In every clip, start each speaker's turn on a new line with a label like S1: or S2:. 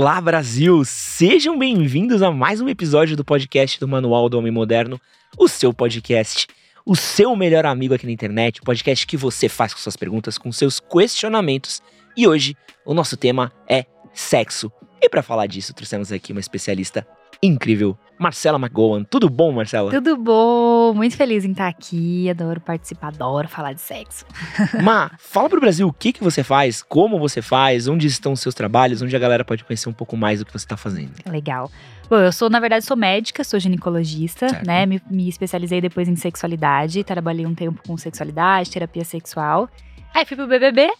S1: Olá, Brasil! Sejam bem-vindos a mais um episódio do podcast do Manual do Homem Moderno, o seu podcast, o seu melhor amigo aqui na internet, o podcast que você faz com suas perguntas, com seus questionamentos. E hoje o nosso tema é sexo. E para falar disso, trouxemos aqui uma especialista incrível, Marcela McGowan. Tudo bom, Marcela?
S2: Tudo bom, muito feliz em estar aqui, adoro participar, adoro falar de sexo.
S1: Ma, fala pro Brasil o que, que você faz, como você faz, onde estão os seus trabalhos, onde a galera pode conhecer um pouco mais do que você está fazendo.
S2: Legal. Bom, eu sou, na verdade, sou médica, sou ginecologista, certo. né? Me, me especializei depois em sexualidade, trabalhei um tempo com sexualidade, terapia sexual. Aí fui pro BBB,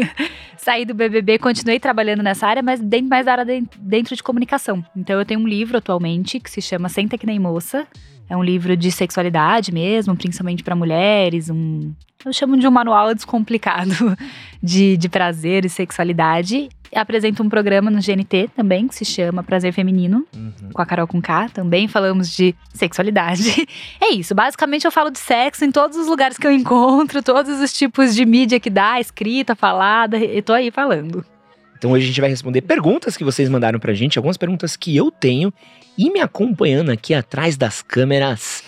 S2: saí do BBB, continuei trabalhando nessa área, mas dentro mais da área de, dentro de comunicação. Então eu tenho um livro atualmente que se chama Senta que nem moça. É um livro de sexualidade mesmo, principalmente para mulheres, um eu chamo de um manual descomplicado de, de prazer e sexualidade. Apresento um programa no GNT também, que se chama Prazer Feminino, uhum. com a Carol com K. Também falamos de sexualidade. É isso, basicamente eu falo de sexo em todos os lugares que eu encontro, todos os tipos de mídia que dá, escrita, falada, e tô aí falando.
S1: Então hoje a gente vai responder perguntas que vocês mandaram pra gente, algumas perguntas que eu tenho. E me acompanhando aqui atrás das câmeras,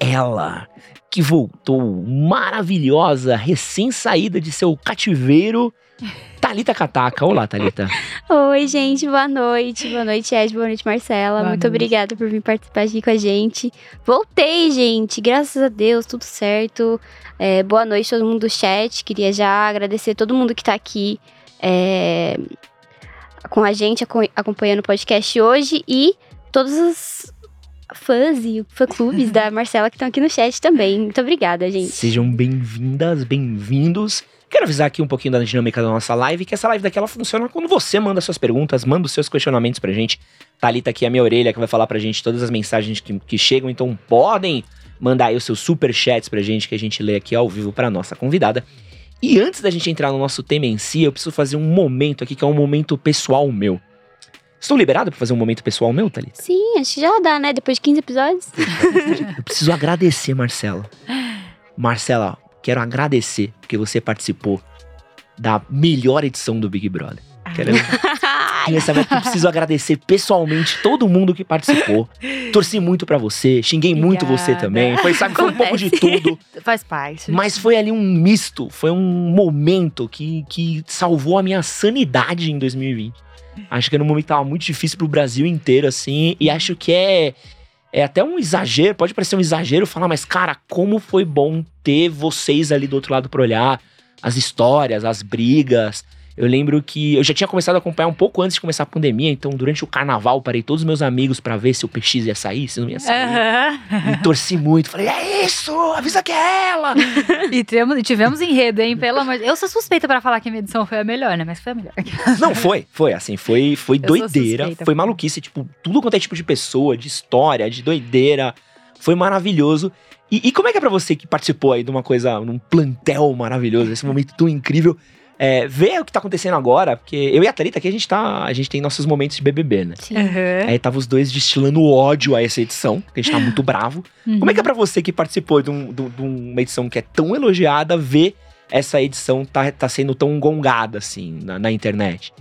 S1: ela, que voltou maravilhosa, recém-saída de seu cativeiro. Talita Kataka. Olá, Talita.
S3: Oi, gente, boa noite. Boa noite, Ed. Boa noite, Marcela. Boa Muito noite. obrigada por vir participar aqui com a gente. Voltei, gente. Graças a Deus, tudo certo. É, boa noite, todo mundo do chat. Queria já agradecer todo mundo que tá aqui é, com a gente, acompanhando o podcast hoje e todos os fãs e fã-clubes da Marcela que estão aqui no chat também. Muito obrigada, gente.
S1: Sejam bem-vindas, bem-vindos. Quero avisar aqui um pouquinho da dinâmica da nossa live, que essa live daqui ela funciona quando você manda suas perguntas, manda os seus questionamentos pra gente. Thalita aqui, a minha orelha, que vai falar pra gente todas as mensagens que, que chegam, então podem mandar aí os seus super chats pra gente, que a gente lê aqui ao vivo pra nossa convidada. E antes da gente entrar no nosso tema em si, eu preciso fazer um momento aqui, que é um momento pessoal meu. Estou liberado para fazer um momento pessoal meu, Thalita?
S3: Sim, acho que já dá, né? Depois de 15 episódios.
S1: Eu preciso agradecer, Marcela. Marcela, quero agradecer porque você participou da melhor edição do Big Brother. Quero... Nessa eu preciso agradecer pessoalmente todo mundo que participou. Torci muito para você, xinguei Obrigada. muito você também. Foi, sabe, foi um pouco de tudo.
S2: Faz parte.
S1: Mas foi ali um misto, foi um momento que, que salvou a minha sanidade em 2020. Acho que um momento tava muito difícil pro Brasil inteiro, assim. E acho que é. É até um exagero, pode parecer um exagero falar, mas cara, como foi bom ter vocês ali do outro lado pra olhar as histórias, as brigas, eu lembro que eu já tinha começado a acompanhar um pouco antes de começar a pandemia, então durante o carnaval parei todos os meus amigos para ver se o PX ia sair, se não ia sair. Uhum. E torci muito, falei, é isso, avisa que é ela!
S2: e tivemos, tivemos enredo, hein, pelo amor de Eu sou suspeita para falar que a minha edição foi a melhor, né, mas foi a melhor.
S1: não, foi, foi, assim, foi, foi doideira, foi maluquice, tipo, tudo quanto é tipo de pessoa, de história, de doideira, foi maravilhoso. E, e como é que é pra você que participou aí de uma coisa, num plantel maravilhoso, esse momento tão incrível, é, ver o que tá acontecendo agora, porque eu e a Thalita aqui, a gente tá. A gente tem nossos momentos de BBB, né?
S2: Sim. Uhum.
S1: Aí tava os dois destilando ódio a essa edição, que a gente tá muito bravo. Uhum. Como é que é pra você que participou de, um, de, de, uma edição que é tão elogiada, ver essa edição tá, tá sendo tão gongada, assim, na, na internet?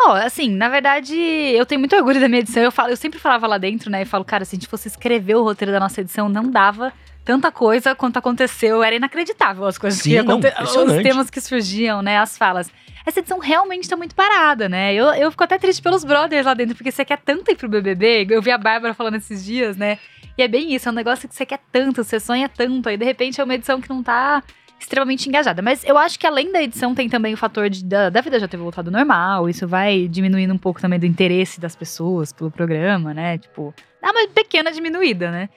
S2: Ó, oh, assim, na verdade, eu tenho muito orgulho da minha edição. Eu, falo, eu sempre falava lá dentro, né? E falo, cara, se a gente fosse escrever o roteiro da nossa edição, não dava tanta coisa quanto aconteceu. Era inacreditável as coisas
S1: Sim,
S2: que
S1: aconteciam,
S2: os temas que surgiam, né? As falas. Essa edição realmente tá muito parada, né? Eu, eu fico até triste pelos brothers lá dentro, porque você quer tanto ir pro BBB. Eu vi a Bárbara falando esses dias, né? E é bem isso, é um negócio que você quer tanto, você sonha tanto, aí de repente é uma edição que não tá extremamente engajada. Mas eu acho que além da edição tem também o fator de, da, da vida já ter voltado normal. Isso vai diminuindo um pouco também do interesse das pessoas pelo programa, né? Tipo, dá uma pequena diminuída, né?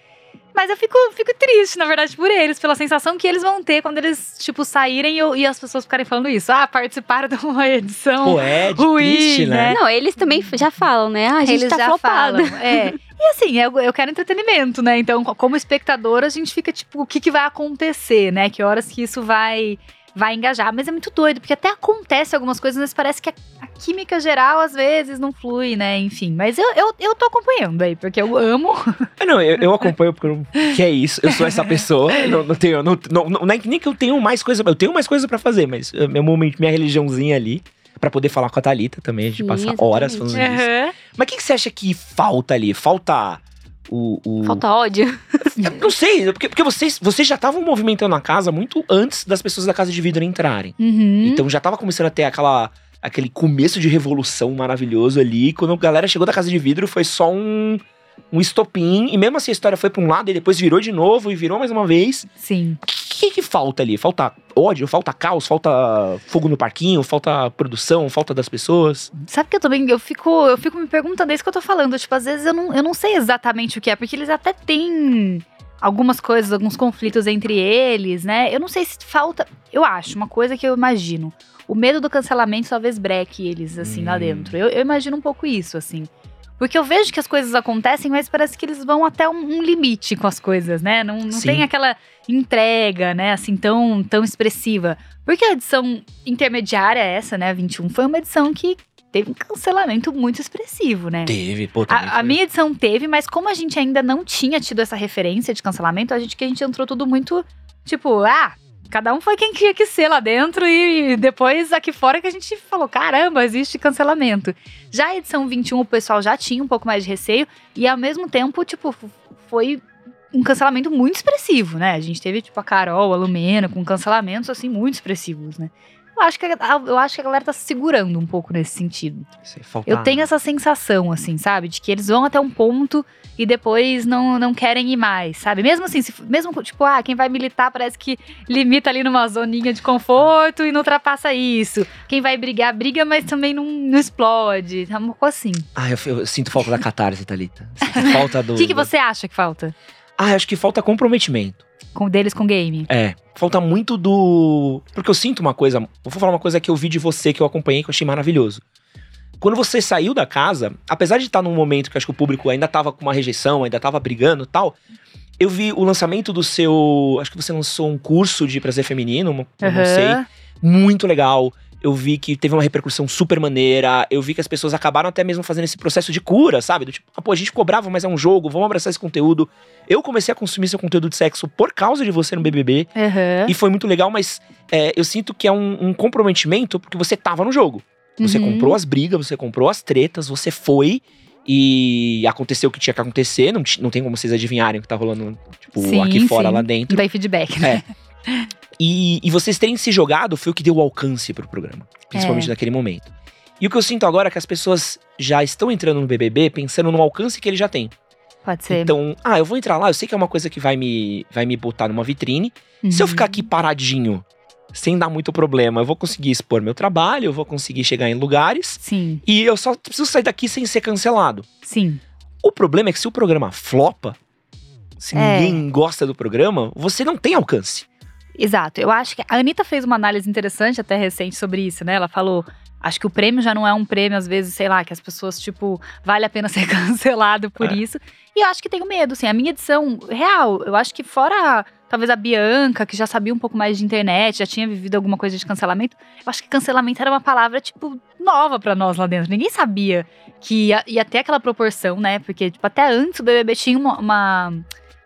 S2: Mas eu fico, fico triste, na verdade, por eles, pela sensação que eles vão ter quando eles, tipo, saírem e, e as pessoas ficarem falando isso. Ah, participaram de uma edição
S1: Pô, é ruim, triste, né?
S3: né? Não, eles também já falam, né? Ah, a gente
S2: eles
S3: tá
S2: já
S3: flopada.
S2: falam, é. E assim, eu, eu quero entretenimento, né? Então, como espectador, a gente fica, tipo, o que, que vai acontecer, né? Que horas que isso vai vai engajar. Mas é muito doido, porque até acontece algumas coisas, mas parece que a, a química geral às vezes não flui, né? Enfim. Mas eu, eu, eu tô acompanhando aí, porque eu amo.
S1: É, não, eu, eu acompanho porque que é isso. Eu sou essa pessoa. não, não tenho. Não, não, não, é nem que eu tenho mais coisa. Eu tenho mais coisa para fazer, mas meu momento, minha religiãozinha ali. Pra poder falar com a Thalita também, a gente
S3: Sim,
S1: passa horas falando
S3: exatamente.
S1: disso.
S2: Aham.
S1: Mas o que, que você acha que falta ali? Falta o. o...
S3: Falta ódio.
S1: Eu Não sei, porque, porque vocês, vocês já estavam movimentando a casa muito antes das pessoas da casa de vidro entrarem.
S2: Uhum.
S1: Então já tava começando a ter aquela, aquele começo de revolução maravilhoso ali. Quando a galera chegou da casa de vidro, foi só um, um estopim. E mesmo assim a história foi pra um lado e depois virou de novo e virou mais uma vez.
S2: Sim.
S1: O que, que, falta ali? Falta ódio? Falta caos? Falta fogo no parquinho? Falta produção? Falta das pessoas?
S2: Sabe que eu também, eu fico, eu fico me perguntando, é isso que eu tô falando. Tipo, às vezes eu não, eu não sei exatamente o que é, porque eles até têm algumas coisas, alguns conflitos entre eles, né? Eu não sei se falta. Eu acho, uma coisa que eu imagino. O medo do cancelamento talvez breque eles, assim, lá
S1: Hum.
S2: dentro. Eu, eu imagino um pouco isso, assim. Porque eu vejo que as coisas acontecem, mas parece que eles vão até um, um limite com as coisas, né? Não, não tem aquela entrega, né, assim, tão, tão expressiva. Porque a edição intermediária, essa, né, 21, foi uma edição que teve um cancelamento muito expressivo, né?
S1: Teve, pô,
S2: A, a minha edição teve, mas como a gente ainda não tinha tido essa referência de cancelamento, a gente que a gente entrou tudo muito tipo, ah, cada um foi quem tinha que ser lá dentro e depois aqui fora que a gente falou, caramba, existe cancelamento. Já a edição 21 o pessoal já tinha um pouco mais de receio e ao mesmo tempo, tipo, foi um cancelamento muito expressivo, né? A gente teve tipo a Carol, a Lumena com cancelamentos assim muito expressivos, né? Eu acho que a, eu acho que a galera tá se segurando um pouco nesse sentido.
S1: Sei, falta-
S2: Eu tenho essa sensação, assim, sabe? De que eles vão até um ponto e depois não, não querem ir mais, sabe? Mesmo assim, se- mesmo tipo, ah, quem vai militar parece que limita ali numa zoninha de conforto e não ultrapassa isso. Quem vai brigar, briga, mas também não, não explode. É uma coisa assim.
S1: Ah, eu, eu sinto falta da catarse, Thalita. Sinto falta do.
S2: O que, que você acha que falta?
S1: Ah, acho que falta comprometimento.
S2: Com deles com game?
S1: É. Falta muito do. Porque eu sinto uma coisa. Vou falar uma coisa que eu vi de você que eu acompanhei que eu achei maravilhoso. Quando você saiu da casa, apesar de estar num momento que acho que o público ainda tava com uma rejeição, ainda tava brigando e tal, eu vi o lançamento do seu. Acho que você lançou um curso de prazer feminino, uma- eu não sei. Muito legal. Eu vi que teve uma repercussão super maneira. Eu vi que as pessoas acabaram até mesmo fazendo esse processo de cura, sabe? Do tipo, ah, pô, a gente cobrava, mas é um jogo, vamos abraçar esse conteúdo. Eu comecei a consumir seu conteúdo de sexo por causa de você no BBB.
S2: Aham.
S1: E foi muito legal, mas é, eu sinto que é um, um comprometimento porque você tava no jogo. Você
S2: Uhum.
S1: comprou as brigas, você comprou as tretas, você foi e aconteceu o que tinha que acontecer. Não, não tem como vocês adivinharem o que tá rolando, tipo,
S2: Sim,
S1: aqui fora,
S2: sim.
S1: lá dentro.
S2: Daí feedback, né?
S1: E, e vocês terem se jogado foi o que deu o alcance pro programa. Principalmente
S2: É.
S1: naquele momento. E o que eu sinto agora é que as pessoas já estão entrando no BBB pensando no alcance que ele já tem.
S2: Pode ser.
S1: Então, ah, eu vou entrar lá, eu sei que é uma coisa que vai me, vai me botar numa vitrine. Se eu
S2: Uhum.
S1: ficar aqui paradinho, sem dar muito problema, eu vou conseguir expor meu trabalho, eu vou conseguir chegar em lugares.
S2: Sim,
S1: E eu só preciso sair daqui sem ser cancelado.
S2: sim.
S1: O problema é que se o programa flopa, se
S2: É.
S1: ninguém gosta do programa, você não tem alcance.
S2: Exato. Eu acho que a Anitta fez uma análise interessante até recente sobre isso, né? Ela falou. Acho que o prêmio já não é um prêmio, às vezes, sei lá, que as pessoas, tipo, vale a pena ser cancelado por
S1: É.
S2: isso. E eu acho que tenho medo, assim. A minha edição, real, eu acho que fora, talvez, a Bianca, que já sabia um pouco mais de internet, já tinha vivido alguma coisa de cancelamento, eu acho que cancelamento era uma palavra, tipo, nova pra nós lá dentro. Ninguém sabia que ia, ia ter aquela proporção, né? Porque, tipo, até antes o BBB tinha uma. uma-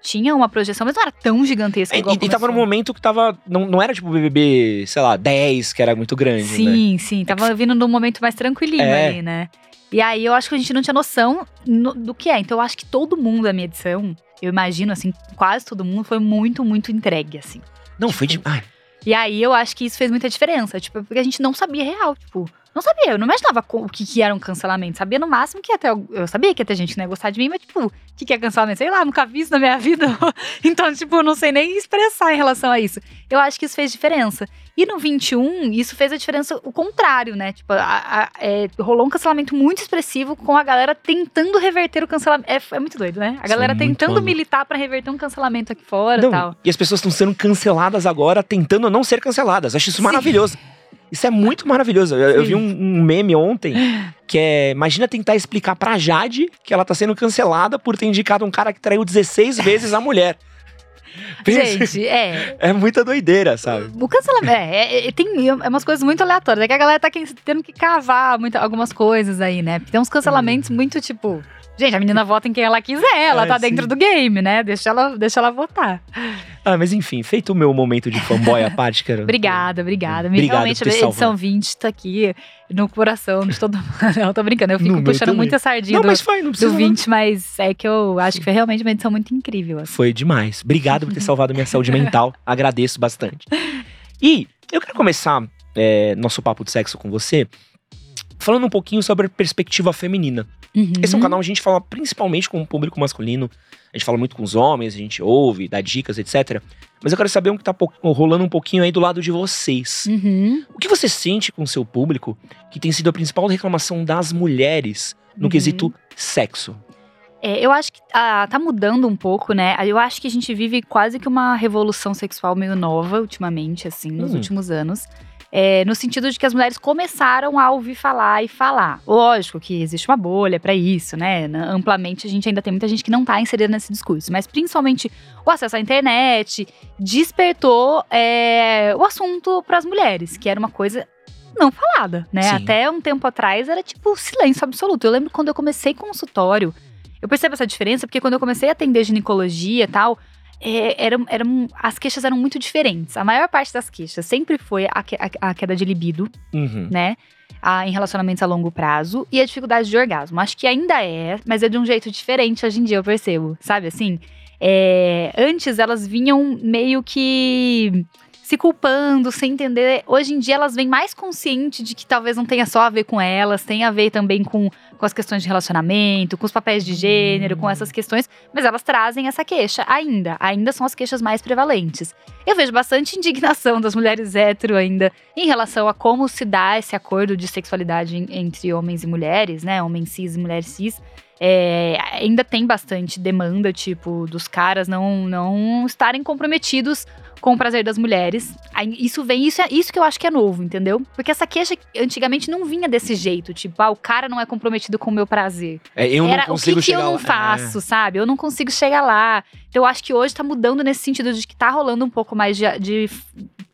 S2: tinha uma projeção, mas não era tão gigantesca.
S1: E,
S2: igual
S1: e tava num
S2: começou.
S1: momento que tava. Não, não era tipo BBB, sei lá, 10, que era muito grande, né?
S2: Sim, sim. Tava vindo num momento mais tranquilinho
S1: É.
S2: ali, né? E aí eu acho que a gente não tinha noção no- do que é. Então eu acho que todo mundo da minha edição, eu imagino, assim, quase todo mundo foi muito, muito entregue, assim.
S1: Não, foi de. Ai,
S2: E aí eu acho que isso fez muita diferença. Tipo, porque a gente não sabia real, tipo. Não sabia, eu não imaginava o que, que era um cancelamento. Sabia no máximo que até. Eu sabia que ia ter gente que não ia gostar de mim, mas, tipo, o que, que é cancelamento? Sei lá, nunca vi isso na minha vida. então, tipo, eu não sei nem expressar em relação a isso. Eu acho que isso fez diferença. E no 21, isso fez a diferença o contrário, né? Tipo, a- a- é, rolou um cancelamento muito expressivo com a galera tentando reverter o cancelamento. É, é muito doido, né? A galera tentando militar pra reverter um cancelamento aqui fora e tal.
S1: E as pessoas estão sendo canceladas agora, tentando não ser canceladas. Acho isso
S2: Sim.
S1: maravilhoso. Isso é muito maravilhoso. Eu, eu vi um, um meme ontem que é. Imagina tentar explicar pra Jade que ela tá sendo cancelada por ter indicado um cara que traiu 16 vezes a mulher. Pensa-
S2: Gente, é.
S1: É muita doideira, sabe?
S2: O cancelamento. É, é, é, tem é umas coisas muito aleatórias. É que a galera tá tendo que cavar muita, algumas coisas aí, né? Tem uns cancelamentos muito tipo. Gente, a menina vota em quem ela quiser, ela
S1: É,
S2: tá
S1: sim.
S2: dentro do game, né? Deixa ela, deixa ela votar.
S1: Ah, mas enfim, feito o meu momento de fanboy à parte, quero.
S2: obrigada, obrigada.
S1: Obrigado
S2: realmente a edição
S1: salvado.
S2: 20 tá aqui no coração de todo mundo. Não, tô brincando. Eu
S1: No
S2: fico
S1: meu
S2: puxando muita sardinha
S1: Não,
S2: do,
S1: mas foi, não precisa.
S2: do
S1: não.
S2: 20, mas é que eu acho que foi realmente uma edição muito incrível. assim.
S1: Foi demais. Obrigado por ter salvado minha saúde mental. Agradeço bastante. E eu quero começar é, nosso papo de sexo com você falando um pouquinho sobre perspectiva feminina.
S2: Uhum.
S1: Esse é um canal onde a gente fala principalmente com o público masculino. A gente fala muito com os homens, a gente ouve, dá dicas, etc. Mas eu quero saber o que tá rolando um pouquinho aí do lado de vocês.
S2: Uhum.
S1: O que você sente com o seu público que tem sido a principal reclamação das mulheres no
S2: Uhum.
S1: quesito sexo?
S2: É, eu acho que ah, tá mudando um pouco, né? Eu acho que a gente vive quase que uma revolução sexual meio nova ultimamente, assim, nos
S1: Hum.
S2: últimos anos. É, no sentido de que as mulheres começaram a ouvir falar e falar. Lógico que existe uma bolha pra isso, né? Amplamente a gente ainda tem muita gente que não tá inserida nesse discurso. Mas principalmente o acesso à internet despertou é, o assunto pras mulheres, que era uma coisa não falada, né?
S1: Sim.
S2: Até um tempo atrás era tipo silêncio absoluto. Eu lembro quando eu comecei consultório, eu percebo essa diferença porque quando eu comecei a atender ginecologia e tal, é, eram, eram, as queixas eram muito diferentes. A maior parte das queixas sempre foi a, a- a queda de libido,
S1: Uhum.
S2: né? A- em relacionamentos a longo prazo e a dificuldade de orgasmo. Acho que ainda é, mas é de um jeito diferente hoje em dia, eu percebo. Sabe assim? É, antes elas vinham meio que se culpando, sem entender. Hoje em dia elas vêm mais conscientes de que talvez não tenha só a ver com elas, tem a ver também com, com as questões de relacionamento, com os papéis de gênero, com essas questões, mas elas trazem essa queixa ainda. Ainda são as queixas mais prevalentes. Eu vejo bastante indignação das mulheres hétero ainda em relação a como se dá esse acordo de sexualidade en- entre homens e mulheres, né? Homens cis e mulheres cis. É, ainda tem bastante demanda, tipo, dos caras não, não estarem comprometidos com o prazer das mulheres. Isso vem, isso é isso que eu acho que é novo, entendeu? Porque essa queixa antigamente não vinha desse jeito, tipo, ah, o cara não é comprometido com o meu prazer.
S1: É, eu
S2: Era
S1: não consigo
S2: o que, que eu não
S1: lá. É.
S2: faço, sabe? Eu não consigo chegar lá. Então eu acho que hoje tá mudando nesse sentido de que tá rolando um pouco mais de, de,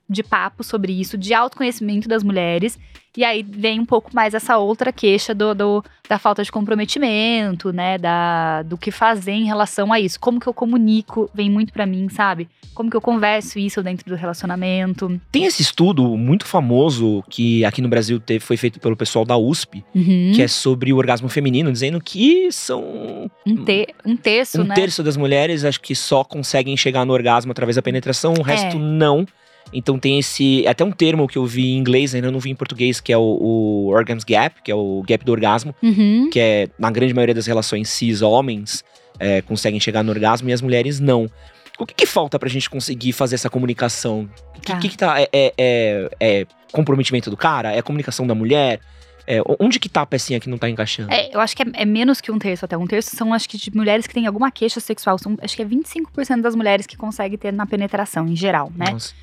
S2: de papo sobre isso, de autoconhecimento das mulheres. E aí vem um pouco mais essa outra queixa do, do- da falta de comprometimento, né? Da, do que fazer em relação a isso. Como que eu comunico, vem muito pra mim, sabe? Como que eu converso isso dentro do relacionamento.
S1: Tem esse estudo muito famoso que aqui no Brasil teve, foi feito pelo pessoal da USP,
S2: Uhum.
S1: que é sobre o orgasmo feminino, dizendo que são
S2: um, te, um terço,
S1: um
S2: né?
S1: terço das mulheres acho que só conseguem chegar no orgasmo através da penetração, o resto
S2: É.
S1: não. Então tem esse. Até um termo que eu vi em inglês, ainda não vi em português, que é o, o orgasm gap, que é o gap do orgasmo,
S2: Uhum.
S1: que é, na grande maioria das relações cis, homens é, conseguem chegar no orgasmo e as mulheres não. O que, que falta pra gente conseguir fazer essa comunicação? O que,
S2: Tá.
S1: que, que tá. É, é- é- é comprometimento do cara? É comunicação da mulher? É, onde que tá a pecinha que não tá encaixando?
S2: É, eu acho que é, é menos que um terço até. Um terço são, acho que, de mulheres que têm alguma queixa sexual. São, acho que é 25% das mulheres que conseguem ter na penetração, em geral, né?
S1: Nossa.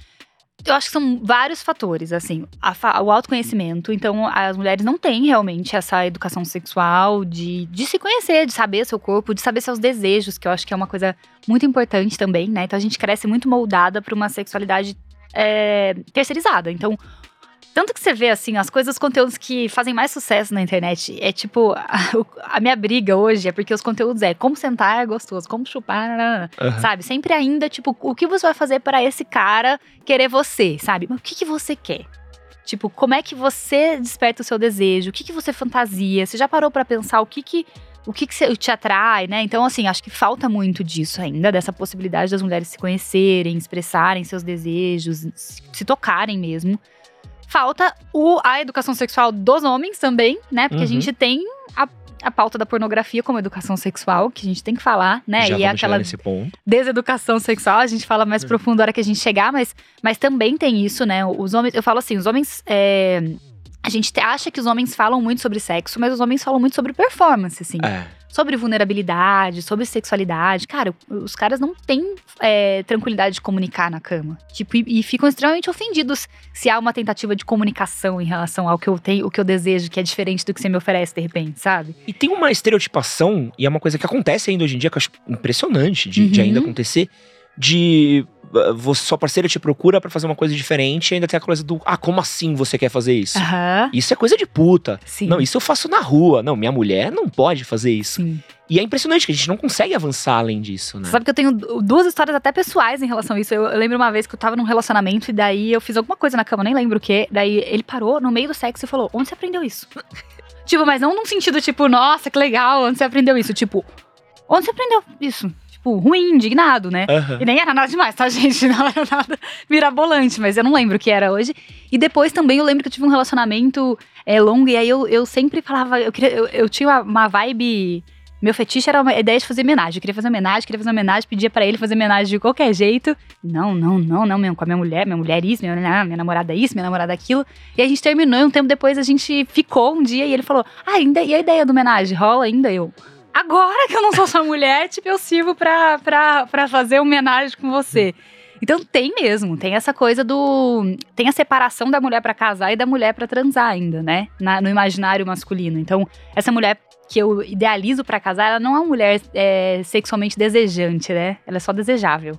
S2: Eu acho que são vários fatores, assim. A o autoconhecimento. Então, as mulheres não têm realmente essa educação sexual de, de se conhecer, de saber seu corpo, de saber seus desejos, que eu acho que é uma coisa muito importante também, né? Então, a gente cresce muito moldada para uma sexualidade é, terceirizada. Então, tanto que você vê, assim, as coisas, os conteúdos que fazem mais sucesso na internet, é tipo, a, a minha briga hoje é porque os conteúdos é como sentar é gostoso, como chupar,
S1: Aham.
S2: sabe? Sempre ainda, tipo, o que você vai fazer para esse cara querer você, sabe? Mas o que, que você quer? Tipo, como é que você desperta o seu desejo? O que, que você fantasia? Você já parou pra pensar o que que o que, que te atrai, né? Então, assim, acho que falta muito disso ainda, dessa possibilidade das mulheres se conhecerem, expressarem seus desejos, se se tocarem mesmo. Falta o, a educação sexual dos homens também, né? Porque a
S1: Uhum.
S2: gente tem a, a pauta da pornografia como educação sexual, que a gente tem que falar, né?
S1: Já
S2: e é aquela deseducação sexual, a gente fala mais
S1: Uhum.
S2: profundo na hora que a gente chegar, mas, mas também tem isso, né? Os homens, eu falo assim, os homens. é, a gente te- acha que os homens falam muito sobre sexo, mas os homens falam muito sobre performance, assim.
S1: É.
S2: Sobre vulnerabilidade, sobre sexualidade. Cara, os caras não têm é, tranquilidade de comunicar na cama. Tipo, e, e ficam extremamente ofendidos se há uma tentativa de comunicação em relação ao que eu tenho, o que eu desejo, que é diferente do que você me oferece de repente, sabe?
S1: E tem uma estereotipação, e é uma coisa que acontece ainda hoje em dia, que eu acho impressionante de, de
S2: Uhum.
S1: ainda acontecer, de você, sua parceira te procura pra fazer uma coisa diferente e ainda tem a coisa do, ah, como assim você quer fazer isso?
S2: Aham.
S1: Isso é coisa de puta.
S2: Sim.
S1: Não, isso eu faço na rua. Não, minha mulher não pode fazer isso.
S2: Sim.
S1: E é impressionante que a gente não consegue avançar além disso, né?
S2: Sabe que eu tenho duas histórias até pessoais em relação a isso. Eu, eu, lembro uma vez que eu tava num relacionamento e daí eu fiz alguma coisa na cama, nem lembro o que. Daí ele parou no meio do sexo e falou: Onde você aprendeu isso? tipo, mas não num sentido tipo, nossa, que legal, onde você aprendeu isso? Tipo, onde você aprendeu isso? Tipo, ruim, indignado, né? Uhum. E nem era nada demais, tá, gente? Não era nada mirabolante, mas eu não lembro o que era hoje. E depois também eu lembro que eu tive um relacionamento é, longo e aí eu, eu sempre falava, eu, queria, eu, eu tinha uma vibe meu fetiche era a ideia de fazer homenagem. Eu queria fazer homenagem, queria fazer homenagem, pedia para ele fazer homenagem de qualquer jeito. Não, não, não, não, com a minha mulher, minha mulher isso, minha, minha namorada isso, minha namorada aquilo. E a gente terminou e um tempo depois a gente ficou um dia e ele falou: Ah, ainda, e a ideia do homenagem? Rola ainda? Eu. Agora que eu não sou sua mulher, tipo, eu sirvo pra, pra, pra fazer homenagem com você. Então tem mesmo, tem essa coisa do. Tem a separação da mulher para casar e da mulher para transar ainda, né? Na, no imaginário masculino. Então, essa mulher que eu idealizo para casar, ela não é uma mulher é, sexualmente desejante, né? Ela é só desejável.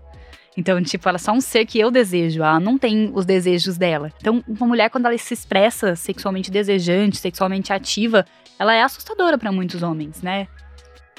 S2: Então, tipo, ela é só um ser que eu desejo, ela não tem os desejos dela. Então, uma mulher, quando ela se expressa sexualmente desejante, sexualmente ativa, ela é assustadora para muitos homens, né?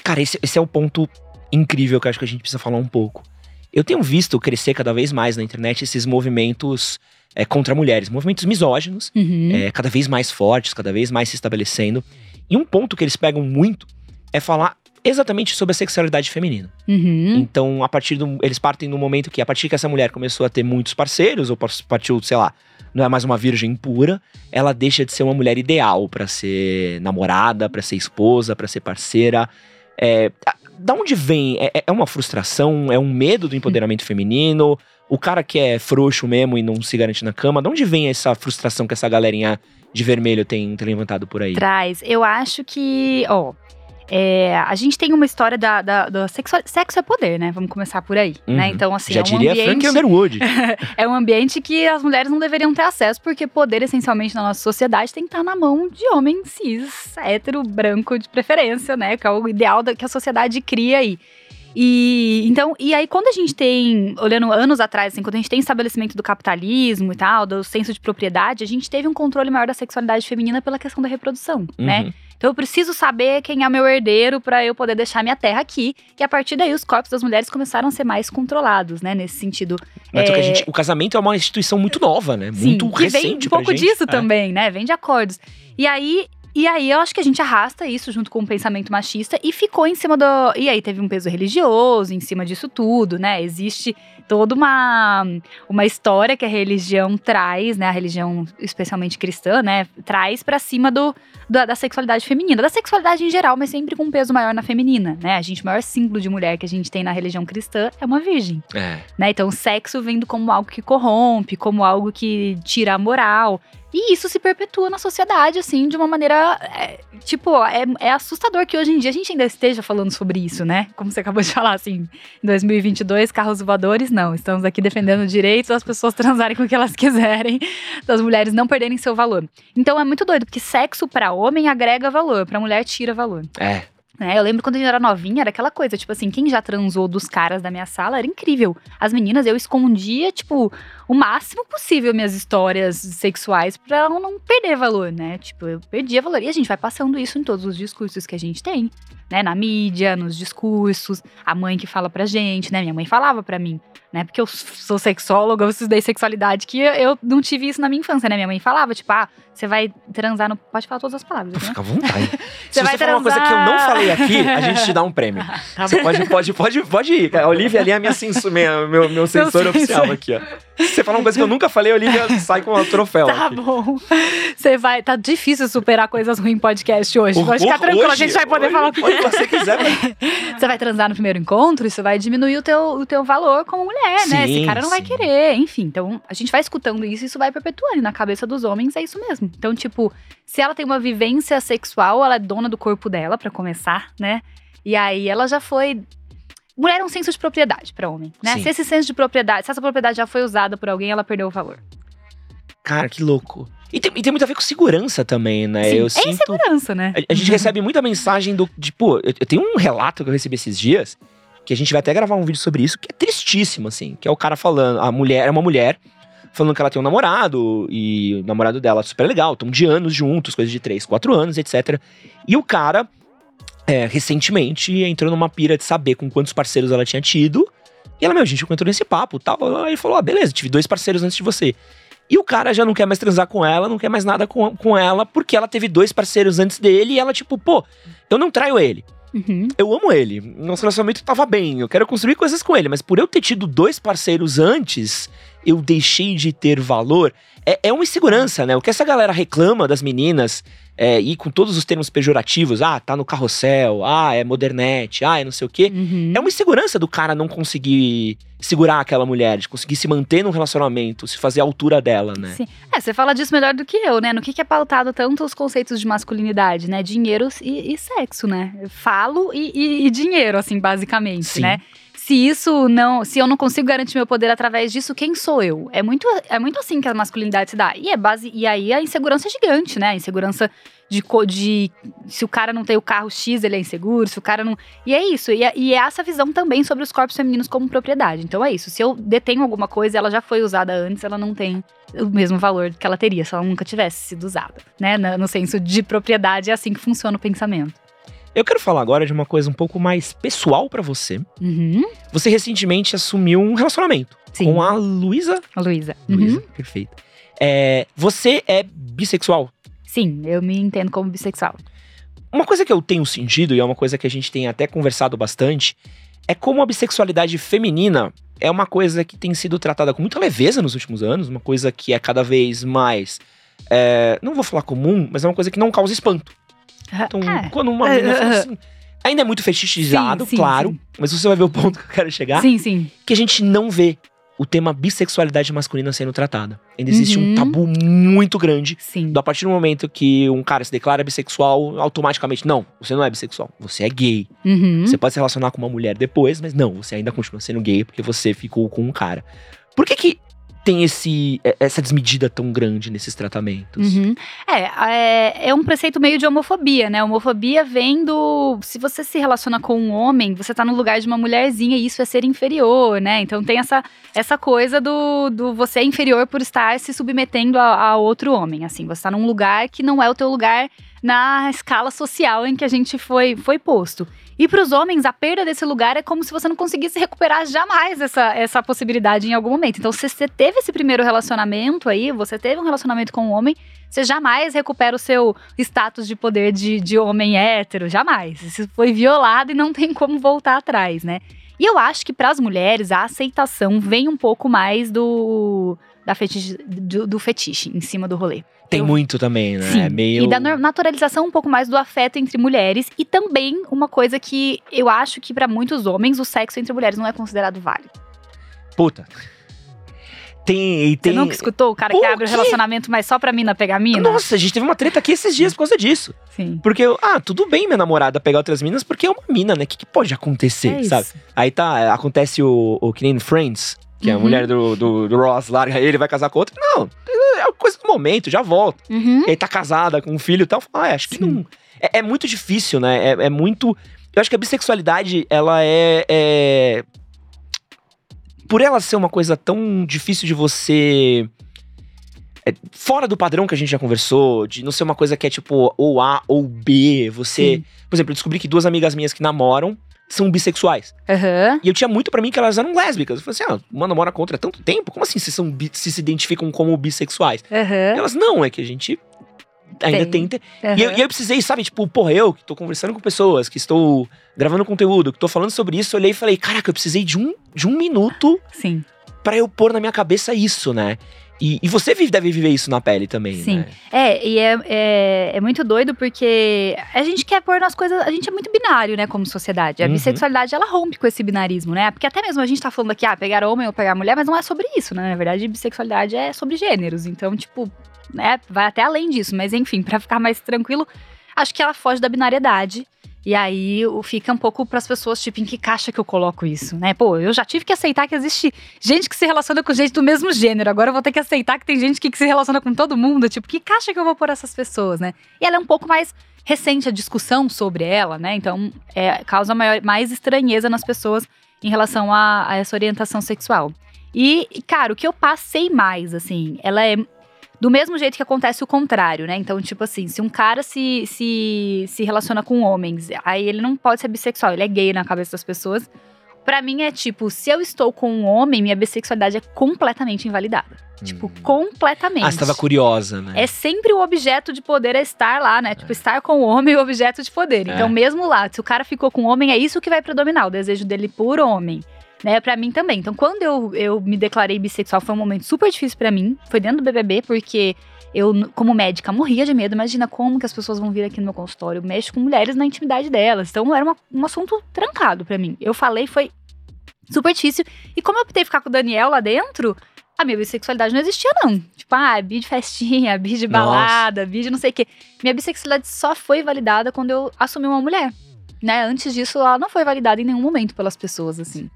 S1: Cara, esse, esse é o ponto incrível que eu acho que a gente precisa falar um pouco. Eu tenho visto crescer cada vez mais na internet esses movimentos é, contra mulheres, movimentos misóginos, uhum. é, cada vez mais fortes, cada vez mais se estabelecendo. E um ponto que eles pegam muito é falar exatamente sobre a sexualidade feminina. Uhum. Então, a partir do. Eles partem do momento que, a partir que essa mulher começou a ter muitos parceiros, ou partiu, sei lá, não é mais uma virgem pura, ela deixa de ser uma mulher ideal para ser namorada, para ser esposa, para ser parceira. É, da onde vem? É, é, uma frustração? É um medo do empoderamento feminino? O cara que é frouxo mesmo e não se garante na cama, de onde vem essa frustração que essa galerinha de vermelho tem, tem levantado por aí?
S2: Traz. Eu acho que, ó, é, a gente tem uma história da, da, da sexo, sexo é poder, né? Vamos começar por aí, né? uhum. né? Então, assim,
S1: Já
S2: é um
S1: diria
S2: ambiente,
S1: Frank Underwood.
S2: é um ambiente que as mulheres não deveriam ter acesso, porque poder, essencialmente, na nossa sociedade tem que estar na mão de homem cis, hétero, branco, de preferência, né? Que é o ideal da, que a sociedade cria aí. E então, e aí quando a gente tem, olhando anos atrás, assim, quando a gente tem estabelecimento do capitalismo e tal, do senso de propriedade, a gente teve um controle maior da sexualidade feminina pela questão da reprodução, né? uhum. né? Então eu preciso saber quem é meu herdeiro para eu poder deixar minha terra aqui. E a partir daí os corpos das mulheres começaram a ser mais controlados, né? Nesse sentido.
S1: Mas é... gente, o casamento é uma instituição muito nova, né? Sim, muito recente.
S2: Vem um pouco disso é. também, né? Vem de acordos. E aí e aí eu acho que a gente arrasta isso junto com o pensamento machista e ficou em cima do. E aí teve um peso religioso em cima disso tudo, né? Existe toda uma, uma história que a religião traz, né? A religião, especialmente cristã, né? Traz para cima do, da, da, sexualidade feminina, da sexualidade em geral, mas sempre com um peso maior na feminina, né? A gente, o maior símbolo de mulher que a gente tem na religião cristã é uma virgem. É. Né? Então, o sexo vendo como algo que corrompe, como algo que tira a moral. E isso se perpetua na sociedade, assim, de uma maneira. É, tipo, é, é, assustador que hoje em dia a gente ainda esteja falando sobre isso, né? Como você acabou de falar, assim, em 2022, carros voadores, não. Estamos aqui defendendo o direito das pessoas transarem com o que elas quiserem, das mulheres não perderem seu valor. Então é muito doido, porque sexo para homem agrega valor, para mulher tira valor.
S1: É.
S2: Né? Eu lembro quando a gente era novinha, era aquela coisa, tipo assim, quem já transou dos caras da minha sala era incrível. As meninas, eu escondia, tipo, o máximo possível minhas histórias sexuais pra não perder valor, né? Tipo, eu perdia valor. E a gente vai passando isso em todos os discursos que a gente tem, né? Na mídia, nos discursos, a mãe que fala pra gente, né? Minha mãe falava pra mim, né? Porque eu sou sexóloga, eu estudei sexualidade, que eu não tive isso na minha infância, né? Minha mãe falava, tipo, ah, você vai transar no. Pode falar todas as palavras. Né?
S1: Fica à vontade. Se você vai falar uma coisa que eu não falei aqui, a gente te dá um prêmio. Você pode, pode, pode, pode ir. A Olivia ali é a minha censura, minha, meu, meu sensor oficial aqui, ó. Você falar uma coisa que eu nunca falei, a Olivia sai com o troféu.
S2: Tá
S1: aqui.
S2: bom. Você vai. Tá difícil superar coisas ruins em podcast hoje. Pode ficar tranquilo, hoje, a gente vai poder
S1: hoje,
S2: falar com
S1: que você quiser.
S2: Você vai transar no primeiro encontro, isso vai diminuir o teu, o teu valor como mulher, sim, né? Esse cara não sim. vai querer. Enfim, então a gente vai escutando isso e isso vai perpetuando. E na cabeça dos homens é isso mesmo. Então, tipo, se ela tem uma vivência sexual, ela é dona do corpo dela, para começar, né? E aí ela já foi mulher é um senso de propriedade para homem, né? Sim. Se esse senso de propriedade, se essa propriedade já foi usada por alguém, ela perdeu o valor.
S1: Cara, que louco. E tem, e tem muito a ver com segurança também, né?
S2: Sim,
S1: eu
S2: é
S1: sinto,
S2: insegurança, né?
S1: A, a gente recebe muita mensagem do. Pô, eu, eu, tenho um relato que eu recebi esses dias, que a gente vai até gravar um vídeo sobre isso, que é tristíssimo, assim. Que é o cara falando. A mulher é uma mulher falando que ela tem um namorado, e o namorado dela é super legal, estão de anos juntos, coisas de 3, 4 anos, etc. E o cara é, recentemente entrou numa pira de saber com quantos parceiros ela tinha tido. E ela, meu, a gente entrou nesse papo tal. Aí ele falou: ah, beleza, tive dois parceiros antes de você. E o cara já não quer mais transar com ela, não quer mais nada com, com ela, porque ela teve dois parceiros antes dele e ela, tipo, pô, eu não traio ele.
S2: Uhum.
S1: Eu amo ele. Nosso relacionamento tava bem. Eu quero construir coisas com ele. Mas por eu ter tido dois parceiros antes, eu deixei de ter valor. É, é uma insegurança, né? O que essa galera reclama das meninas, é, e com todos os termos pejorativos, ah, tá no carrossel, ah, é modernete, ah, é não sei o quê.
S2: Uhum.
S1: É uma insegurança do cara não conseguir segurar aquela mulher, de conseguir se manter num relacionamento, se fazer a altura dela, né?
S2: Sim. É, você fala disso melhor do que eu, né? No que, que é pautado tanto os conceitos de masculinidade, né? Dinheiro e, e sexo, né? Falo e, e- e dinheiro, assim, basicamente,
S1: Sim.
S2: né? Se isso não, se eu não consigo garantir meu poder através disso, quem sou eu? É muito, é muito assim que a masculinidade se dá. E é base, e aí a insegurança é gigante, né? A insegurança de, de se o cara não tem o carro X, ele é inseguro, se o cara não. E é isso. E é, e é essa visão também sobre os corpos femininos como propriedade. Então é isso. Se eu detenho alguma coisa, ela já foi usada antes, ela não tem o mesmo valor que ela teria se ela nunca tivesse sido usada, né? Na- No senso de propriedade, é assim que funciona o pensamento.
S1: Eu quero falar agora de uma coisa um pouco mais pessoal pra você.
S2: Uhum.
S1: Você recentemente assumiu um relacionamento
S2: Sim.
S1: com a Luísa.
S2: A Luísa.
S1: Luísa,
S2: Uhum.
S1: perfeito. É, você é bissexual?
S2: Sim, eu me entendo como bissexual.
S1: Uma coisa que eu tenho sentido, e é uma coisa que a gente tem até conversado bastante, é como a bissexualidade feminina é uma coisa que tem sido tratada com muita leveza nos últimos anos, uma coisa que é cada vez mais. é, não vou falar comum, mas é uma coisa que não causa espanto. Então,
S2: É.
S1: quando uma menina fala assim. Ainda é muito fetichizado,
S2: Sim, sim,
S1: claro,
S2: sim.
S1: mas você vai ver o ponto que eu quero chegar,
S2: Sim, sim.
S1: que a gente não vê o tema bissexualidade masculina sendo tratada. Ainda existe
S2: Uhum.
S1: um tabu muito grande
S2: Sim.
S1: a partir do momento que um cara se declara bissexual, automaticamente, não, você não é bissexual, você é gay.
S2: Uhum.
S1: Você pode se relacionar com uma mulher depois, mas não, você ainda continua sendo gay porque você ficou com um cara. Por que que tem esse, é- essa desmedida tão grande nesses tratamentos?
S2: Uhum. É, é, é um preceito meio de homofobia, né? Homofobia vem do. Se você se relaciona com um homem, você tá no lugar de uma mulherzinha e isso é ser inferior, né? Então tem essa, essa coisa do, do você é inferior por estar se submetendo a, a outro homem. Assim, você tá num lugar que não é o teu lugar na escala social em que a gente foi, foi posto. E para os homens, a perda desse lugar é como se você não conseguisse recuperar jamais essa, essa possibilidade em algum momento. Então, se você teve esse primeiro relacionamento aí, você teve um relacionamento com um homem, você jamais recupera o seu status de poder de, de homem hétero, jamais. Isso foi violado e não tem como voltar atrás, né? E eu acho que para as mulheres a aceitação vem um pouco mais do da fetiche, do, do fetiche em cima do rolê.
S1: Tem
S2: Eu-
S1: muito também, né?
S2: Sim,
S1: É meio...
S2: e da naturalização um pouco mais do afeto entre mulheres e também uma coisa que eu acho que para muitos homens o sexo entre mulheres não é considerado válido.
S1: Puta. Tem, e tem...
S2: Você nunca escutou o cara que abre o
S1: quê?
S2: relacionamento mas só pra mina pegar mina?
S1: Nossa, a gente teve uma treta aqui esses dias por causa disso.
S2: Sim.
S1: Porque, eu- ah, tudo bem minha namorada pegar outras minas, porque é uma mina, né? O que, que pode acontecer,
S2: É
S1: sabe?
S2: isso.
S1: Aí tá, acontece o, o que nem Friends, que a
S2: Uhum.
S1: mulher do, do, do Ross larga ele, vai casar com outra. Não, é coisa do momento, já volta.
S2: Uhum.
S1: E aí tá casada com um filho e tal. Ah, acho que
S2: Sim.
S1: não. É, é muito difícil, né? É, é muito. Eu acho que a bissexualidade, ela é, é. Por ela ser uma coisa tão difícil de você. é, fora do padrão que a gente já conversou, de não ser uma coisa que é tipo ou A ou B, você.
S2: Sim.
S1: Por exemplo, eu descobri que duas amigas minhas que namoram são bissexuais.
S2: Aham.
S1: E eu tinha muito pra mim que elas eram lésbicas. Eu falei assim, ah, uma namora há tanto tempo? Como assim vocês são se, se identificam como bissexuais?
S2: Aham.
S1: elas, não, é que a gente ainda tem.
S2: Tem.
S1: E, eu, e eu precisei, sabe, tipo, porra, eu que tô conversando com pessoas, que estou gravando conteúdo, que tô falando sobre isso, eu olhei e falei, caraca, eu precisei de um, de um minuto
S2: Sim.
S1: pra eu pôr na minha cabeça isso, né? E, e você vive- deve viver isso na pele também,
S2: Sim.
S1: né?
S2: É, e é, é, é muito doido porque a gente quer pôr nas coisas. A gente é muito binário, né, como sociedade. A
S1: Uhum.
S2: bissexualidade, ela rompe com esse binarismo, né? Porque até mesmo a gente tá falando aqui, ah, pegar homem ou pegar mulher, mas não é sobre isso, né? Na verdade, bissexualidade é sobre gêneros. Então, tipo, né, vai até além disso. Mas enfim, pra ficar mais tranquilo, acho que ela foge da binariedade. E aí fica um pouco pras pessoas, tipo, em que caixa que eu coloco isso, né? Pô, eu já tive que aceitar que existe gente que se relaciona com gente do mesmo gênero. Agora eu vou ter que aceitar que tem gente que, se relaciona com todo mundo. Tipo, que caixa que eu vou pôr essas pessoas, né? E ela é um pouco mais recente a discussão sobre ela, né? Então, é, causa maior, mais estranheza nas pessoas em relação a, a essa orientação sexual. E, cara, o que eu passei mais, assim, ela é. Do mesmo jeito que acontece o contrário, né? Então, tipo assim, se um cara se, se, se relaciona com homens, aí ele não pode ser bissexual, ele é gay na cabeça das pessoas. Pra mim é tipo, se eu estou com um homem, minha bissexualidade é completamente invalidada. Tipo,
S1: Hum.
S2: completamente.
S1: Ah, você tava curiosa, né?
S2: É sempre o objeto de poder é estar lá, né? Tipo, estar com o homem é o objeto de poder.
S1: É.
S2: Então, mesmo lá, se o cara ficou com o homem, é isso que vai predominar, o desejo dele por homem. Né, pra mim também. Então, quando eu, eu me declarei bissexual, foi um momento super difícil pra mim. Foi dentro do BBB, porque eu, como médica, morria de medo. Imagina como que as pessoas vão vir aqui no meu consultório. Eu mexo com mulheres na intimidade delas. Então, era uma- um assunto trancado pra mim. Eu falei, foi super difícil. E como eu optei ficar com o Daniel lá dentro, a minha bissexualidade não existia, não. Tipo, ah, bi de festinha, bi de
S1: Nossa.
S2: balada, bi de não sei o quê. Minha bissexualidade só foi validada quando eu assumi uma mulher. Né? Antes disso, ela não foi validada em nenhum momento pelas pessoas, assim.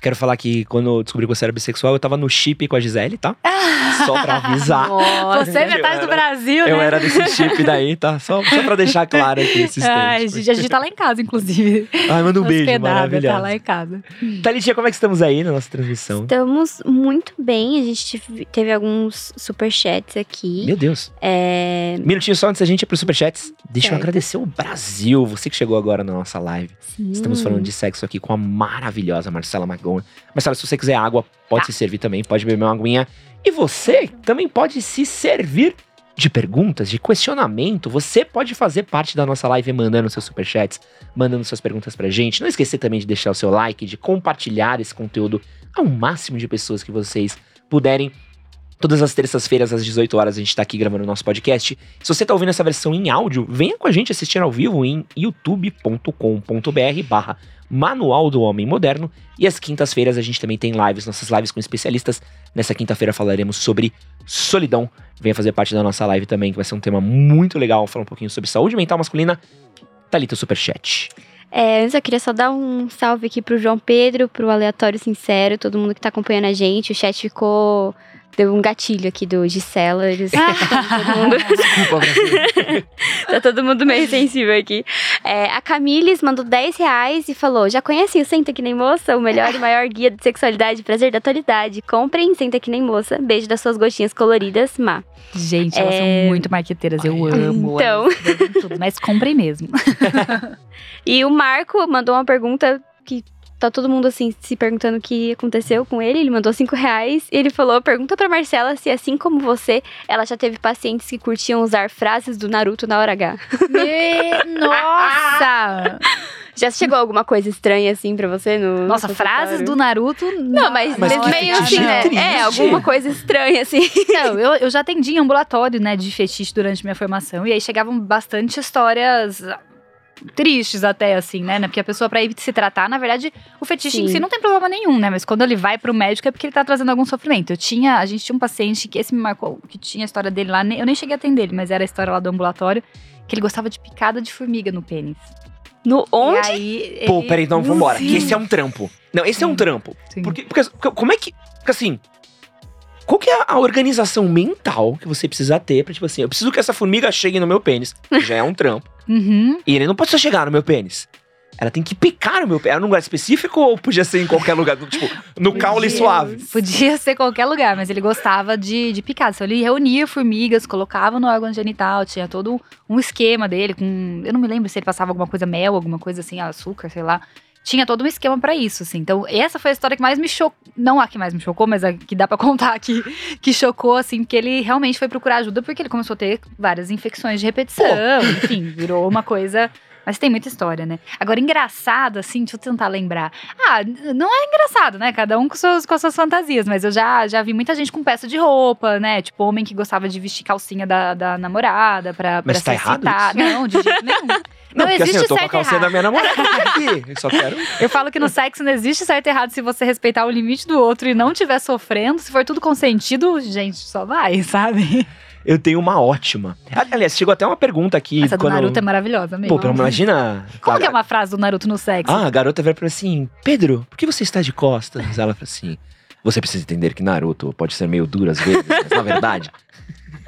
S1: Quero falar que quando eu descobri que você era bissexual, eu tava no chip com a Gisele, tá? Só pra avisar.
S3: Nossa.
S2: Você é
S1: eu
S2: metade do
S1: era-
S2: Brasil,
S1: Eu
S2: né?
S1: era desse chip daí, tá? Só, só pra deixar claro aqui esses
S2: Ai. Gigi, a gente tá lá em casa, inclusive.
S1: Ai, manda um beijo, maravilhoso.
S2: Tá lá em casa.
S1: Thalitinha, como é que estamos aí na nossa transmissão?
S3: Estamos muito bem. A gente teve alguns superchats aqui.
S1: Meu Deus.
S3: É,
S1: Minutinho só antes da gente ir pros superchats. Deixa eu
S3: Certo.
S1: agradecer o Brasil, você que chegou agora na nossa live.
S3: sim.
S1: Estamos falando de sexo aqui com a maravilhosa Marcela Magona. Marcela, se você quiser água, pode se servir também, pode beber uma aguinha. E você também pode se servir de perguntas, de questionamento. Você pode fazer parte da nossa live mandando seus superchats, mandando suas perguntas pra gente. Não esquecer também de deixar o seu like, de compartilhar esse conteúdo ao máximo de pessoas que vocês puderem. Todas as terças-feiras, às 18 horas, a gente tá aqui gravando o nosso podcast. Se você tá ouvindo essa versão em áudio, venha com a gente assistir ao vivo em youtube.com.br barra Manual do Homem Moderno. E às quintas-feiras a gente também tem lives, nossas lives com especialistas. Nessa quinta-feira falaremos sobre solidão. Venha fazer parte da nossa live também, que vai ser um tema muito legal. Falar um pouquinho sobre saúde mental masculina. Thalita Superchat.
S3: É, antes eu queria só dar um salve aqui pro João Pedro, pro Aleatório Sincero, todo mundo que tá acompanhando a gente. O chat ficou. Deu um gatilho aqui do Gisela. Eles, todo mundo,
S1: Desculpa,
S3: tá todo mundo meio sensível aqui. É, a Camiles mandou 10 reais e falou: Já conhecem o Senta Que Nem Moça? O melhor e maior guia de sexualidade e prazer da atualidade. Comprem Senta Que Nem Moça. Beijo das suas gotinhas coloridas, Má.
S2: Gente, elas
S3: É.
S2: são muito marqueteiras, eu
S1: Ai,
S2: amo.
S3: então.
S2: elas vendem tudo, mas comprem mesmo.
S3: E o Marco mandou uma pergunta que tá todo mundo assim se perguntando o que aconteceu com ele. Ele mandou cinco reais e ele falou: pergunta pra Marcela se, assim como você, ela já teve pacientes que curtiam usar frases do Naruto na hora H.
S2: Me- Nossa!
S3: Já chegou alguma coisa estranha assim pra você no.
S2: Nossa,
S3: no
S2: frases do? Naruto.
S3: Não, mas,
S1: Mas
S3: mas meio assim, né?
S1: triste.
S3: É, alguma coisa estranha, assim.
S2: Não, eu, eu já atendi em ambulatório, né, de fetiche durante minha formação. E aí chegavam bastante histórias tristes até, assim, né? Porque a pessoa, pra ir se tratar, na verdade, o fetiche em
S3: Sim.
S2: si não tem problema nenhum, né? Mas quando ele vai pro médico é porque ele tá trazendo algum sofrimento. Eu tinha, a gente tinha um paciente que esse me marcou, que tinha a história dele lá, eu nem cheguei a atender ele, mas era a história lá do ambulatório, que ele gostava de picada de formiga no pênis.
S3: No onde?
S2: E aí,
S1: Pô,
S2: ele-
S1: peraí, então vambora.
S2: Sim.
S1: Que esse é um trampo. Não, esse é um
S2: Sim.
S1: trampo.
S2: Sim.
S1: Porque, porque, porque como é que. Porque assim. Qual que é a organização mental que você precisa ter pra, tipo assim, eu preciso que essa formiga chegue no meu pênis. Já é um trampo.
S2: Uhum.
S1: E ele não pode só chegar no meu pênis. Ela tem que picar no meu pênis. Era num lugar específico ou podia ser em qualquer lugar? Tipo, no caule suave.
S2: Podia ser qualquer lugar, mas ele gostava de, de picar. Então ele reunia formigas, colocava no órgão genital, tinha todo um esquema dele com. Eu não me lembro se ele passava alguma coisa mel, alguma coisa assim, açúcar, sei lá. Tinha todo um esquema pra isso, assim. Então, essa foi a história que mais me chocou. Não a que mais me chocou, mas a que dá pra contar aqui, que chocou, assim, porque ele realmente foi procurar ajuda porque ele começou a ter várias infecções de repetição. Enfim, virou uma coisa. Mas tem muita história, né? Agora, engraçado, assim, deixa eu tentar lembrar. Ah, não é engraçado, né? Cada um com, seus, com as suas fantasias, mas eu já, já vi muita gente com peça de roupa, né? Tipo, homem que gostava de vestir calcinha da, da namorada pra, pra
S1: Mas tá
S2: se
S1: errado.
S2: Não, de jeito nenhum.
S1: Não,
S2: Não,
S1: porque assim,
S2: existe
S1: eu tô com a
S2: certo
S1: calcinha
S2: errado.
S1: da minha namorada aqui. Eu só quero.
S2: Eu falo que no sexo não existe certo e errado se você respeitar o limite do outro e não estiver sofrendo. Se for tudo consentido, gente, só vai, sabe?
S1: Eu tenho uma ótima. Ali- Aliás, chegou até uma pergunta aqui.
S2: Essa do
S1: quando...
S2: Naruto é maravilhosa mesmo.
S1: Pô, imagina.
S2: Como
S1: a-
S2: que é uma frase do Naruto no sexo?
S1: Ah, a garota vai pra assim: Pedro, por que você está de costas? Ela fala assim: Você precisa entender que Naruto pode ser meio duro às vezes, mas na verdade.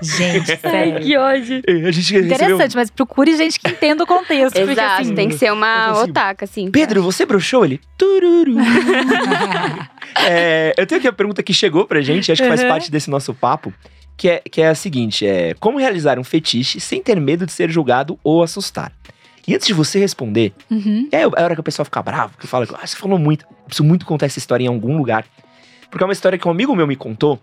S2: Gente, sério.
S3: que ódio.
S1: A gente recebeu.
S2: Interessante, mas procure gente que entenda o contexto. porque,
S3: Exato,
S2: assim,
S3: tem que ser uma
S1: assim,
S3: otaka, assim.
S1: Pedro, você broxou? Ele. Tururu. É, eu tenho aqui a pergunta que chegou pra gente, acho que faz
S2: Uhum.
S1: parte desse nosso papo. Que é, que é a seguinte: é como realizar um fetiche sem ter medo de ser julgado ou assustar. E antes de você responder,
S2: Uhum.
S1: é a hora que o pessoal fica bravo, que fala, ah, você falou muito. Eu preciso muito contar essa história em algum lugar. Porque é uma história que um amigo meu me contou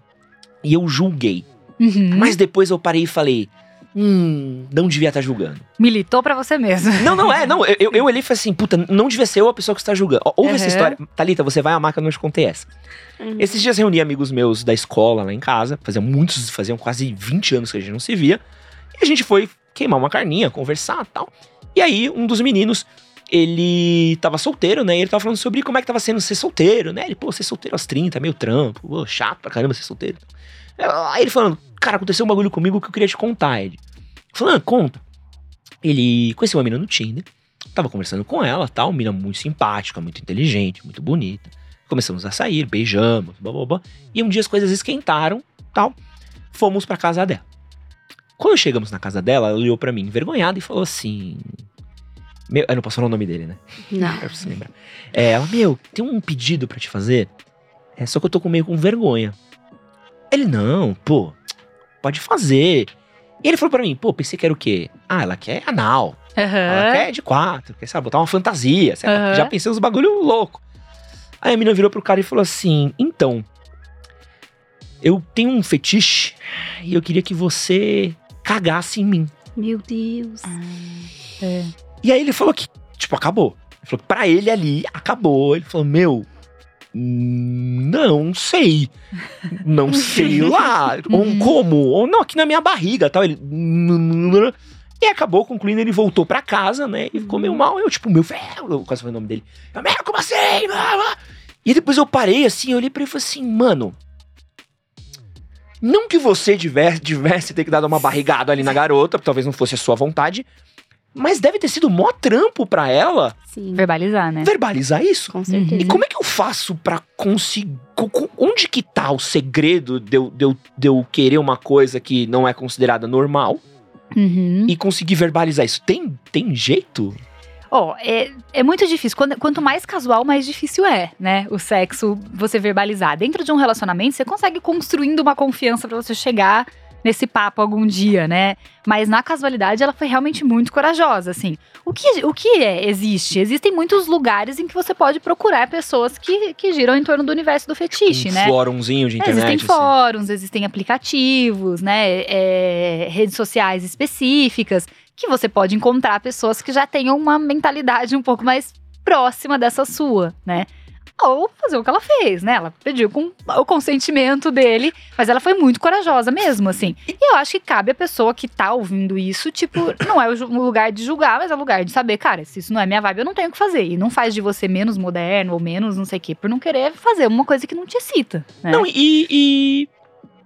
S1: e eu julguei.
S2: Uhum.
S1: Mas depois eu parei e falei, hum, não devia estar julgando.
S2: Militou pra você mesmo.
S1: Não, não é, não. Eu, eu, eu olhei e falei assim, puta, não devia ser eu a pessoa que está julgando. Ouve essa
S2: Uhum.
S1: história. Thalita, você vai amar que eu não te contei essa.
S3: Uhum.
S1: Esses dias reuni amigos meus da escola lá em casa. Fazia muitos, faziam quase 20 anos que a gente não se via. E a gente foi queimar uma carninha, conversar e tal. E aí, um dos meninos, ele tava solteiro, né? E ele tava falando sobre como é que tava sendo ser solteiro, né? Ele, pô, ser solteiro aos 30, meio trampo, pô, chato pra caramba ser solteiro. Aí ele falando, cara, aconteceu um bagulho comigo que eu queria te contar, Ed. Falando, ah, conta. Ele conheceu uma mina no Tinder, tava conversando com ela, tal, mina muito simpática, muito inteligente, muito bonita. Começamos a sair, beijamos, blá, blá, blá. E um dia as coisas esquentaram, tal. Fomos pra casa dela. Quando chegamos na casa dela, ela olhou pra mim envergonhada e falou assim: meu, eu não posso falar o nome dele, né?
S3: Não.
S1: Eu preciso lembrar. É, ela, meu, tem um pedido pra te fazer. É só que eu tô com meio com vergonha. Ele, não, pô, pode fazer. E ele falou pra mim, pô, pensei que era o quê? Ah, ela quer anal. Ela
S2: Aham.
S1: quer de quatro, quer, sabe, botar uma fantasia.
S2: Aham.
S1: Já pensei uns bagulho louco. Aí a menina virou pro cara e falou assim: então, eu tenho um fetiche e eu queria que você cagasse em mim.
S3: Meu Deus.
S2: É.
S1: E aí ele falou que, tipo, acabou. Ele falou que pra ele ali, acabou. Ele falou, meu, não sei. Não sei lá. Ou como? Ou não, aqui na minha barriga tal. Ele. "Hum, E acabou concluindo, ele voltou pra casa, né? E ficou meio mal. Eu, tipo, meu velho, eu quase falei o nome dele. Eu, meu, como assim? Blá, blá." E depois eu parei assim, eu olhei pra ele e falei assim, mano. Não que você tivesse, tivesse ter que dar uma barrigada ali na garota, talvez não fosse a sua vontade. Mas deve ter sido mó trampo pra ela
S3: Sim,
S2: Verbalizar, né?
S1: verbalizar isso.
S3: com certeza.
S1: E como é que eu faço pra conseguir. co- co- Onde que tá o segredo de eu, de, eu, de eu querer uma coisa que não é considerada normal
S2: Uhum.
S1: e conseguir verbalizar isso? Tem, tem jeito?
S2: Ó, é, é muito difícil. Quando- quanto mais casual, mais difícil é, né? O sexo, você verbalizar. Dentro de um relacionamento, você consegue construindo uma confiança pra você chegar nesse papo algum dia, né? Mas na casualidade, ela foi realmente muito corajosa, assim. O que, o que é, existe? Existem muitos lugares em que você pode procurar pessoas que, que giram em torno do universo do fetiche,
S1: um
S2: né?
S1: fórumzinho de internet.
S2: Existem
S1: assim.
S2: fóruns, existem aplicativos, né? é, redes sociais específicas que você pode encontrar pessoas que já tenham uma mentalidade um pouco mais próxima dessa sua, né? Ou fazer o que ela fez, né? Ela pediu com o consentimento dele, mas ela foi muito corajosa mesmo, assim. E eu acho que cabe a pessoa que tá ouvindo isso, tipo, não é o lugar de julgar, mas é o lugar de saber, cara, se isso não é minha vibe, eu não tenho o que fazer. E não faz de você menos moderno ou menos não sei o quê, por não querer fazer uma coisa que não te excita, né?
S1: Não, e. e...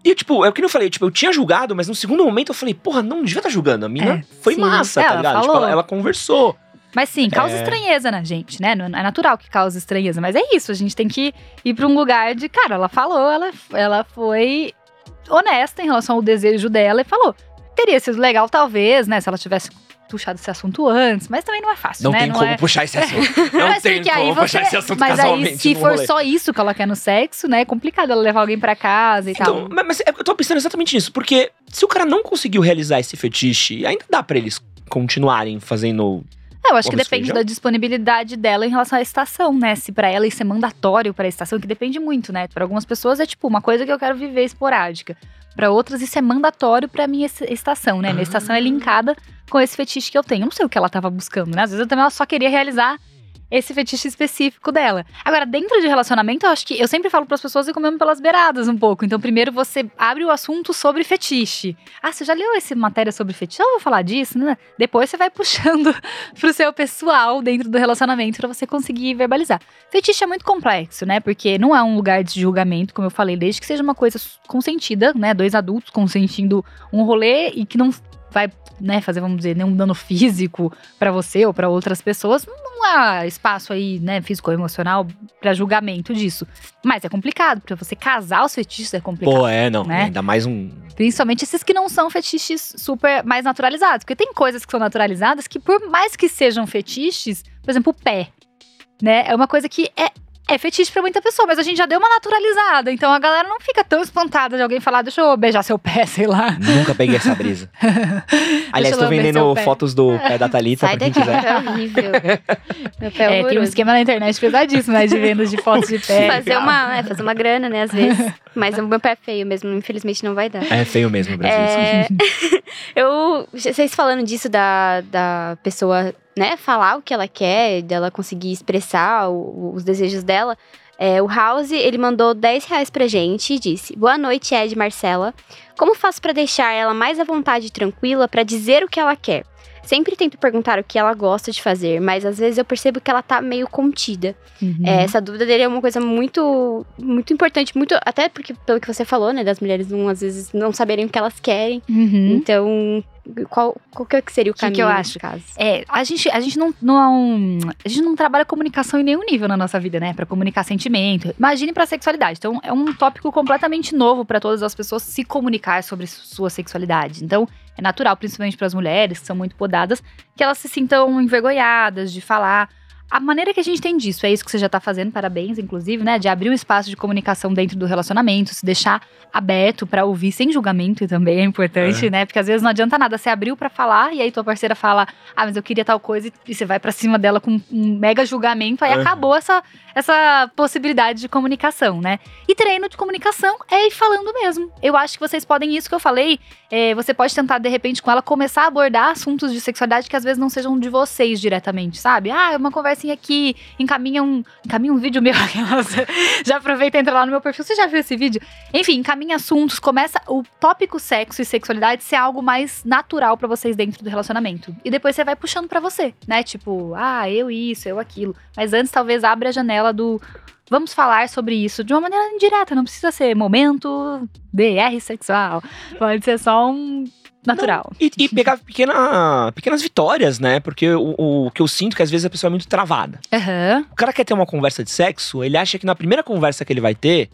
S1: E, tipo, é o que eu falei, tipo, eu tinha julgado, mas no segundo momento eu falei, porra, não devia estar julgando. A mina
S2: É,
S1: foi
S2: sim.
S1: massa,
S2: Ela
S1: tá ligado? Tipo,
S2: falou.
S1: ela, ela conversou.
S2: Mas sim, causa
S1: É.
S2: estranheza na gente, né? Não- É natural que cause estranheza, mas é isso, a gente tem que ir pra um lugar de, cara, ela falou, ela, ela foi honesta em relação ao desejo dela e falou. Teria sido legal, talvez, né, se ela tivesse puxado esse assunto antes, mas também não é fácil,
S1: Não
S2: né?
S1: tem como
S2: é...
S1: puxar esse assunto. Não
S2: Mas
S1: tem como puxar
S2: você-
S1: esse assunto
S2: Mas
S1: casualmente.
S2: aí, se for
S1: rolê.
S2: só isso que ela quer no sexo, né? É complicado ela levar alguém pra casa e
S1: Então,
S2: tal.
S1: mas, é- eu tô pensando exatamente nisso, porque se o cara não conseguiu realizar esse fetiche, ainda dá pra eles continuarem fazendo.
S2: É, eu acho que depende
S1: feijão?
S2: da disponibilidade dela em relação à estação, né? Se pra ela isso é mandatório pra estação, que depende muito, né? Pra algumas pessoas é tipo uma coisa que eu quero viver esporádica. Pra outras isso é mandatório pra minha es- estação, né? Minha
S1: Ah.
S2: estação é linkada com esse fetiche que eu tenho. Eu não sei o que ela tava buscando, né? Às vezes eu também ela só queria realizar esse fetiche específico dela. Agora, dentro de relacionamento, eu acho que eu sempre falo para as pessoas ir comendo pelas beiradas um pouco. Então, primeiro você abre o assunto sobre fetiche. Ah, você já leu essa matéria sobre fetiche? Eu vou falar disso, né? Depois você vai puxando pro seu pessoal dentro do relacionamento para você conseguir verbalizar. Fetiche é muito complexo, né? Porque não é um lugar de julgamento, como eu falei, desde que seja uma coisa consentida, né? Dois adultos consentindo um rolê e que não vai, né, fazer, vamos dizer, nenhum dano físico para você ou para outras pessoas. Não há espaço aí, né, físico ou emocional para julgamento disso. Mas é complicado, porque você casar os fetiches é complicado.
S1: Pô, é, não.
S2: né?
S1: Ainda mais um.
S2: Principalmente esses que não são fetiches super mais naturalizados. Porque tem coisas que são naturalizadas que, por mais que sejam fetiches, por exemplo, o pé. Né? É uma coisa que é é fetiche pra muita pessoa, mas a gente já deu uma naturalizada. Então a galera não fica tão espantada de alguém falar, deixa eu beijar seu pé, sei lá.
S1: Nunca peguei essa brisa. Aliás, tô vendendo fotos do pé da Thalita.
S3: Sai daqui, meu pé é horrível. Meu pé
S2: é, é tem um esquema na internet pesadíssimo, né, de vendas de fotos de pé.
S3: Fazer uma, é, fazer uma grana, né, às vezes. Mas o meu pé é feio mesmo, infelizmente não vai dar.
S1: É feio mesmo, Brasil.
S3: É... eu, vocês falando disso da, da pessoa né, falar o que ela quer, dela conseguir expressar o, os desejos dela. É, o House, ele mandou 10 reais pra gente e disse: Boa noite, Ed Marcela. Como faço para deixar ela mais à vontade e tranquila para dizer o que ela quer? Sempre tento perguntar o que ela gosta de fazer, mas às vezes eu percebo que ela tá meio contida. Uhum. É, essa dúvida dele é uma coisa muito, muito importante, muito até porque pelo que você falou, né, das mulheres não às vezes não saberem o que elas querem. Uhum. Então qual, qual que seria o caminho que, que eu acho? caso?
S2: É, a gente, a gente não, não a gente não trabalha comunicação em nenhum nível na nossa vida, né? Para comunicar sentimento. Imagine para sexualidade. Então é um tópico completamente novo para todas as pessoas se comunicar sobre sua sexualidade. Então é natural, principalmente para as mulheres que são muito podadas, que elas se sintam envergonhadas de falar a maneira que a gente tem disso, é isso que você já tá fazendo, parabéns, inclusive, né? De abrir um espaço de comunicação dentro do relacionamento, se deixar aberto para ouvir sem julgamento também é importante, é. né? Porque às vezes não adianta nada, você abriu para falar e aí tua parceira fala, ah, mas eu queria tal coisa e você vai para cima dela com um mega julgamento, aí é. acabou essa, essa possibilidade de comunicação, né? E treino de comunicação é ir falando mesmo. Eu acho que vocês podem, isso que eu falei, é, você pode tentar, de repente, com ela, começar a abordar assuntos de sexualidade que às vezes não sejam de vocês diretamente, sabe? Ah, uma conversa assim aqui, encaminha um, encaminha um vídeo meu. já aproveita e entra lá no meu perfil. Você já viu esse vídeo? Enfim, encaminha assuntos, começa o tópico sexo e sexualidade ser algo mais natural para vocês dentro do relacionamento. E depois você vai puxando para você, né? Tipo, ah, eu isso, eu aquilo. Mas antes talvez abra a janela do Vamos falar sobre isso de uma maneira indireta, não precisa ser momento DR sexual. Pode ser só um natural.
S1: Não, e, e, pegar pequena, pequenas vitórias, né? Porque o, o, que eu sinto é que às vezes a pessoa é muito travada.
S2: Uhum.
S1: O cara quer ter uma conversa de sexo, ele acha que na primeira conversa que ele vai ter,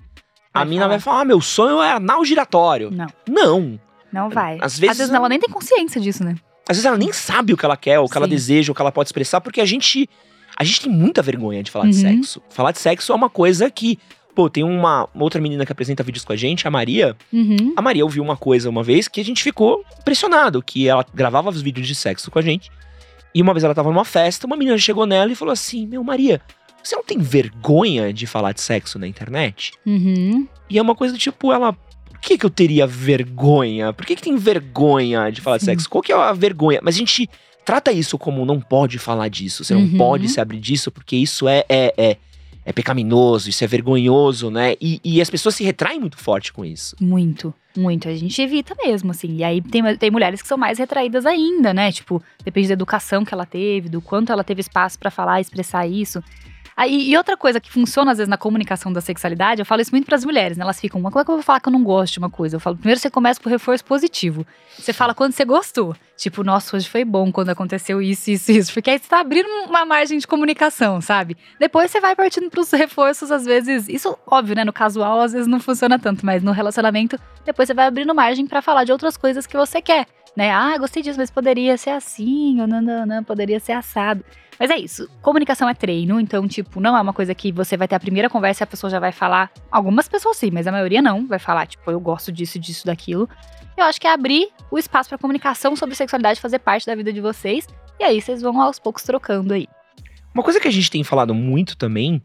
S1: vai a mina falar. vai falar: ah, meu sonho é anal giratório.
S2: Não.
S1: Não.
S2: Não vai.
S1: Às vezes,
S2: às vezes ela nem tem consciência disso, né?
S1: Às vezes ela nem sabe o que ela quer, o que Sim. ela deseja, o que ela pode expressar, porque a gente. A gente tem muita vergonha de falar uhum. de sexo. Falar de sexo é uma coisa que Pô, tem uma, outra menina que apresenta vídeos com a gente, a Maria.
S2: Uhum.
S1: A Maria ouviu uma coisa uma vez que a gente ficou impressionado, que ela gravava os vídeos de sexo com a gente. E uma vez ela tava numa festa, uma menina chegou nela e falou assim: Meu, Maria, você não tem vergonha de falar de sexo na internet?
S2: Uhum.
S1: E é uma coisa tipo, ela. Por que, que eu teria vergonha? Por que, que tem vergonha de falar de sexo? Qual que é a vergonha? Mas a gente trata isso como não pode falar disso, você uhum. não pode se abrir disso, porque isso é, é, é é pecaminoso, isso é vergonhoso, né? E, e, as pessoas se retraem muito forte com isso.
S2: Muito, muito. A gente evita mesmo, assim. E aí tem, tem mulheres que são mais retraídas ainda, né? Tipo, depende da educação que ela teve, do quanto ela teve espaço para falar, expressar isso. Aí, e outra coisa que funciona às vezes na comunicação da sexualidade, eu falo isso muito para as mulheres, né? Elas ficam, mas como é que eu vou falar que eu não gosto de uma coisa? Eu falo, primeiro você começa por reforço positivo. Você fala quando você gostou. Tipo, nossa, hoje foi bom quando aconteceu isso, isso, isso. Porque aí você tá abrindo uma margem de comunicação, sabe? Depois você vai partindo pros reforços, às vezes. Isso, óbvio, né? No casual, às vezes não funciona tanto, mas no relacionamento, depois você vai abrindo margem para falar de outras coisas que você quer. Né? Ah, gostei disso, mas poderia ser assim, ou não, não, não, poderia ser assado. Mas é isso. Comunicação é treino, então, tipo, não é uma coisa que você vai ter a primeira conversa e a pessoa já vai falar. Algumas pessoas sim, mas a maioria não. Vai falar, tipo, eu gosto disso, disso, daquilo. Eu acho que é abrir o espaço para comunicação sobre sexualidade fazer parte da vida de vocês. E aí vocês vão aos poucos trocando aí.
S1: Uma coisa que a gente tem falado muito também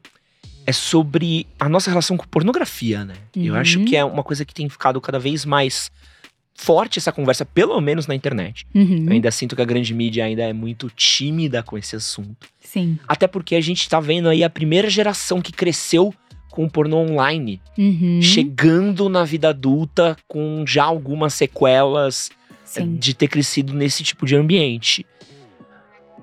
S1: é sobre a nossa relação com pornografia, né? Uhum. Eu acho que é uma coisa que tem ficado cada vez mais forte essa conversa, pelo menos na internet.
S2: Uhum.
S1: Eu ainda sinto que a grande mídia ainda é muito tímida com esse assunto.
S2: Sim.
S1: Até porque a gente tá vendo aí a primeira geração que cresceu com o pornô online,
S2: uhum.
S1: chegando na vida adulta com já algumas sequelas
S2: Sim.
S1: de ter crescido nesse tipo de ambiente.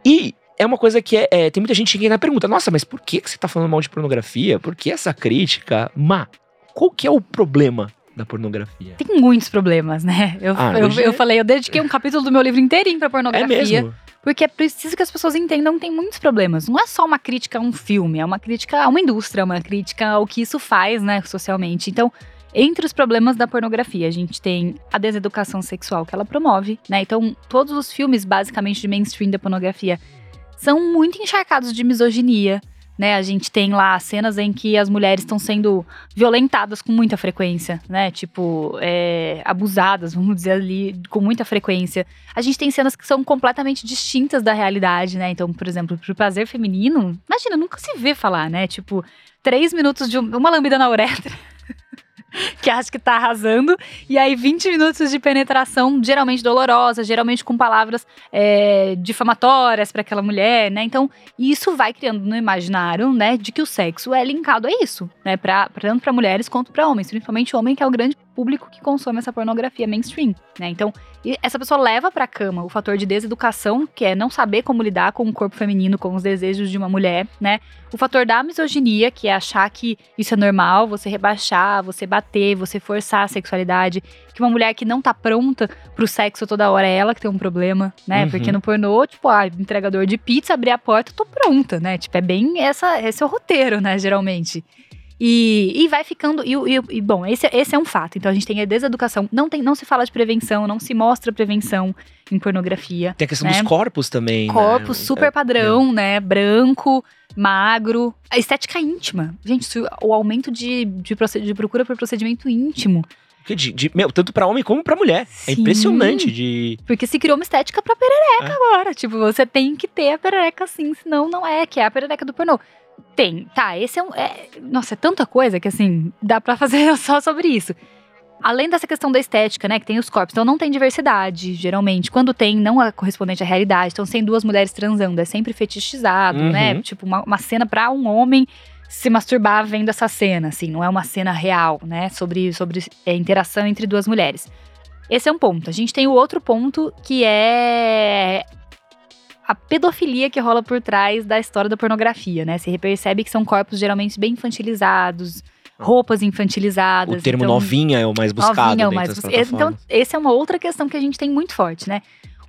S1: E é uma coisa que é, é, tem muita gente que ainda pergunta: nossa, mas por que, que você tá falando mal de pornografia? Por que essa crítica? Mas qual que é o problema da pornografia?
S2: Tem muitos problemas, né? Eu, ah, eu, eu, falei, eu dediquei um capítulo do meu livro inteirinho pra pornografia.
S1: É mesmo?
S2: Porque é preciso que as pessoas entendam que tem muitos problemas. Não é só uma crítica a um filme, é uma crítica a uma indústria, é uma crítica ao que isso faz, né, socialmente. Então, entre os problemas da pornografia, a gente tem a deseducação sexual que ela promove, né? Então, todos os filmes, basicamente, de mainstream da pornografia são muito encharcados de misoginia, né? A gente tem lá cenas em que as mulheres estão sendo violentadas com muita frequência, né? Tipo, é, abusadas, vamos dizer ali, com muita frequência. A gente tem cenas que são completamente distintas da realidade, né? Então, por exemplo, pro prazer feminino, imagina, nunca se vê falar, né? Tipo, três minutos de uma lambida na uretra. que acha que tá arrasando. E aí, 20 minutos de penetração, geralmente dolorosa, geralmente com palavras é, difamatórias para aquela mulher, né? Então, isso vai criando no imaginário, né, de que o sexo é linkado a isso, né? Pra, tanto para mulheres quanto para homens, principalmente homem, que é o grande público que consome essa pornografia mainstream, né? Então, essa pessoa leva para a cama o fator de deseducação, que é não saber como lidar com o corpo feminino, com os desejos de uma mulher, né? O fator da misoginia, que é achar que isso é normal, você rebaixar, você bater, você forçar a sexualidade, que uma mulher que não tá pronta pro sexo toda hora é ela que tem um problema, né? Uhum. Porque no pornô, tipo, ah, entregador de pizza, abrir a porta, tô pronta, né? Tipo, é bem essa, esse é o roteiro, né, geralmente. E, e vai ficando. E, e, e, bom, esse, esse é um fato. Então a gente tem a deseducação. Não, tem, não se fala de prevenção, não se mostra prevenção em pornografia.
S1: Tem a questão né? dos corpos também.
S2: Né? Corpos
S1: né?
S2: super padrão, é, né? Branco, magro. A estética íntima. Gente, o aumento de, de, de procura por procedimento íntimo.
S1: De, de, meu, tanto para homem como para mulher. É Sim, é impressionante de.
S2: Porque se criou uma estética pra perereca é. agora. Tipo, você tem que ter a perereca assim, senão não é, que é a perereca do pornô. Tem, tá, esse é um. É, nossa, é tanta coisa que assim, dá para fazer só sobre isso. Além dessa questão da estética, né, que tem os corpos, então não tem diversidade, geralmente. Quando tem, não é correspondente à realidade. Então, sem duas mulheres transando, é sempre fetichizado, né? uhum. né? Tipo, uma, uma cena para um homem se masturbar vendo essa cena, assim, não é uma cena real, né? Sobre, sobre é, interação entre duas mulheres. Esse é um ponto. A gente tem o outro ponto que é a pedofilia que rola por trás da história da pornografia, né? Você percebe que são corpos geralmente bem infantilizados, roupas infantilizadas.
S1: O termo então, novinha é o mais buscado. Novinha é o mais buscado.
S2: Então, essa é uma outra questão que a gente tem muito forte, né?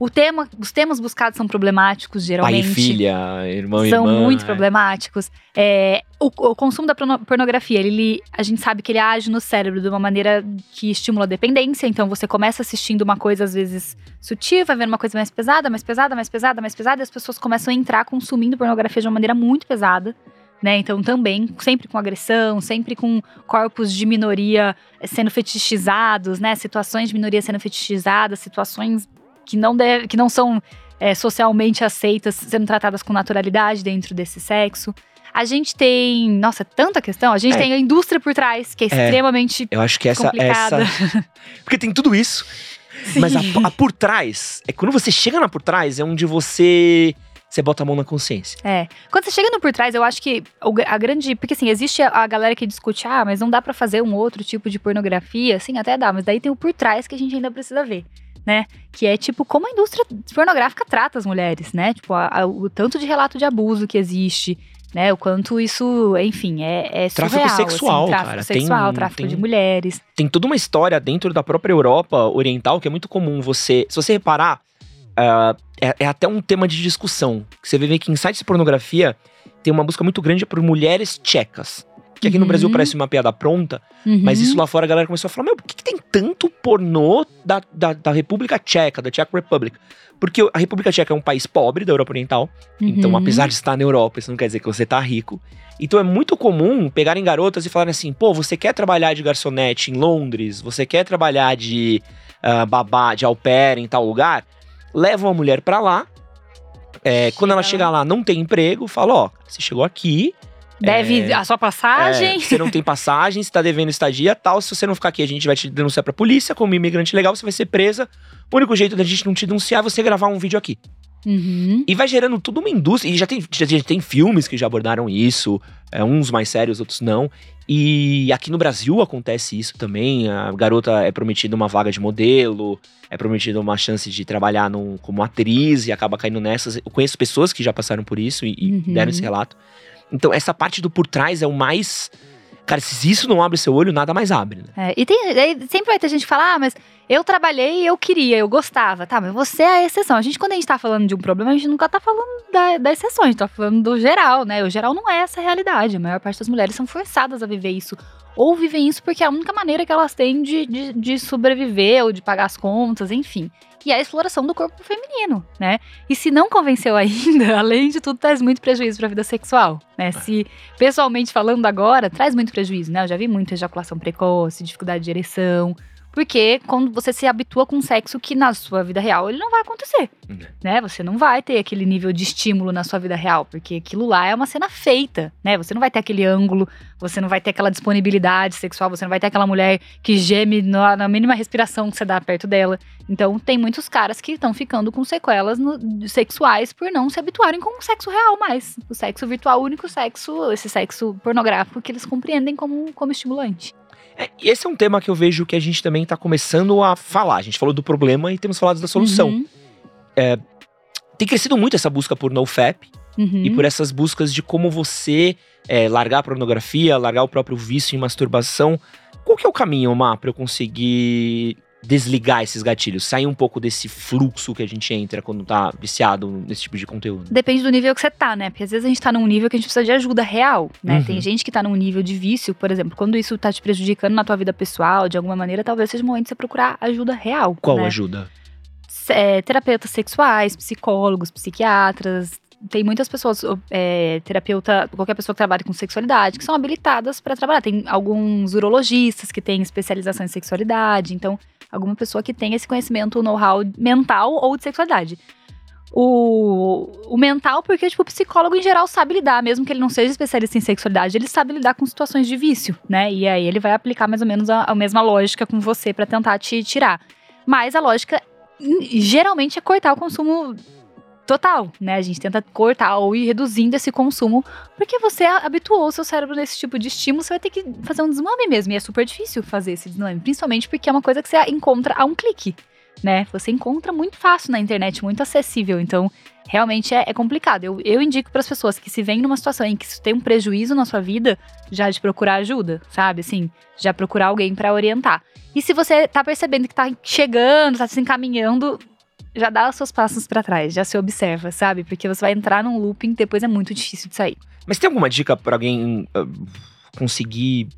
S2: O tema, os temas buscados são problemáticos, geralmente.
S1: Pai e filha, irmão e
S2: irmã.
S1: São
S2: muito é. problemáticos. É, o, o, consumo da pornografia, ele, a gente sabe que ele age no cérebro de uma maneira que estimula a dependência. Então, você começa assistindo uma coisa, às vezes, sutil, vai vendo uma coisa mais pesada, mais pesada, mais pesada, mais pesada. E as pessoas começam a entrar consumindo pornografia de uma maneira muito pesada. Né? Então, também, sempre com agressão, sempre com corpos de minoria sendo fetichizados, né? Situações de minoria sendo fetichizadas, situações que não, deve, que não são é, socialmente aceitas sendo tratadas com naturalidade dentro desse sexo. A gente tem, nossa, tanta questão. A gente é. tem a indústria por trás, que é, é extremamente
S1: Eu acho que essa,
S2: complicada.
S1: essa porque tem tudo isso. Sim. Mas a, a, por trás, é quando você chega na por trás, é onde você você bota a mão na consciência.
S2: É. Quando você chega no por trás, eu acho que a grande. Porque assim, existe a galera que discute, ah, mas não dá para fazer um outro tipo de pornografia. Sim, até dá, mas daí tem o por trás que a gente ainda precisa ver né? Que é tipo como a indústria pornográfica trata as mulheres, né? Tipo, a, a, o tanto de relato de abuso que existe, né? O quanto isso, enfim, é, é
S1: tráfico
S2: surreal,
S1: sexual,
S2: assim, tráfico
S1: cara.
S2: sexual,
S1: tem,
S2: tráfico
S1: tem,
S2: de mulheres.
S1: Tem toda uma história dentro da própria Europa Oriental que é muito comum você, se você reparar, uh, é, é, até um tema de discussão. Você vê que em sites de pornografia tem uma busca muito grande por mulheres tchecas que aqui uhum. no Brasil uhum. parece uma piada pronta, uhum. mas isso lá fora a galera começou a falar: meu, por que, que tem tanto pornô da, da, da, República Tcheca, da Czech Republic? Porque a República Tcheca é um país pobre da Europa Oriental, então, uhum. então apesar de estar na Europa, isso não quer dizer que você tá rico. Então é muito comum pegarem garotas e falarem assim: pô, você quer trabalhar de garçonete em Londres? Você quer trabalhar de uh, babá, de au pair em tal lugar? Leva uma mulher pra lá. É, quando ela chega lá, não tem emprego, fala: ó, você chegou aqui,
S2: Deve é, a sua passagem.
S1: É, você não tem passagem, você tá devendo estadia tal. Se você não ficar aqui, a gente vai te denunciar pra polícia. Como imigrante legal, você vai ser presa. O único jeito da gente não te denunciar é você gravar um vídeo aqui.
S2: Uhum.
S1: E vai gerando toda uma indústria. E já tem, já, já tem filmes que já abordaram isso. É, uns mais sérios, outros não. E aqui no Brasil acontece isso também. A garota é prometida uma vaga de modelo, é prometida uma chance de trabalhar num, como atriz e acaba caindo nessas. Eu conheço pessoas que já passaram por isso e, e uhum. deram esse relato. Então, essa parte do por trás é o mais. Cara, se isso não abre seu olho, nada mais abre. Né?
S2: É, e tem, sempre vai ter gente que fala, ah, mas eu trabalhei eu queria, eu gostava. Tá, mas você é a exceção. A gente, quando a gente tá falando de um problema, a gente nunca tá falando da, da exceção, a gente tá falando do geral, né? O geral não é essa realidade. A maior parte das mulheres são forçadas a viver isso. Ou vivem isso porque é a única maneira que elas têm de, de, de sobreviver ou de pagar as contas, enfim que é a exploração do corpo feminino, né? E se não convenceu ainda, além de tudo, traz muito prejuízo para a vida sexual, né? Se pessoalmente falando agora, traz muito prejuízo, né? Eu já vi muita ejaculação precoce, dificuldade de ereção, porque quando você se habitua com um sexo que na sua vida real ele não vai acontecer, uhum. né? Você não vai ter aquele nível de estímulo na sua vida real, porque aquilo lá é uma cena feita, né? Você não vai ter aquele ângulo, você não vai ter aquela disponibilidade sexual, você não vai ter aquela mulher que geme na, na mínima respiração que você dá perto dela. Então, tem muitos caras que estão ficando com sequelas no, sexuais por não se habituarem com o sexo real mais. O sexo virtual, o único sexo, esse sexo pornográfico que eles compreendem como, como estimulante.
S1: É, esse é um tema que eu vejo que a gente também está começando a falar. A gente falou do problema e temos falado da solução. Uhum. É, tem crescido muito essa busca por NoFap uhum. e por essas buscas de como você é, largar a pornografia, largar o próprio vício em masturbação. Qual que é o caminho, Má, para eu conseguir desligar esses gatilhos, sair um pouco desse fluxo que a gente entra quando tá viciado nesse tipo de conteúdo?
S2: Depende do nível que você tá, né? Porque às vezes a gente tá num nível que a gente precisa de ajuda real, né? Uhum. Tem gente que tá num nível de vício, por exemplo, quando isso tá te prejudicando na tua vida pessoal, de alguma maneira, talvez seja o momento de você procurar ajuda real.
S1: Qual
S2: né?
S1: ajuda?
S2: É, terapeutas sexuais, psicólogos, psiquiatras, tem muitas pessoas, é, terapeuta, qualquer pessoa que trabalha com sexualidade, que são habilitadas para trabalhar. Tem alguns urologistas que têm especialização em sexualidade, então alguma pessoa que tem esse conhecimento, know-how mental ou de sexualidade. O, o mental, porque, tipo, o psicólogo em geral sabe lidar, mesmo que ele não seja especialista em sexualidade, ele sabe lidar com situações de vício, né? E aí ele vai aplicar mais ou menos a, a mesma lógica com você para tentar te tirar. Mas a lógica geralmente é cortar o consumo total, né? A gente tenta cortar ou ir reduzindo esse consumo, porque você habituou o seu cérebro nesse tipo de estímulo, você vai ter que fazer um desmame mesmo, e é super difícil fazer esse desmame, principalmente porque é uma coisa que você encontra a um clique, né? Você encontra muito fácil na internet, muito acessível, então realmente é, é complicado. Eu, eu indico para as pessoas que se veem numa situação em que isso tem um prejuízo na sua vida, já de procurar ajuda, sabe? Assim, já procurar alguém para orientar. E se você tá percebendo que tá chegando, tá se encaminhando, já dá os seus passos para trás, já se observa, sabe? Porque você vai entrar num looping, depois é muito difícil de sair.
S1: Mas tem alguma dica para alguém uh, conseguir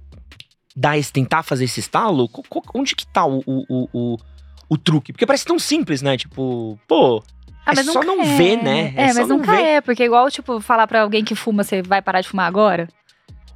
S1: dar esse, tentar fazer esse estalo? Onde que tá o, o, o, o, truque? Porque parece tão simples, né? Tipo, pô, ah, é só não é. ver, né?
S2: É, é mas nunca é, porque igual, tipo, falar para alguém que fuma, você vai parar de fumar agora?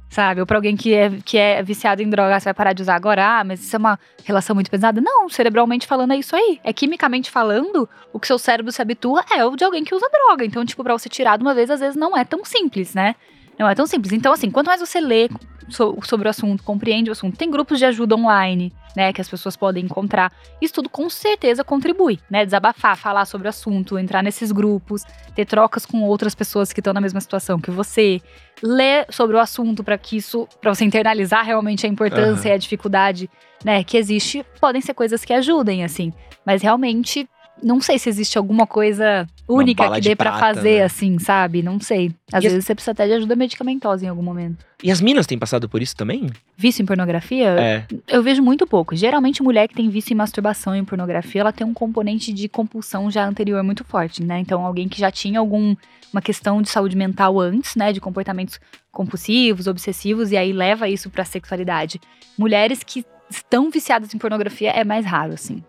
S2: Sabe? Ou para alguém que é, que é viciado em droga, você vai parar de usar agora? Ah, mas isso é uma relação muito pesada? Não, cerebralmente falando é isso aí. É quimicamente falando, o que seu cérebro se habitua é o de alguém que usa droga. Então, tipo, para você tirar de uma vez, às vezes não é tão simples, né? Não é tão simples. Então, assim, quanto mais você lê sobre o assunto, compreende o assunto, tem grupos de ajuda online, né, que as pessoas podem encontrar. Isso tudo com certeza contribui, né? Desabafar, falar sobre o assunto, entrar nesses grupos, ter trocas com outras pessoas que estão na mesma situação que você, ler sobre o assunto para que isso, para você internalizar realmente a importância uhum. e a dificuldade, né, que existe, podem ser coisas que ajudem, assim. Mas realmente não sei se existe alguma coisa única que dê para fazer né? assim, sabe? Não sei. Às e vezes as... você precisa até de ajuda medicamentosa em algum momento.
S1: E as minas têm passado por isso também?
S2: Vício em pornografia?
S1: É.
S2: Eu vejo muito pouco. Geralmente, mulher que tem vício em masturbação e em pornografia, ela tem um componente de compulsão já anterior muito forte, né? Então, alguém que já tinha alguma questão de saúde mental antes, né? De comportamentos compulsivos, obsessivos, e aí leva isso pra sexualidade. Mulheres que estão viciadas em pornografia é mais raro, assim.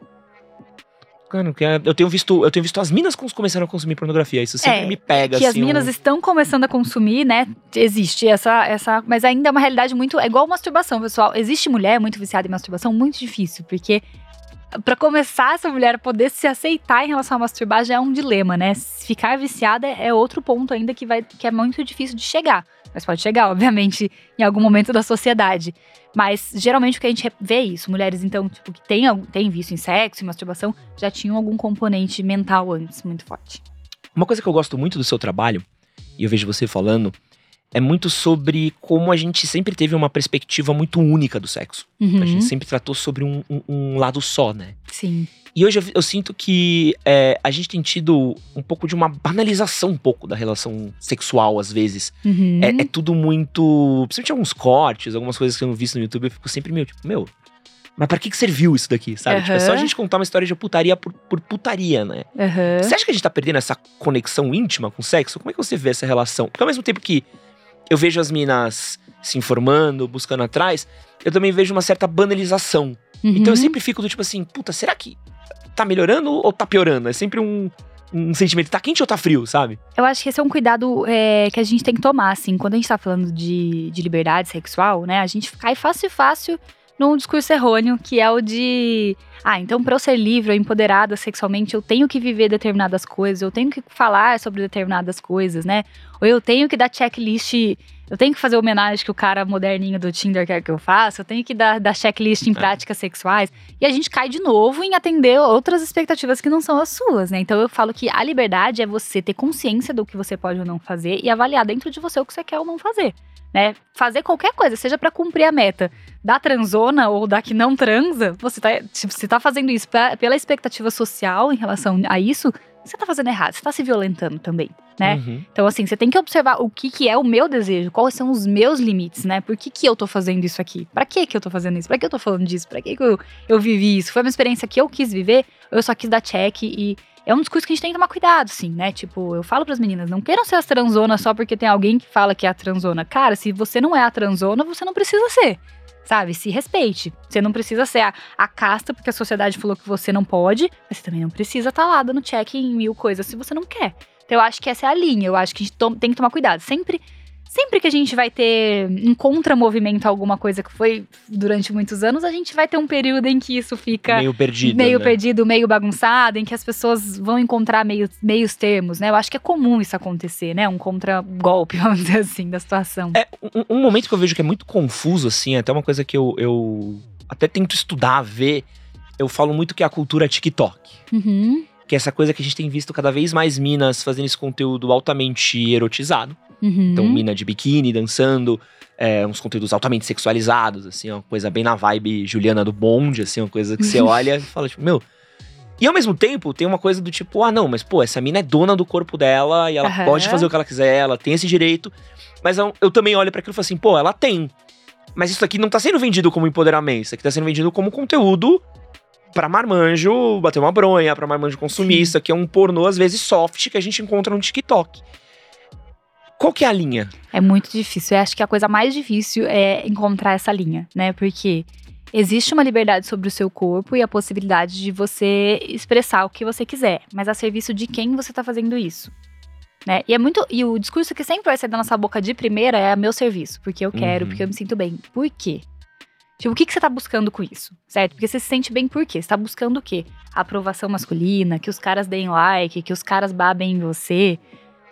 S1: Mano, é, eu tenho visto, eu tenho visto as minas começando a consumir pornografia. Isso sempre é, me pega.
S2: Que
S1: assim,
S2: as minas um... estão começando a consumir, né? Existe essa, essa. Mas ainda é uma realidade muito. É igual masturbação, pessoal. Existe mulher muito viciada em masturbação, muito difícil, porque para começar essa mulher poder se aceitar em relação a masturbar já é um dilema, né? Ficar viciada é outro ponto ainda que, vai, que é muito difícil de chegar. Mas pode chegar, obviamente, em algum momento da sociedade. Mas geralmente o que a gente vê é isso. Mulheres, então, tipo, que têm, têm vício em sexo e masturbação, já tinham algum componente mental antes muito forte.
S1: Uma coisa que eu gosto muito do seu trabalho, e eu vejo você falando, é muito sobre como a gente sempre teve uma perspectiva muito única do sexo. Uhum. A gente sempre tratou sobre um, um, um, lado só, né?
S2: Sim.
S1: E hoje eu, eu sinto que é, a gente tem tido um pouco de uma banalização um pouco da relação sexual, às vezes. Uhum. É, é, tudo muito. Principalmente alguns cortes, algumas coisas que eu não visto no YouTube, eu fico sempre meio tipo, meu. mas para que, que serviu isso daqui, sabe? Uhum. Tipo, é só a gente contar uma história de putaria por, por putaria, né?
S2: Uhum.
S1: Você acha que a gente tá perdendo essa conexão íntima com o sexo? Como é que você vê essa relação? Porque ao mesmo tempo que eu vejo as minas se informando, buscando atrás, eu também vejo uma certa banalização. Uhum. Então eu sempre fico do tipo assim, puta, será que tá melhorando ou tá piorando? É sempre um, um sentimento, tá quente ou tá frio, sabe?
S2: Eu acho que esse é um cuidado é, que a gente tem que tomar, assim. Quando a gente tá falando de, de liberdade sexual, né? A gente cai fácil e fácil num discurso errôneo, que é o de. Ah, então para eu ser livre ou empoderada sexualmente, eu tenho que viver determinadas coisas, eu tenho que falar sobre determinadas coisas, né? Ou eu tenho que dar checklist eu tenho que fazer homenagem que o cara moderninho do Tinder quer que eu faça, eu tenho que dar, dar checklist em é. práticas sexuais. E a gente cai de novo em atender outras expectativas que não são as suas, né? Então eu falo que a liberdade é você ter consciência do que você pode ou não fazer e avaliar dentro de você o que você quer ou não fazer. Né? Fazer qualquer coisa, seja para cumprir a meta da transona ou da que não transa, você tá, tipo, você tá fazendo isso pra, pela expectativa social em relação a isso, você tá fazendo errado, você tá se violentando também, né? Uhum. Então, assim, você tem que observar o que, que é o meu desejo, quais são os meus limites, né? Por que, que eu tô fazendo isso aqui? Pra que que eu tô fazendo isso? Pra que eu tô falando disso? Pra que, que eu, eu vivi isso? Foi uma experiência que eu quis viver, eu só quis dar check e é um discurso que a gente tem que tomar cuidado, sim, né? Tipo, eu falo para as meninas, não queiram ser as transonas só porque tem alguém que fala que é a transona. Cara, se você não é a transona, você não precisa ser sabe? Se respeite. Você não precisa ser a, a casta porque a sociedade falou que você não pode, mas você também não precisa estar tá lá dando check em mil coisas se você não quer. Então eu acho que essa é a linha, eu acho que a gente tem que tomar cuidado. Sempre sempre que a gente vai ter um contramovimento a alguma coisa que foi durante muitos anos, a gente vai ter um período em que isso fica
S1: meio perdido,
S2: meio
S1: né?
S2: perdido, meio bagunçado, em que as pessoas vão encontrar meio, meios termos, né? Eu acho que é comum isso acontecer, né? Um contra-golpe, vamos dizer assim, da situação.
S1: É um, um, momento que eu vejo que é muito confuso, assim, é até uma coisa que eu, eu até tento estudar, ver. Eu falo muito que é a cultura TikTok.
S2: Uhum.
S1: Que é essa coisa que a gente tem visto cada vez mais minas fazendo esse conteúdo altamente erotizado.
S2: Uhum.
S1: Então, mina de biquíni, dançando, é, uns conteúdos altamente sexualizados, assim, uma coisa bem na vibe Juliana do Bonde, assim, uma coisa que você olha e fala, tipo, meu. E ao mesmo tempo, tem uma coisa do tipo, ah, não, mas pô, essa mina é dona do corpo dela e ela uhum. pode fazer o que ela quiser, ela tem esse direito. Mas eu, eu também olho para aquilo e falo assim, pô, ela tem. Mas isso aqui não tá sendo vendido como empoderamento, isso aqui tá sendo vendido como conteúdo para marmanjo bater uma bronha, para marmanjo consumista, Sim. que é um pornô às vezes soft que a gente encontra no TikTok. Qual que é a linha?
S2: É muito difícil. Eu acho que a coisa mais difícil é encontrar essa linha, né? Porque existe uma liberdade sobre o seu corpo e a possibilidade de você expressar o que você quiser, mas a serviço de quem você está fazendo isso. Né? E é muito e o discurso que sempre vai sair da nossa boca de primeira é meu serviço, porque eu quero, uhum. porque eu me sinto bem. Por quê? Tipo, o que, que você está buscando com isso? Certo? Porque você se sente bem por quê? Você tá buscando o quê? A aprovação masculina, que os caras deem like, que os caras babem em você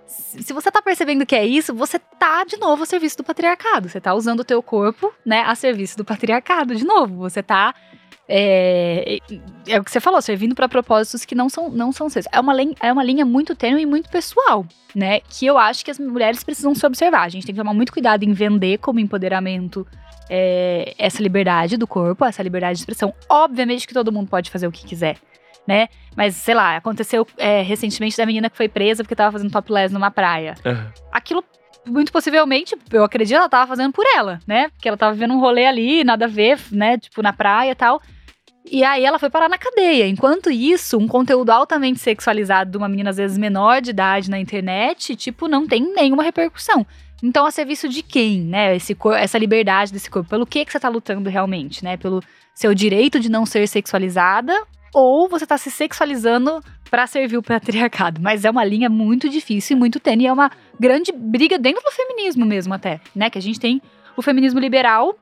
S2: se você tá percebendo que é isso, você tá de novo a serviço do patriarcado. Você tá usando o teu corpo, né, a serviço do patriarcado de novo. Você tá é, é o que você falou, servindo para propósitos que não são, não são seus. É uma, é uma linha muito tênue e muito pessoal, né? Que eu acho que as mulheres precisam se observar. A gente tem que tomar muito cuidado em vender como empoderamento é, essa liberdade do corpo, essa liberdade de expressão. Obviamente que todo mundo pode fazer o que quiser né? Mas, sei lá, aconteceu é, recentemente da menina que foi presa porque tava fazendo topless numa praia.
S1: Uhum.
S2: Aquilo, muito possivelmente, eu acredito, ela tava fazendo por ela, né? Porque ela tava vivendo um rolê ali, nada a ver, né? Tipo, na praia e tal. E aí ela foi parar na cadeia. Enquanto isso, um conteúdo altamente sexualizado de uma menina, às vezes, menor de idade na internet, tipo, não tem nenhuma repercussão. Então, a serviço de quem, né? Esse essa liberdade desse corpo. Pelo que, que você tá lutando realmente, né? Pelo seu direito de não ser sexualizada ou você está se sexualizando para servir o patriarcado. Mas é uma linha muito difícil e muito tênue. É uma grande briga dentro do feminismo mesmo, até, né? Que a gente tem o feminismo liberal,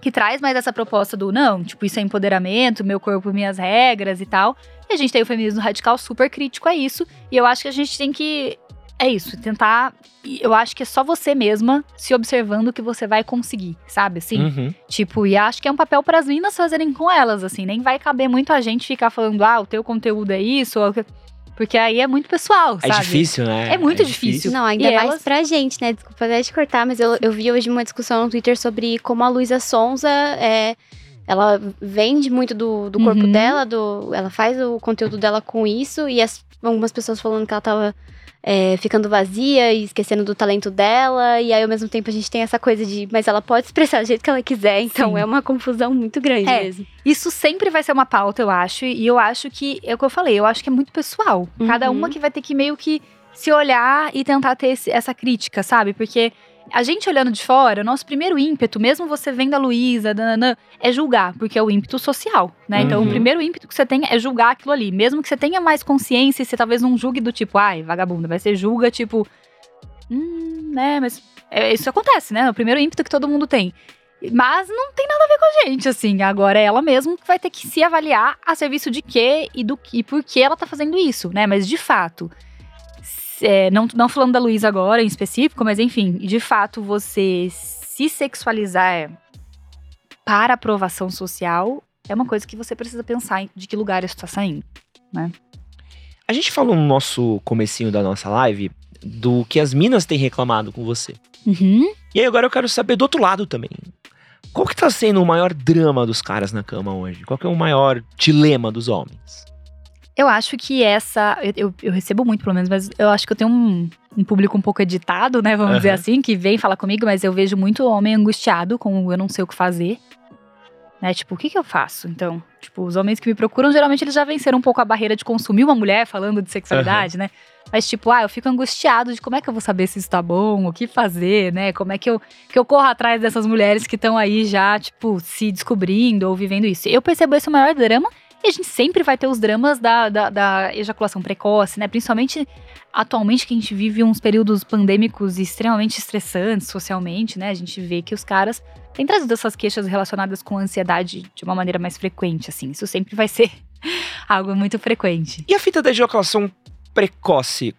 S2: que traz mais essa proposta do não, tipo, isso é empoderamento, meu corpo, minhas regras e tal. E a gente tem o feminismo radical super crítico a isso. E eu acho que a gente tem que é isso, tentar. Eu acho que é só você mesma se observando que você vai conseguir, sabe? Assim,
S1: uhum.
S2: tipo, e acho que é um papel para as meninas fazerem com elas, assim. Nem vai caber muito a gente ficar falando, ah, o teu conteúdo é isso, ou... porque aí é muito pessoal,
S1: é
S2: sabe?
S1: É difícil, né?
S2: É muito é difícil. difícil.
S3: Não, ainda e mais elas... pra gente, né? Desculpa até te cortar, mas eu, eu vi hoje uma discussão no Twitter sobre como a Luísa Sonza é ela vende muito do, do corpo uhum. dela, do, ela faz o conteúdo dela com isso, e as, algumas pessoas falando que ela tava é, ficando vazia e esquecendo do talento dela. E aí, ao mesmo tempo, a gente tem essa coisa de, mas ela pode expressar do jeito que ela quiser. Então, Sim. é uma confusão muito grande
S2: é,
S3: mesmo.
S2: Isso sempre vai ser uma pauta, eu acho. E eu acho que, é o que eu falei, eu acho que é muito pessoal. Uhum. Cada uma que vai ter que meio que se olhar e tentar ter esse, essa crítica, sabe? Porque a gente olhando de fora, o nosso primeiro ímpeto, mesmo você vendo a Luísa, é julgar, porque é o ímpeto social, né? Uhum. Então, o uhum. primeiro ímpeto que você tem é julgar aquilo ali. Mesmo que você tenha mais consciência e você talvez não julgue do tipo, ai, vagabunda, mas você julga, tipo, hum, né, mas é, isso acontece, né? É o primeiro ímpeto que todo mundo tem. Mas não tem nada a ver com a gente, assim. Agora é ela mesma que vai ter que se avaliar a serviço de quê e do e por que ela tá fazendo isso, né? Mas de fato, é, não, não falando da Luísa agora em específico, mas enfim, de fato, você se sexualizar para aprovação social é uma coisa que você precisa pensar de que lugar isso está saindo, né?
S1: A gente falou no nosso comecinho da nossa live do que as minas têm reclamado com você.
S2: Uhum.
S1: E aí agora eu quero saber do outro lado também. Qual que tá sendo o maior drama dos caras na cama hoje? Qual que é o maior dilema dos homens?
S2: Eu acho que essa. Eu, eu, recebo muito, pelo menos, mas eu acho que eu tenho um, um público um pouco editado, né? Vamos uhum. dizer assim, que vem falar comigo, mas eu vejo muito homem angustiado com eu não sei o que fazer. Né? Tipo, o que, que eu faço? Então, tipo, os homens que me procuram, geralmente eles já venceram um pouco a barreira de consumir uma mulher falando de sexualidade, uhum. né? Mas, tipo, ah, eu fico angustiado de como é que eu vou saber se isso tá bom, o que fazer, né? Como é que eu, que eu corro atrás dessas mulheres que estão aí já, tipo, se descobrindo ou vivendo isso. Eu percebo esse o maior drama e a gente sempre vai ter os dramas da, da, da, ejaculação precoce, né? Principalmente atualmente que a gente vive uns períodos pandêmicos extremamente estressantes socialmente, né? A gente vê que os caras têm trazido essas queixas relacionadas com ansiedade de uma maneira mais frequente, assim. Isso sempre vai ser algo muito frequente.
S1: E a fita da ejaculação precoce,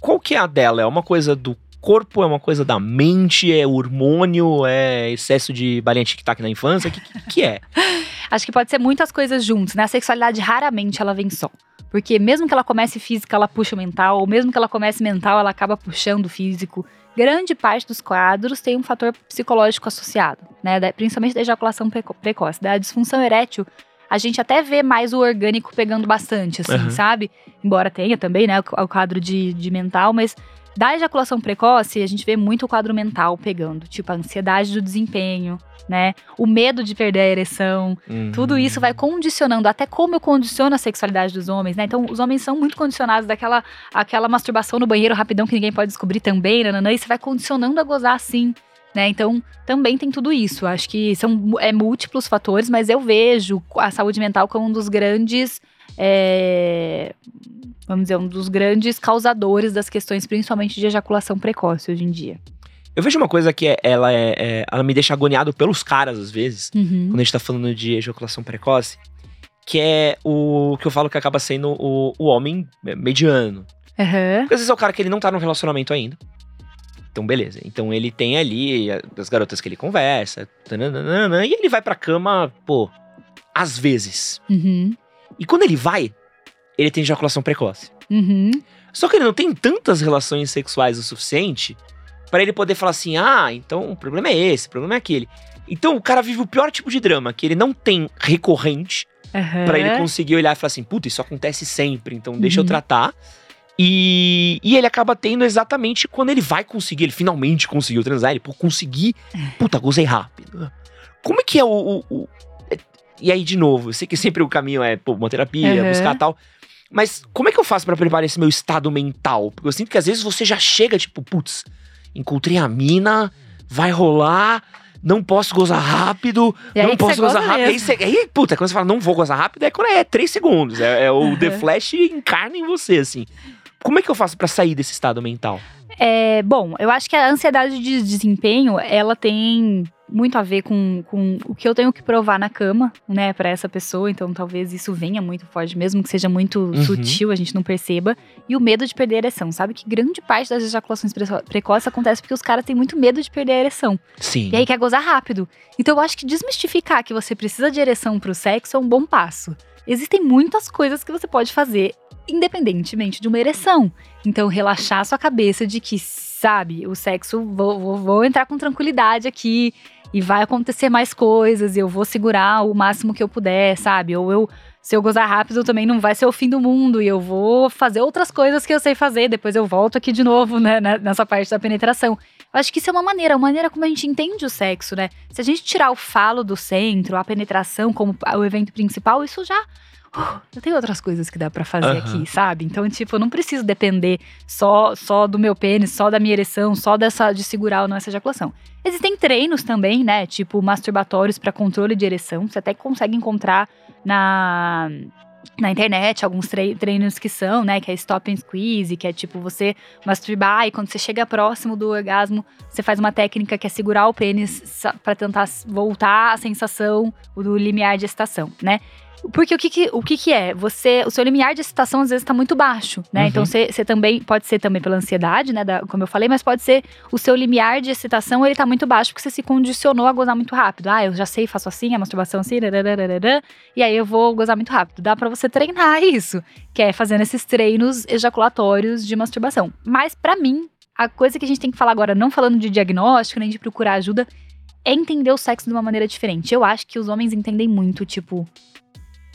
S1: qual que é a dela? É uma coisa do corpo, é uma coisa da mente, é hormônio, é excesso de balinha tic-tac na infância? O que, que, que é?
S2: Acho que pode ser muitas coisas juntas, né? A sexualidade raramente ela vem só. Porque mesmo que ela comece física, ela puxa o mental, ou mesmo que ela comece mental, ela acaba puxando o físico. Grande parte dos quadros tem um fator psicológico associado, né? principalmente da ejaculação precoce. Da disfunção erétil, a gente até vê mais o orgânico pegando bastante, assim, uhum. sabe? Embora tenha também, né, o quadro de, de mental, mas da ejaculação precoce, a gente vê muito o quadro mental pegando, tipo a ansiedade do desempenho, né? O medo de perder a ereção. Uhum. Tudo isso vai condicionando, até como eu condiciono a sexualidade dos homens, né? Então, os homens são muito condicionados daquela aquela masturbação no banheiro rapidão que ninguém pode descobrir também, nananã, e você vai condicionando a gozar assim. Né? Então, também tem tudo isso. Acho que são é, múltiplos fatores, mas eu vejo a saúde mental como um dos grandes é, vamos dizer, um dos grandes causadores das questões, principalmente de ejaculação precoce hoje em dia.
S1: Eu vejo uma coisa que é, ela, é, é, ela me deixa agoniado pelos caras, às vezes,
S2: uhum.
S1: quando a gente tá falando de ejaculação precoce, que é o que eu falo que acaba sendo o, o homem mediano.
S2: Uhum.
S1: Porque às vezes é o cara que ele não tá no relacionamento ainda. Então, beleza. Então ele tem ali as garotas que ele conversa, tananana, e ele vai pra cama, pô, às vezes.
S2: Uhum.
S1: E quando ele vai, ele tem ejaculação precoce.
S2: Uhum.
S1: Só que ele não tem tantas relações sexuais o suficiente para ele poder falar assim: ah, então o problema é esse, o problema é aquele. Então o cara vive o pior tipo de drama, que ele não tem recorrente
S2: uhum.
S1: para ele conseguir olhar e falar assim: puta, isso acontece sempre, então deixa uhum. eu tratar. E, e ele acaba tendo exatamente quando ele vai conseguir, ele finalmente conseguiu transar, ele por conseguir, puta, gozei rápido. Como é que é o, o, o, E aí, de novo, eu sei que sempre o caminho é, pô, uma terapia, uhum. buscar tal. Mas como é que eu faço para preparar esse meu estado mental? Porque eu sinto que às vezes você já chega, tipo, putz, encontrei a mina, vai rolar, não posso gozar rápido, não posso gozar rápido. Aí, você, aí, puta, quando você fala não vou gozar rápido, é quando é três segundos. É, é o uhum. The Flash encarna em você, assim. Como é que eu faço para sair desse estado mental?
S2: É, bom, eu acho que a ansiedade de desempenho, ela tem muito a ver com, com o que eu tenho que provar na cama, né, para essa pessoa. Então, talvez isso venha muito forte, mesmo que seja muito uhum. sutil, a gente não perceba. E o medo de perder a ereção. Sabe que grande parte das ejaculações precoces acontece porque os caras têm muito medo de perder a ereção.
S1: Sim.
S2: E aí quer gozar rápido. Então, eu acho que desmistificar que você precisa de ereção pro sexo é um bom passo. Existem muitas coisas que você pode fazer independentemente de uma ereção. Então, relaxar sua cabeça de que, sabe, o sexo, vou, vou, vou entrar com tranquilidade aqui e vai acontecer mais coisas, e eu vou segurar o máximo que eu puder, sabe? Ou eu se eu gozar rápido também não vai ser o fim do mundo e eu vou fazer outras coisas que eu sei fazer, depois eu volto aqui de novo, né, nessa parte da penetração. Eu acho que isso é uma maneira, uma maneira como a gente entende o sexo, né? Se a gente tirar o falo do centro, a penetração como o evento principal, isso já eu tenho outras coisas que dá para fazer uhum. aqui, sabe? Então, tipo, eu não preciso depender só só do meu pênis, só da minha ereção, só dessa de segurar ou não essa ejaculação. Existem treinos também, né? Tipo, masturbatórios para controle de ereção. Você até consegue encontrar na na internet alguns treinos que são, né, que é stop and squeeze, que é tipo você masturbar e quando você chega próximo do orgasmo, você faz uma técnica que é segurar o pênis para tentar voltar a sensação do limiar de excitação, né? Porque o que, que o que, que, é? Você, o seu limiar de excitação às vezes está muito baixo, né? Então, uhum. Então você, também pode ser também pela ansiedade, né? Da, como eu falei, mas pode ser o seu limiar de excitação ele tá muito baixo porque você se condicionou a gozar muito rápido. Ah, eu já sei, faço assim, a masturbação assim, e aí eu vou gozar muito rápido. Dá para você treinar isso, que é fazendo esses treinos ejaculatórios de masturbação. Mas para mim, a coisa que a gente tem que falar agora, não falando de diagnóstico nem de procurar ajuda, é entender o sexo de uma maneira diferente. Eu acho que os homens entendem muito, tipo,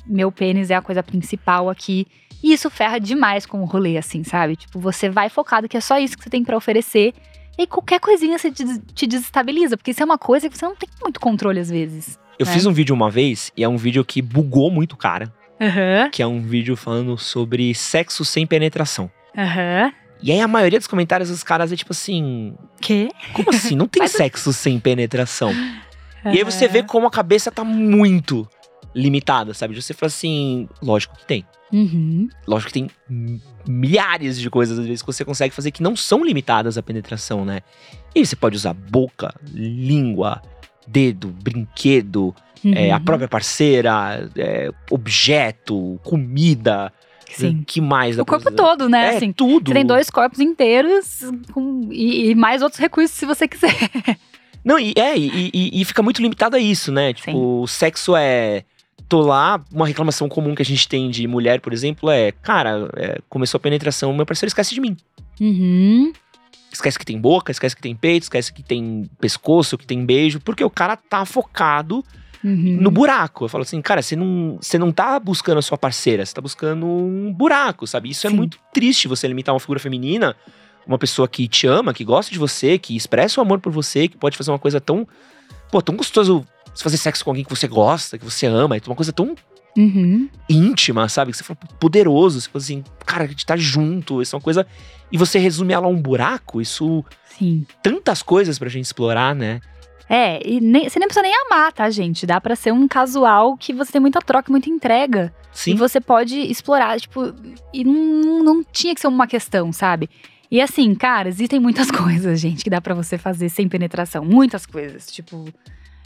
S2: meu pênis é a coisa principal aqui. E isso ferra demais com o rolê, assim, sabe? Tipo, você vai focado que é só isso que você tem para oferecer. E qualquer coisinha você te desestabiliza, porque isso é uma coisa que você não tem muito controle às vezes.
S1: Eu
S2: né?
S1: fiz um vídeo uma vez, e é um vídeo que bugou muito cara.
S2: Uhum.
S1: Que é um vídeo falando sobre sexo sem penetração.
S2: Aham. Uhum.
S1: E aí a maioria dos comentários dos caras é tipo assim.
S2: Quê?
S1: Como assim? Não tem sexo sem penetração. Uhum. E aí você vê como a cabeça tá muito limitada, sabe? Você fala assim, lógico que tem.
S2: Uhum.
S1: Lógico que tem milhares de coisas, às vezes, que você consegue fazer que não são limitadas à penetração, né? E você pode usar boca, língua, dedo, brinquedo, uhum. é, a própria parceira, é, objeto, comida.
S2: Sim.
S1: que mais?
S2: O corpo todo, né?
S1: É,
S2: assim,
S1: tudo.
S2: Você tem dois corpos inteiros com, e, e mais outros recursos se você quiser.
S1: Não, e, é, e, e, e, fica muito limitado a isso, né? Tipo, Sim. o sexo é tô lá, uma reclamação comum que a gente tem de mulher, por exemplo, é: cara, é, começou a penetração, meu parceiro esquece de mim.
S2: Uhum.
S1: Esquece que tem boca, esquece que tem peito, esquece que tem pescoço, que tem beijo, porque o cara tá focado uhum. no buraco. Eu falo assim, cara, você não, você não tá buscando a sua parceira, você tá buscando um buraco, sabe? Isso é Sim. é muito triste você limitar uma figura feminina, uma pessoa que te ama, que gosta de você, que expressa o amor por você, que pode fazer uma coisa tão, pô, tão gostoso você fazer sexo com alguém que você gosta, que você ama, é uma coisa tão
S2: uhum.
S1: íntima, sabe? Que você fala poderoso, você fala assim, cara, a gente tá junto, isso é uma coisa. E você resume ela a um buraco, isso.
S2: Sim.
S1: Tantas coisas pra gente explorar, né?
S2: É, e nem, você nem precisa nem amar, tá, gente? Dá para ser um casual que você tem muita troca, muita entrega.
S1: Sim.
S2: E você pode explorar, tipo, e não, não tinha que ser uma questão, sabe? E assim, cara, existem muitas coisas, gente, que dá para você fazer sem penetração. Muitas coisas. Tipo,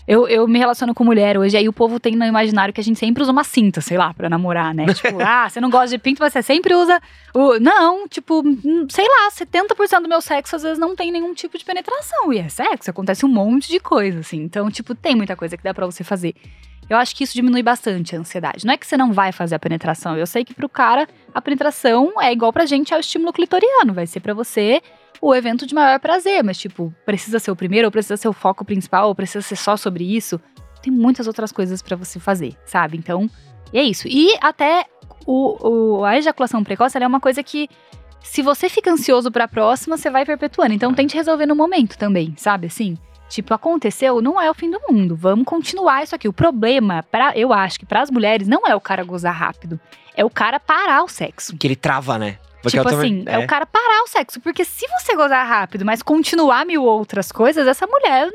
S2: eu, eu me relaciono com mulher hoje, aí o povo tem no imaginário que a gente sempre usa uma cinta, sei lá, pra namorar, né? tipo, ah, você não gosta de pinto, mas você sempre usa o. Não, tipo, hum, sei lá, 70% do meu sexo às vezes não tem nenhum tipo de penetração. E é sexo, acontece um monte de coisa, assim. Então, tipo, tem muita coisa que dá pra você fazer. Eu acho que isso diminui bastante a ansiedade. Não é que você não vai fazer a penetração. Eu sei que pro cara a penetração é igual pra gente ao estímulo clitoriano. Vai ser para você o evento de maior prazer, mas tipo, precisa ser o primeiro, ou precisa ser o foco principal, ou precisa ser só sobre isso. Tem muitas outras coisas para você fazer, sabe? Então, é isso. E até o, o a ejaculação precoce é uma coisa que se você fica ansioso para a próxima, você vai perpetuando. Então tente resolver no momento também, sabe assim? Tipo, aconteceu, não é o fim do mundo. Vamos continuar isso aqui. O problema, para eu acho que para as mulheres não é o cara gozar rápido, é o cara parar o sexo.
S1: Que ele trava, né?
S2: Tipo assim, é. é. o cara parar o sexo. Porque se você gozar rápido, mas continuar mil outras coisas, essa mulher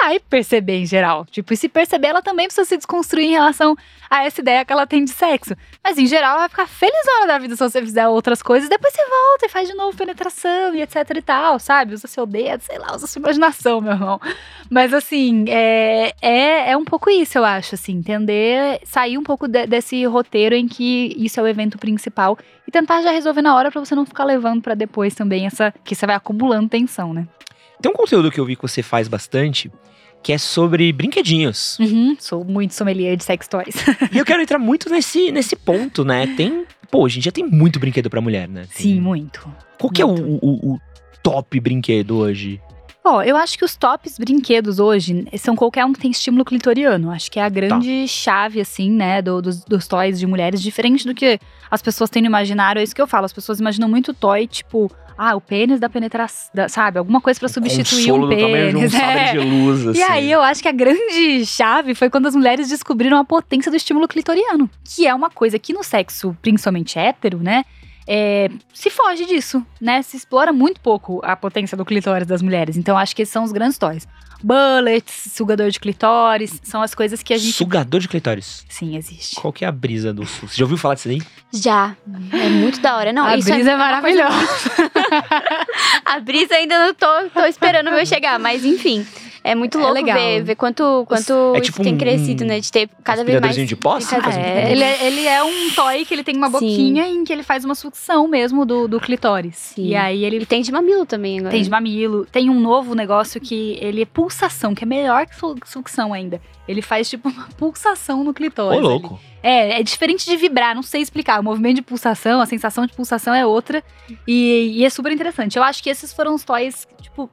S2: vai perceber em geral. Tipo, e se perceber, ela também precisa se desconstruir em relação a essa ideia que ela tem de sexo. Mas em geral, ela vai ficar feliz na hora da vida se você fizer outras coisas. Depois você volta e faz de novo penetração e etc e tal, sabe? Usa seu dedo, sei lá, usa sua imaginação, meu irmão. Mas assim, é, é, é um pouco isso, eu acho, assim, entender, sair um pouco de, desse roteiro em que isso é o evento principal e tentar já resolver na hora para você não ficar levando para depois também essa que você vai acumulando tensão, né?
S1: Tem um conteúdo que eu vi que você faz bastante, que é sobre brinquedinhos.
S2: Uhum, sou muito sommelier de sex toys.
S1: e eu quero entrar muito nesse, nesse ponto, né? Tem. Pô, hoje em dia tem muito brinquedo pra mulher, né?
S2: Tem... Sim, muito.
S1: Qual que é o, o, o, top brinquedo hoje?
S2: Ó, eu acho que os tops brinquedos hoje são qualquer um que tem estímulo clitoriano. Acho que é a grande tá. chave, assim, né, do, dos, dos toys de mulheres, diferente do que as pessoas têm no imaginário. É isso que eu falo. As pessoas imaginam muito toy, tipo, ah, o pênis da penetração, da, sabe? Alguma coisa para substituir um pênis.
S1: Um é. de luz, assim.
S2: E aí eu acho que a grande chave foi quando as mulheres descobriram a potência do estímulo clitoriano, que é uma coisa que no sexo, principalmente hétero, né? É, se foge disso, né? Se explora muito pouco a potência do clitóris das mulheres. Então, acho que esses são os grandes toys. Bullets, sugador de clitóris, são as coisas que a gente.
S1: Sugador de clitóris?
S2: Sim, existe.
S1: Qual que é a brisa do Você já ouviu falar disso aí?
S3: Já. É muito da hora. Não,
S2: a
S3: isso
S2: é brisa é, é maravilhosa.
S3: a brisa ainda não tô, tô esperando o meu chegar, mas enfim. É muito é louco legal. ver, ver quanto, quanto é tipo tem um, crescido, né? De ter cada vez mais.
S1: de posse?
S2: É, ele, é, ele é um toy que ele tem uma boquinha Sim. em que ele faz uma sucção mesmo do, do clitóris. Sim. E aí ele.
S3: E tem de mamilo também agora.
S2: Tem de mamilo. Tem um novo negócio que ele é pulsação, que é melhor que sucção ainda. Ele faz tipo uma pulsação no clitóris.
S1: Ô, louco.
S2: Ali. É, é diferente de vibrar, não sei explicar. O movimento de pulsação, a sensação de pulsação é outra. E, e é super interessante. Eu acho que esses foram os toys, tipo,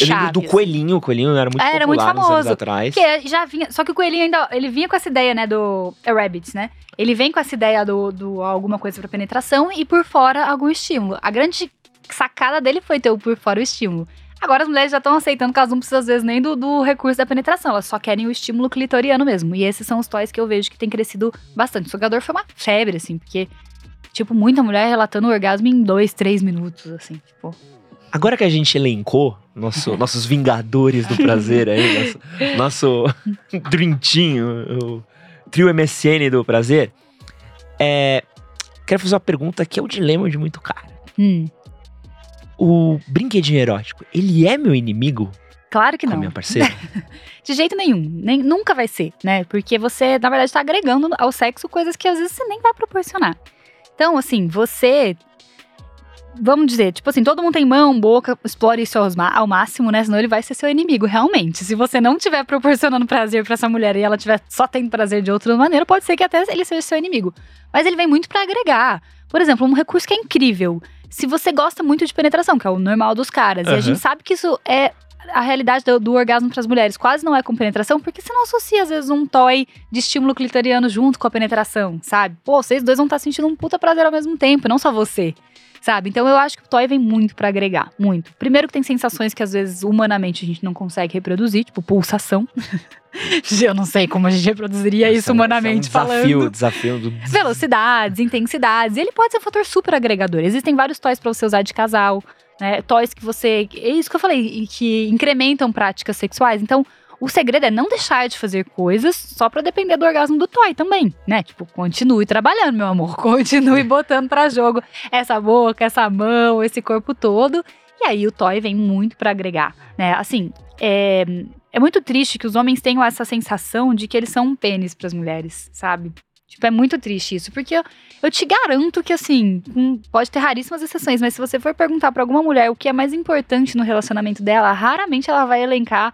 S1: eu lembro do coelhinho, o coelhinho era muito é, era muito famoso, anos atrás.
S2: Que já vinha, só que o coelhinho ainda, ele vinha com essa ideia, né, do é Rabbit, né? Ele vem com essa ideia do, do alguma coisa para penetração e por fora algum estímulo. A grande sacada dele foi ter o por fora o estímulo. Agora as mulheres já estão aceitando que elas não precisam, às vezes, nem do, do, recurso da penetração. Elas só querem o estímulo clitoriano mesmo. E esses são os toys que eu vejo que tem crescido bastante. O sugador foi uma febre, assim, porque, tipo, muita mulher relatando o orgasmo em dois, três minutos, assim, tipo.
S1: Agora que a gente elencou nosso, nossos vingadores do prazer aí, nosso, nosso o trio MSN do prazer, é, quero fazer uma pergunta que é o dilema de muito cara.
S2: Hum.
S1: O brinquedinho erótico, ele é meu inimigo?
S2: Claro que
S1: não.
S2: minha
S1: parceira?
S2: de jeito nenhum. Nem, nunca vai ser, né? Porque você, na verdade, está agregando ao sexo coisas que às vezes você nem vai proporcionar. Então, assim, você vamos dizer, tipo assim, todo mundo tem mão, boca, explore isso ao máximo, né? Senão ele vai ser seu inimigo, realmente. Se você não estiver proporcionando prazer para essa mulher e ela estiver só tendo prazer de outra maneira, pode ser que até ele seja seu inimigo. Mas ele vem muito para agregar. Por exemplo, um recurso que é incrível. Se você gosta muito de penetração, que é o normal dos caras, uhum. e a gente sabe que isso é a realidade do, do orgasmo para as mulheres quase não é com penetração, porque você não associa, às vezes, um toy de estímulo clitoriano junto com a penetração, sabe? Pô, vocês dois vão estar tá sentindo um puta prazer ao mesmo tempo, não só você sabe? Então eu acho que o toy vem muito para agregar, muito. Primeiro que tem sensações que às vezes humanamente a gente não consegue reproduzir, tipo pulsação. eu não sei como a gente reproduziria Nossa, isso humanamente é um
S1: desafio,
S2: falando.
S1: Desafio, do...
S2: Velocidades, intensidades. Ele pode ser um fator super agregador. Existem vários toys para você usar de casal, né? Toys que você, é isso que eu falei, que incrementam práticas sexuais. Então, o segredo é não deixar de fazer coisas só para depender do orgasmo do toy também, né? Tipo, continue trabalhando, meu amor. Continue botando para jogo essa boca, essa mão, esse corpo todo. E aí o toy vem muito para agregar, né? Assim, é, é muito triste que os homens tenham essa sensação de que eles são um pênis para as mulheres, sabe? Tipo, é muito triste isso, porque eu, eu te garanto que, assim, um, pode ter raríssimas exceções, mas se você for perguntar para alguma mulher o que é mais importante no relacionamento dela, raramente ela vai elencar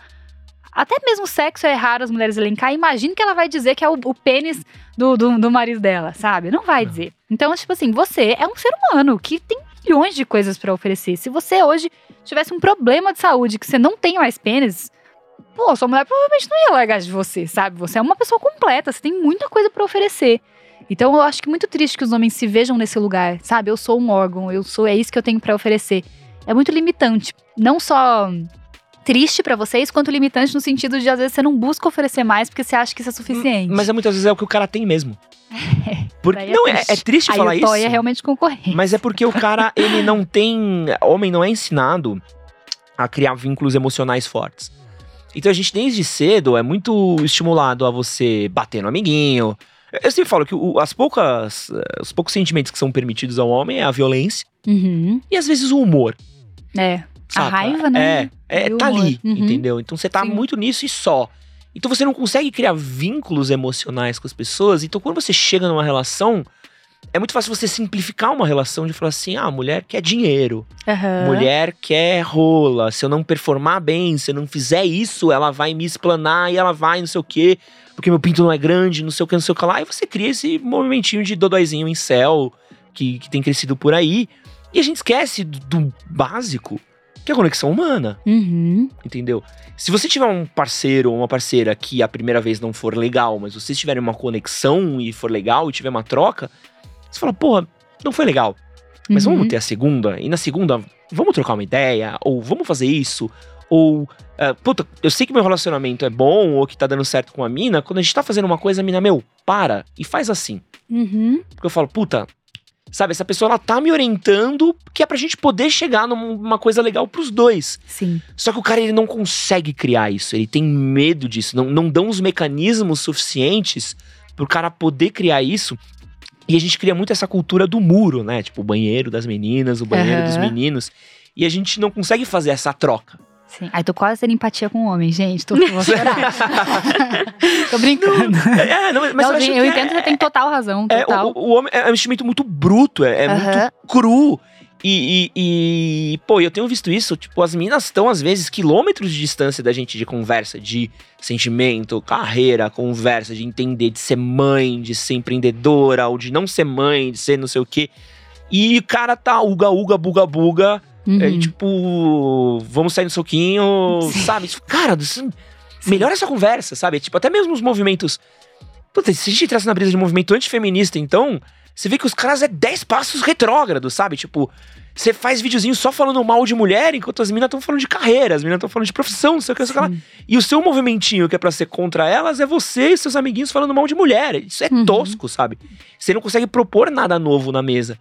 S2: até mesmo sexo é raro as mulheres elencar. Imagina que ela vai dizer que é o, o pênis do, do, do, marido dela, sabe? Não vai dizer. Então, tipo assim, você é um ser humano que tem milhões de coisas para oferecer. Se você hoje tivesse um problema de saúde que você não tem mais pênis, pô, sua mulher provavelmente não ia largar de você, sabe? Você é uma pessoa completa, você tem muita coisa para oferecer. Então eu acho que é muito triste que os homens se vejam nesse lugar, sabe? Eu sou um órgão, eu sou, é isso que eu tenho para oferecer. É muito limitante, não só triste para vocês quanto limitante no sentido de às vezes você não busca oferecer mais porque você acha que isso é suficiente.
S1: Mas é muitas vezes é o que o cara tem mesmo. Porque, é não, é, é triste falar
S2: o
S1: isso.
S2: é realmente concorrente.
S1: Mas é porque o cara, ele não tem. Homem não é ensinado a criar vínculos emocionais fortes. Então a gente desde cedo é muito estimulado a você bater no amiguinho. Eu sempre falo que o, as poucas, eh, os poucos sentimentos que são permitidos ao homem é a violência
S2: uhum.
S1: e às vezes o humor.
S2: É. Saca? A raiva, né?
S1: É, é tá ali, uhum. entendeu? Então você tá Sim. muito nisso e só. Então você não consegue criar vínculos emocionais com as pessoas. Então quando você chega numa relação, é muito fácil você simplificar uma relação de falar assim: ah, mulher quer dinheiro,
S2: uhum.
S1: mulher quer rola. Se eu não performar bem, se eu não fizer isso, ela vai me explanar e ela vai não sei o quê, porque meu pinto não é grande, não sei o que, não sei o que lá. E você cria esse movimentinho de dodóizinho em céu que, que tem crescido por aí. E a gente esquece do, do básico que é a conexão humana.
S2: Uhum.
S1: Entendeu? Se você tiver um parceiro ou uma parceira que a primeira vez não for legal, mas vocês tiverem uma conexão e for legal e tiver uma troca, você fala, porra, não foi legal. Mas
S2: uhum.
S1: vamos ter a segunda, e na segunda, vamos trocar uma ideia, ou vamos fazer isso, ou, uh, puta, eu sei que meu relacionamento é bom, ou que tá dando certo com a mina, quando a gente tá fazendo uma coisa, a mina, meu, para e faz assim.
S2: Uhum.
S1: Porque eu falo, puta, sabe, essa pessoa ela tá me orientando que é pra gente poder chegar numa coisa legal pros dois.
S2: Sim.
S1: Só que o cara ele não consegue criar isso, ele tem medo disso, não, não dão os mecanismos suficientes pro cara poder criar isso. E a gente cria muito essa cultura do muro, né? Tipo, o banheiro das meninas, o banheiro
S2: Aham.
S1: dos meninos. E a gente não consegue fazer essa troca.
S2: Sim. Ai, tô quase tendo empatia com o homem, gente. Tô, vou chorar. tô brincando.
S1: É, não, mas
S2: Não,
S1: eu acho
S2: sim,
S1: que
S2: eu
S1: é-
S2: entendo que você tem total razão,
S1: É,
S2: total.
S1: o, o homem é um investimento muito bruto, é, é
S2: Aham.
S1: muito cru. E, e, e, pô, eu tenho visto isso, tipo, as minas estão, às vezes, quilômetros de distância da gente de conversa, de sentimento, carreira, conversa, de entender, de ser mãe, de ser empreendedora, ou de não ser mãe, de ser não sei o quê. E o cara tá uga, uga, buga, buga,
S2: Uhum.
S1: é, tipo, vamos sair no soquinho,
S2: Sim.
S1: sabe? Cara, isso, melhora essa conversa, sabe? Tipo, até mesmo os movimentos. Puta, se a gente entrasse na brisa de movimento antifeminista, então, você vê que os caras é 10 passos retrógrado, sabe? Tipo, você faz videozinho só falando mal de mulher, enquanto as meninas estão falando de carreira, as meninas estão falando de profissão, não sei o que, não sei o que lá. E o seu movimentinho que é pra ser contra elas é você e seus amiguinhos falando mal de mulher. Isso é
S2: Uhum.
S1: tosco, sabe? Você não consegue propor nada novo na mesa.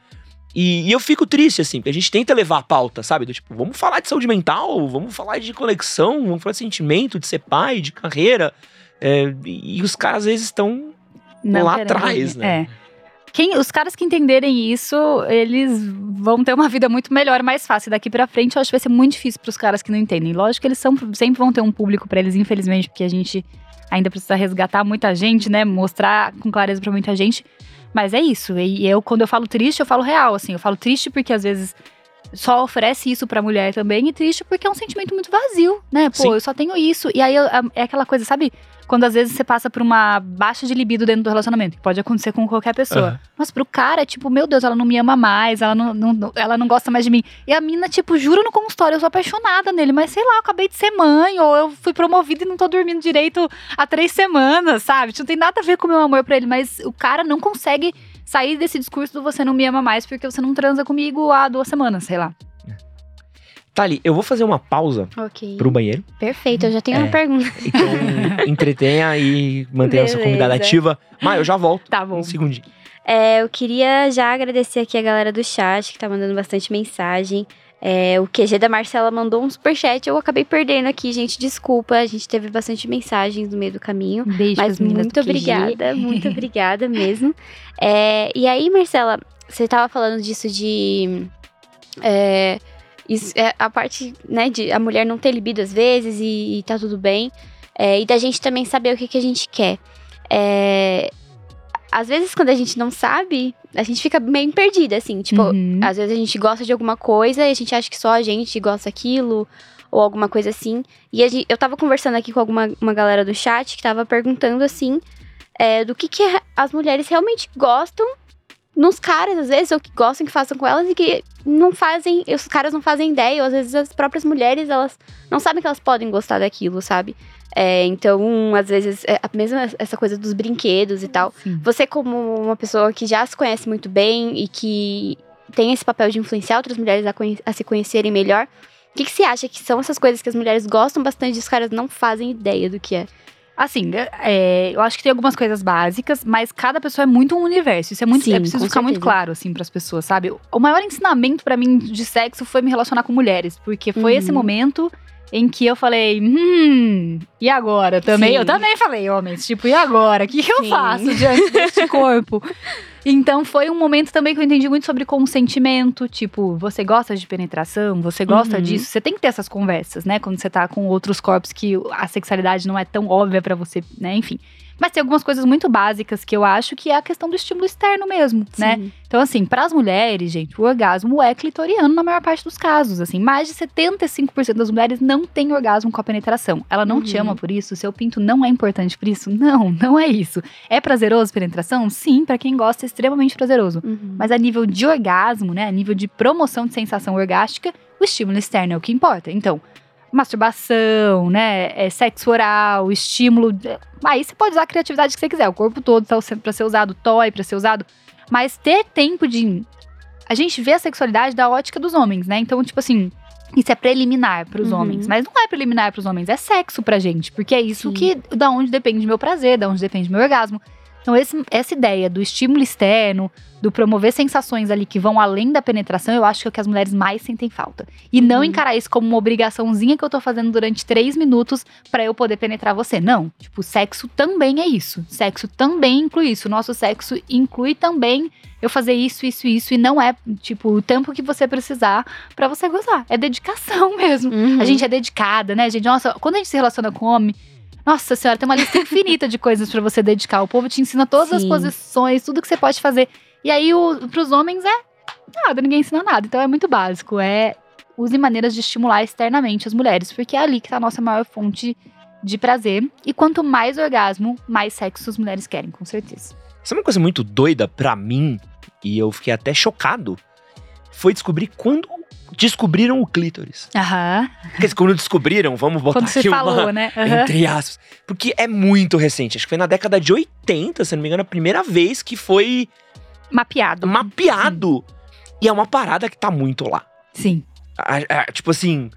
S1: E, e eu fico triste, assim, porque a gente tenta levar a pauta, sabe? Do tipo, vamos falar de saúde mental, vamos falar de conexão, vamos falar de sentimento, de ser pai, de carreira. É, e, os caras às vezes estão lá atrás, né?
S2: É. Quem, os caras que entenderem isso, eles vão ter uma vida muito melhor, mais fácil. Daqui pra frente, eu acho que vai ser muito difícil pros caras que não entendem. Lógico que eles são, sempre vão ter um público pra eles, infelizmente, porque a gente ainda precisa resgatar muita gente, né? Mostrar com clareza pra muita gente. Mas é isso. E eu, quando eu falo triste, eu falo real, assim. Eu falo triste porque às vezes só oferece isso pra mulher também, e triste porque é um sentimento muito vazio, né? Pô,
S1: Sim.
S2: eu só tenho isso. E aí é aquela coisa, sabe? Quando às vezes você passa por uma baixa de libido dentro do relacionamento, que pode acontecer com qualquer pessoa.
S1: Aham.
S2: Mas pro cara, tipo, meu Deus, ela não me ama mais, ela não, não- ela não gosta mais de mim. E a mina, tipo, jura no consultório, eu sou apaixonada nele, mas sei lá, eu acabei de ser mãe, ou eu fui promovida e não tô dormindo direito há três semanas, sabe? Tipo, Não tem nada a ver com o meu amor pra ele, mas o cara não consegue sair desse discurso do você não me ama mais porque você não transa comigo há duas semanas, sei lá.
S1: Tali, eu vou fazer uma pausa
S3: Ok.
S1: pro banheiro.
S3: Perfeito, eu já tenho
S1: É.
S3: uma pergunta.
S1: Então, entretenha e mantenha a sua
S3: Beleza.
S1: convidada ativa. Mas eu já volto.
S2: Tá bom.
S1: Um segundinho.
S3: É, eu queria já agradecer aqui a galera do chat que tá mandando bastante mensagem. É, o QG da Marcela mandou um superchat, eu acabei perdendo aqui, gente. Desculpa, a gente teve bastante mensagens no meio do caminho.
S2: Beijo
S3: Mas muito obrigada, muito obrigada mesmo. É, e aí, Marcela, você tava falando disso de. é, isso- é, a parte, né, de a mulher não ter libido às vezes e, e tá tudo bem. É, e da gente também saber o que, que a gente quer. É, às vezes, quando a gente não sabe, a gente fica meio perdida, assim. Tipo,
S2: Uhum.
S3: às vezes a gente gosta de alguma coisa e a gente acha que só a gente gosta daquilo, ou alguma coisa assim. E gente- eu tava conversando aqui com alguma uma galera do chat que tava perguntando assim. É, do que, que as mulheres realmente gostam nos caras, às vezes, ou que gostam que façam com elas e que não fazem, os caras não fazem ideia, ou às vezes as próprias mulheres, elas não sabem que elas podem gostar daquilo, sabe? É, então, às vezes, é, a mesma essa coisa dos brinquedos e tal.
S2: Sim.
S3: Você, como uma pessoa que já se conhece muito bem e que tem esse papel de influenciar outras mulheres a, conhe- a se conhecerem melhor, o que, que você acha que são essas coisas que as mulheres gostam bastante e os caras não fazem ideia do que é?
S2: Assim, é, eu acho que tem algumas coisas básicas, mas cada pessoa é muito um universo. Isso é muito,
S3: Sim,
S2: é preciso ficar muito
S3: certeza.
S2: claro assim para as pessoas, sabe? O maior ensinamento pra mim de sexo foi me relacionar com mulheres, porque foi
S3: Uhum.
S2: esse momento em que eu falei, hum, e agora? Também,
S3: Sim.
S2: eu também falei, homens, tipo, e agora? O que, que eu faço diante deste corpo? Então foi um momento também que eu entendi muito sobre consentimento, tipo, você gosta de penetração, você gosta
S3: Uhum.
S2: disso, você tem que ter essas conversas, né? Quando você tá com outros corpos que a sexualidade não é tão óbvia pra você, né? Enfim. Mas tem algumas coisas muito básicas que eu acho que é a questão do estímulo externo mesmo, né?
S3: Sim.
S2: Então, assim, para as mulheres, gente, o orgasmo é clitoriano na maior parte dos casos. Assim, mais de 75% das mulheres não têm orgasmo com a penetração. Ela não te
S3: Uhum.
S2: ama por isso? Seu pinto não é importante por isso? Não, não é isso. É prazeroso penetração? Sim, para quem gosta, é extremamente prazeroso.
S3: Uhum.
S2: Mas a nível de orgasmo, né? A nível de promoção de sensação orgástica, o estímulo externo é o que importa. Então, masturbação, né, é, sexo oral, estímulo. Aí você pode usar a criatividade que você quiser. O corpo todo tá para ser usado, toy para ser usado. Mas ter tempo de. A gente vê a sexualidade da ótica dos homens, né? Então, tipo assim, isso é preliminar para os uhum. homens, mas não é preliminar para os homens, é sexo pra gente, porque é isso Sim. que da onde depende meu prazer, da onde depende meu orgasmo. Então, esse, essa ideia do estímulo externo, do promover sensações ali que vão além da penetração, eu acho que é o que as mulheres mais sentem falta. E não uhum. encarar isso como uma obrigaçãozinha que eu tô fazendo durante três minutos para eu poder penetrar você. Não. Tipo, sexo também é isso. Sexo também inclui isso. Nosso sexo inclui também eu fazer isso, isso, isso. E não é, tipo, o tempo que você precisar para você gozar. É dedicação mesmo. Uhum. A gente é dedicada, né, gente? Nossa, quando a gente se relaciona com homem nossa senhora, tem uma lista infinita de coisas para você dedicar. O povo te ensina todas Sim. as posições, tudo que você pode fazer. E aí, o, pros homens é nada, ninguém ensina nada. Então é muito básico. É use maneiras de estimular externamente as mulheres, porque é ali que tá a nossa maior fonte de prazer. E quanto mais orgasmo, mais sexo as mulheres querem, com certeza.
S1: Isso é uma coisa muito doida para mim, e eu fiquei até chocado. Foi descobrir quando descobriram o clítoris.
S2: Aham.
S1: Porque quando descobriram, vamos botar
S2: quando
S1: aqui
S2: falou,
S1: uma,
S2: né?
S1: Uhum. Entre aspas. Porque é muito recente. Acho que foi na década de 80, se não me engano, a primeira vez que foi...
S2: Mapeado.
S1: Mapeado. Sim. E é uma parada que tá muito lá.
S2: Sim.
S1: A, a, tipo assim,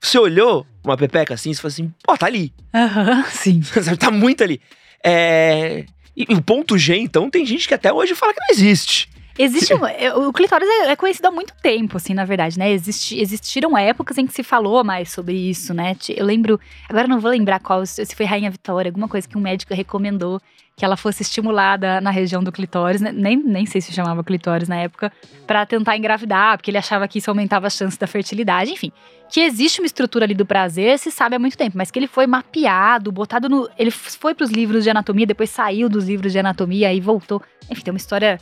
S1: você olhou uma pepeca assim, você falou assim, pô, tá ali.
S2: Aham, uhum, sim.
S1: tá muito ali. É... E o ponto G, então, tem gente que até hoje fala que não existe.
S2: Existe um, é, o clitóris é, é, conhecido há muito tempo, assim, na verdade, né? Existi, existiram épocas em que se falou mais sobre isso, né? Eu lembro, agora não vou lembrar qual, se foi Rainha Vitória, alguma coisa que um médico recomendou que ela fosse estimulada na região do clitóris, né? nem, nem sei se chamava clitóris na época, para tentar engravidar, porque ele achava que isso aumentava as chances da fertilidade, enfim. Que existe uma estrutura ali do prazer, se sabe há muito tempo, mas que ele foi mapeado, botado no. Ele foi para os livros de anatomia, depois saiu dos livros de anatomia e voltou. Enfim, tem uma história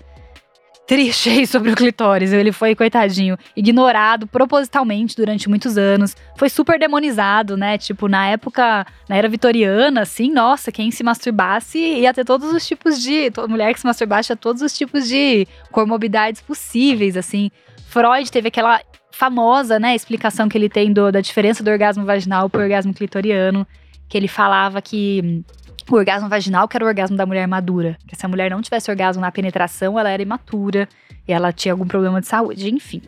S2: triste aí sobre o clitóris. Ele foi, coitadinho, ignorado propositalmente durante muitos anos. Foi super demonizado, né? Tipo, na época, na era vitoriana, assim, nossa, quem se masturbasse ia ter todos os tipos de. Mulher que se masturbasse tinha todos os tipos de comorbidades possíveis, assim. Freud teve aquela famosa, né, explicação que ele tem do, da diferença do orgasmo vaginal pro orgasmo clitoriano, que ele falava que o orgasmo vaginal, que era o orgasmo da mulher madura. Que se a mulher não tivesse orgasmo na penetração, ela era imatura e ela tinha algum problema de saúde, enfim.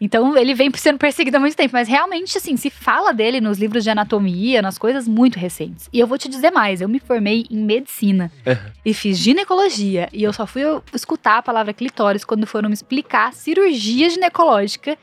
S2: Então ele vem sendo perseguido há muito tempo, mas realmente, assim, se fala dele nos livros de anatomia, nas coisas muito recentes. E eu vou te dizer mais: eu me formei em medicina uhum. e fiz ginecologia, e eu só fui escutar a palavra clitóris quando foram me explicar cirurgia ginecológica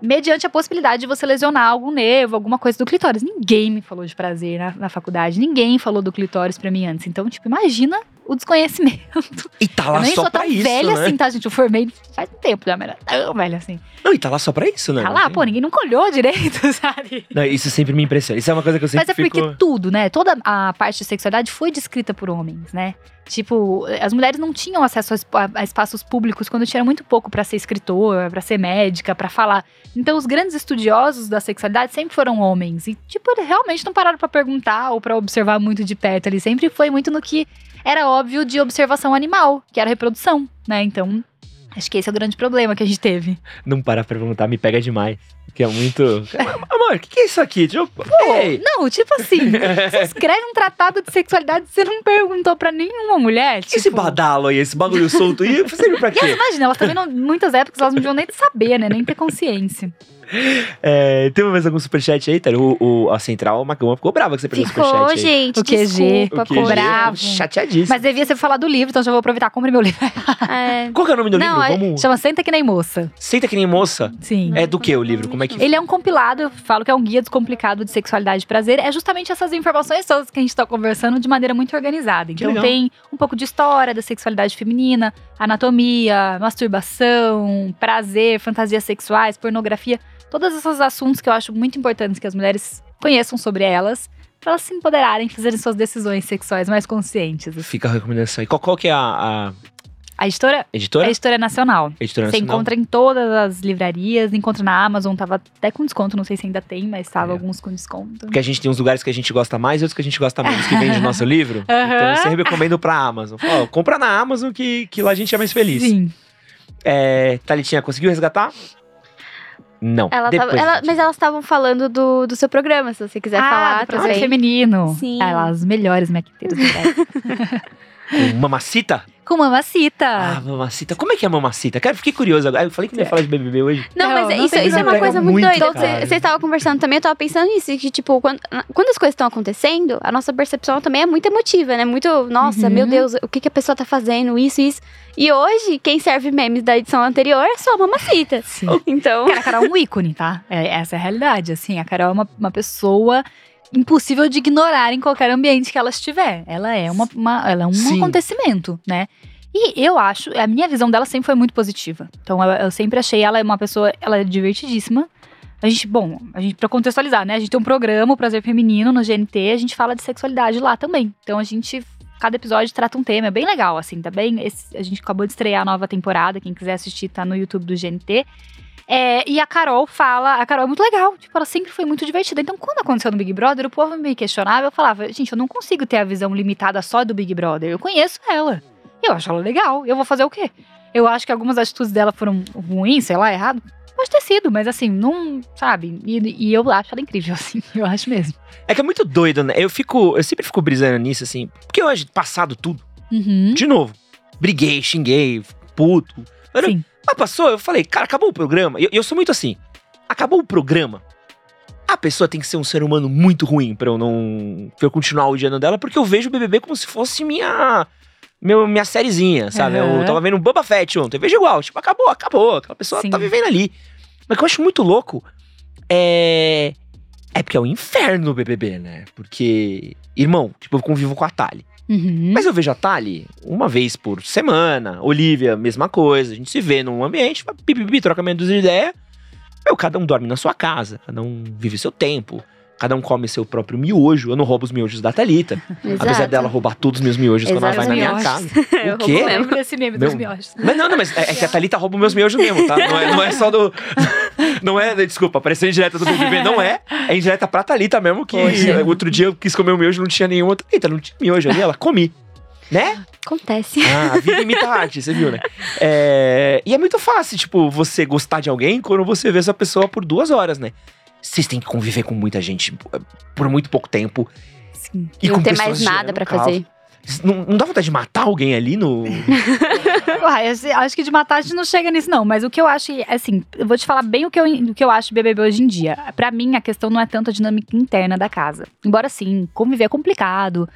S2: mediante a possibilidade de você lesionar algum nervo, alguma coisa do clitóris. Ninguém me falou de prazer na, na faculdade, ninguém falou do clitóris pra mim antes. Então, tipo, imagina o desconhecimento.
S1: E tá lá só pra isso,
S2: velha
S1: né?
S2: assim, tá, gente? Eu formei faz um tempo já, mas era tão velha assim.
S1: Não, e tá lá só pra isso, né?
S2: Tá lá, pô, ninguém nunca olhou direito, sabe?
S1: Não, isso sempre me impressiona. Isso é uma coisa que eu sempre
S2: Mas é
S1: fico...
S2: porque tudo, né? Toda a parte de sexualidade foi descrita por homens, né? Tipo, as mulheres não tinham acesso a, espaços públicos quando tinha muito pouco para ser escritor, para ser médica, para falar. Então, os grandes estudiosos da sexualidade sempre foram homens. E, tipo, realmente não pararam para perguntar ou para observar muito de perto. Ele sempre foi muito no que era óbvio de observação animal, que era reprodução, né? Então, acho que esse é o grande problema que a gente teve.
S1: Não parar pra perguntar me pega demais. Que é muito. Amor, o que, que, é isso aqui? Tipo,
S2: Pô, não, tipo assim, você escreve um tratado de sexualidade e você não perguntou pra nenhuma mulher. Tipo...
S1: Esse badalo aí, esse bagulho solto aí, serve pra quê?
S2: E imagina, elas também, não, muitas épocas, elas não deviam nem saber, né? Nem ter consciência.
S1: É, teve mais algum superchat aí, Tara? O, o, a Central Macama ficou brava que você perdeu
S3: ficou,
S1: o superchat.
S3: Ficou, gente.
S2: O QG.
S3: Desculpa,
S2: o QG bravo.
S1: Chateadíssimo.
S2: Mas devia ser falar do livro, então já vou aproveitar. Compre meu livro.
S1: É. Qual que é o nome do
S2: Não,
S1: livro?
S2: É, Vamos... Chama Senta Que Nem Moça.
S1: Senta Que Nem Moça?
S2: Sim.
S1: É do que o livro? Como é que...
S2: Ele é um compilado, eu falo que é um guia descomplicado de sexualidade e prazer. É justamente essas informações todas que a gente tá conversando de maneira muito organizada. Então tem um pouco de história da sexualidade feminina, anatomia, masturbação, prazer, fantasias sexuais, pornografia todos esses assuntos que eu acho muito importantes que as mulheres conheçam sobre elas, para elas se empoderarem, fazerem suas decisões sexuais mais conscientes. Assim.
S1: Fica a recomendação. E qual, qual que é a, a...
S2: A editora?
S1: Editora?
S2: A editora nacional.
S1: Editora
S2: Você
S1: nacional.
S2: encontra em todas as livrarias, encontra na Amazon, tava até com desconto, não sei se ainda tem, mas tava é. alguns com desconto.
S1: Porque a gente tem uns lugares que a gente gosta mais e outros que a gente gosta menos, que vende o nosso livro. Uhum. Então eu sempre recomendo pra Amazon. Ó, compra na Amazon que, que lá a gente é mais feliz.
S2: Sim.
S1: É, Thalitinha, conseguiu resgatar? Não.
S3: Ela tava- ela- mas elas estavam falando do, do seu programa, se você quiser
S2: ah,
S3: falar
S2: do
S3: também.
S2: feminino.
S3: Sim.
S2: Ah, as melhores maqueteiras do Brasil.
S1: Com mamacita?
S2: Com mamacita.
S1: Ah, mamacita. Como é que é mamacita? Cara, fiquei curioso agora. Eu falei que não ia falar de BBB hoje.
S3: Não, mas
S2: não
S3: isso, isso é uma coisa muito doida. Vocês estavam conversando também, eu tava pensando nisso, que, tipo, quando, quando as coisas estão acontecendo, a nossa percepção também é muito emotiva, né? Muito, nossa,
S2: Uhum.
S3: meu Deus, o que, que a pessoa tá fazendo, isso, isso. E hoje, quem serve memes da edição anterior é só a mamacita.
S2: Sim.
S3: Então,
S2: Cara, a Carol é um ícone, tá? É, essa é a realidade. Assim, a Carol é uma, uma pessoa impossível de ignorar em qualquer ambiente que ela estiver. Ela é, uma, uma- ela é um
S1: Sim.
S2: acontecimento, né? E eu acho, a minha visão dela sempre foi muito positiva. Então eu, eu sempre achei ela uma pessoa, ela é divertidíssima. A gente, bom, a gente, pra contextualizar, né? A gente tem um programa, o Prazer Feminino, no GNT, a gente fala de sexualidade lá também. Então a gente, cada episódio trata um tema, é bem legal, assim, tá bem? Esse- a gente acabou de estrear a nova temporada, quem quiser assistir tá no YouTube do GNT. É, e a Carol fala, a Carol é muito legal, tipo, ela sempre foi muito divertida. Então, quando aconteceu no Big Brother, o povo me questionava, eu falava, gente, eu não consigo ter a visão limitada só do Big Brother, eu conheço ela. Eu acho ela legal, eu vou fazer o quê? Eu acho que algumas atitudes dela foram ruins, sei lá, errado. Pode ter sido, mas assim, não, sabe? E, e eu acho ela incrível, assim, eu acho mesmo.
S1: É que é muito doido, né? Eu fico. Eu sempre fico brisando nisso, assim. Porque hoje, passado tudo,
S2: Uhum.
S1: de novo. Briguei, xinguei, puto.
S2: Sim.
S1: Mas passou, eu falei, cara, acabou o programa. E eu, eu sou muito assim. Acabou o programa. A pessoa tem que ser um ser humano muito ruim pra eu não. pra eu continuar odiando dela, porque eu vejo o BBB como se fosse minha. Meu, minha sériezinha, sabe? Eu
S2: Aham.
S1: tava vendo um Boba Fett ontem. Eu vejo igual, tipo, acabou, acabou. Aquela pessoa
S2: Sim.
S1: tá vivendo ali. Mas o que eu acho muito louco é. É porque é o inferno no BBB, né? Porque, irmão, tipo, eu convivo com a Tali.
S2: Uhum.
S1: Mas eu vejo a Tali uma vez por semana. Olivia, mesma coisa. A gente se vê num ambiente, pipipi, troca dúzia de ideia. Meu, cada um dorme na sua casa, cada um vive seu tempo. Cada um come seu próprio miojo. Eu não roubo os miojos da Thalita.
S3: exato.
S1: Apesar dela roubar todos os meus miojos quando ela vai
S3: Exato.
S1: na minha casa.
S3: Eu
S1: O quê?
S3: roubo
S2: Eu lembro desse meme
S1: Meu-
S2: dos miojos.
S1: Mas não, não, mas é, é que a Thalita rouba os meus miojos mesmo, tá? Não é, não é só do. Não é, desculpa, pareceu indireta do BBB. Não é. É indireta pra Thalita mesmo, que
S2: Poxa.
S1: outro dia eu quis comer o miojo não tinha nenhuma. Thalita, não tinha miojo ali, ela comi. Né?
S3: Acontece.
S1: Ah, a vida imita a arte, você viu, né? É, e é muito fácil, tipo, você gostar de alguém quando você vê essa pessoa por duas horas, né? Vocês têm que conviver com muita gente por muito pouco tempo.
S2: Sim.
S1: E
S3: não tem
S1: pessoas
S3: mais nada
S1: caos.
S3: fazer.
S1: Não, não dá vontade de matar alguém ali no.
S2: Uai, assim, acho que de matar a gente não chega nisso, não. Mas o que eu acho, assim, eu vou te falar bem o que eu, o que eu acho BBB hoje em dia. Pra mim, a questão não é tanto a dinâmica interna da casa. Embora, sim, conviver é complicado.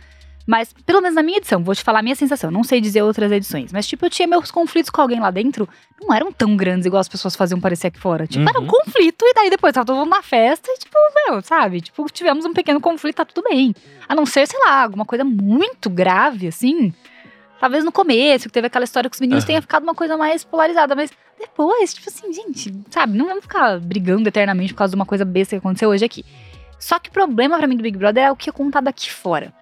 S2: Mas, pelo menos na minha edição, vou te falar a minha sensação. Não sei dizer outras edições. Mas, tipo, eu tinha meus conflitos com alguém lá dentro. Não eram tão grandes igual as pessoas faziam parecer aqui fora. Tipo, era um
S1: Uhum.
S2: conflito. E daí depois tava todo mundo na festa. E, tipo, meu, sabe? Tipo, tivemos um pequeno conflito, tá tudo bem. A não ser, sei lá, alguma coisa muito grave, assim. Talvez no começo, que teve aquela história com os meninos,
S1: Aham.
S2: tenha ficado uma coisa mais polarizada. Mas depois, tipo assim, gente, sabe? Não vamos ficar brigando eternamente por causa de uma coisa besta que aconteceu hoje aqui. Só que o problema pra mim do Big Brother é o que é contado aqui fora.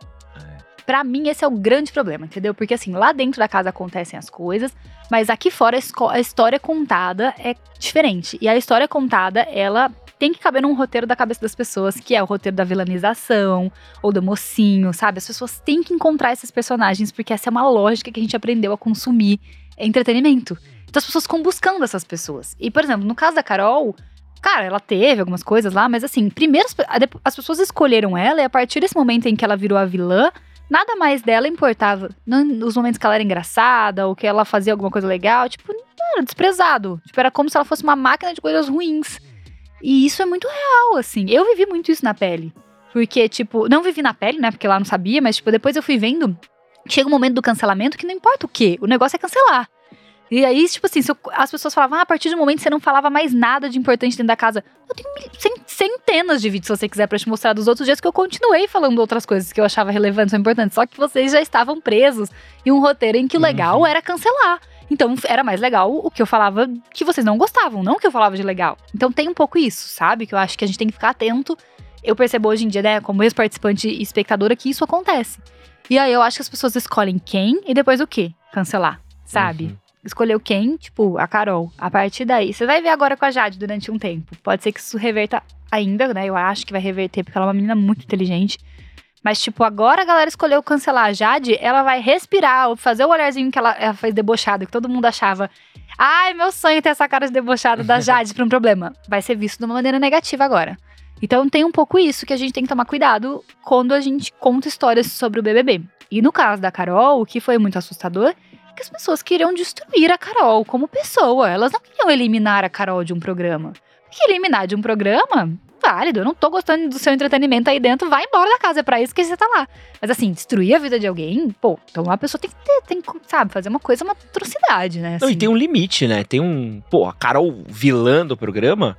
S2: Pra mim, esse é o grande problema, entendeu? Porque assim, lá dentro da casa acontecem as coisas, mas aqui fora a, história contada é diferente. E a história contada, ela tem que caber num roteiro da cabeça das pessoas, que é o roteiro da vilanização ou do mocinho, sabe? As pessoas têm que encontrar esses personagens, porque essa é uma lógica que a gente aprendeu a consumir entretenimento. Então as pessoas ficam buscando essas pessoas. E, por exemplo, no caso da Carol, cara, ela teve algumas coisas lá, mas assim, primeiro as pessoas escolheram ela e a partir desse momento em que ela virou a vilã, nada mais dela importava. Não, os momentos que ela era engraçada ou que ela fazia alguma coisa legal, tipo, era desprezado. Tipo, era como se ela fosse uma máquina de coisas ruins. E isso é muito real, assim. Eu vivi muito isso na pele. Porque, tipo, não vivi na pele, né? Porque lá não sabia, mas, tipo, depois eu fui vendo. Chega um momento do cancelamento que não importa o quê, o negócio é cancelar. E aí, tipo assim, se eu- as pessoas falavam, ah, a partir do momento você não falava mais nada de importante dentro da casa. Eu tenho centenas de vídeos, se você quiser, pra te mostrar dos outros dias que eu continuei falando outras coisas que eu achava relevantes ou importantes. Só que vocês já estavam presos em um roteiro em que o legal
S1: Uhum.
S2: era cancelar. Então era mais legal o que eu falava que vocês não gostavam, não o que eu falava de legal. Então tem um pouco isso, sabe? Que eu acho que a gente tem que ficar atento. Eu percebo hoje em dia, né, como ex-participante e espectadora, que isso acontece. E aí eu acho que as pessoas escolhem quem e depois o quê? Cancelar, sabe?
S1: Uhum.
S2: Escolheu quem? Tipo, a Carol. A partir daí, você vai ver agora com a Jade durante um tempo. Pode ser que isso reverta ainda, né? Eu acho que vai reverter, porque ela é uma menina muito inteligente. Mas, tipo, agora a galera escolheu cancelar a Jade, ela vai respirar, fazer o olharzinho que ela, ela fez debochado, que todo mundo achava. Ai, meu sonho é ter essa cara de debochada da Jade pra um problema. Vai ser visto de uma maneira negativa agora. Então tem um pouco isso que a gente tem que tomar cuidado quando a gente conta histórias sobre o BBB. E no caso da Carol, o que foi muito assustador que as pessoas queriam destruir a Carol como pessoa. Elas não queriam eliminar a Carol de um programa. Porque eliminar de um programa válido. Eu não tô gostando do seu entretenimento aí dentro, vai embora da casa. É pra isso que você tá lá. Mas assim, destruir a vida de alguém, pô, então uma pessoa tem que ter, tem que, sabe, fazer uma coisa, uma atrocidade, né?
S1: Não, e
S2: assim.
S1: tem um limite, né? Tem um. Pô, a Carol vilã do programa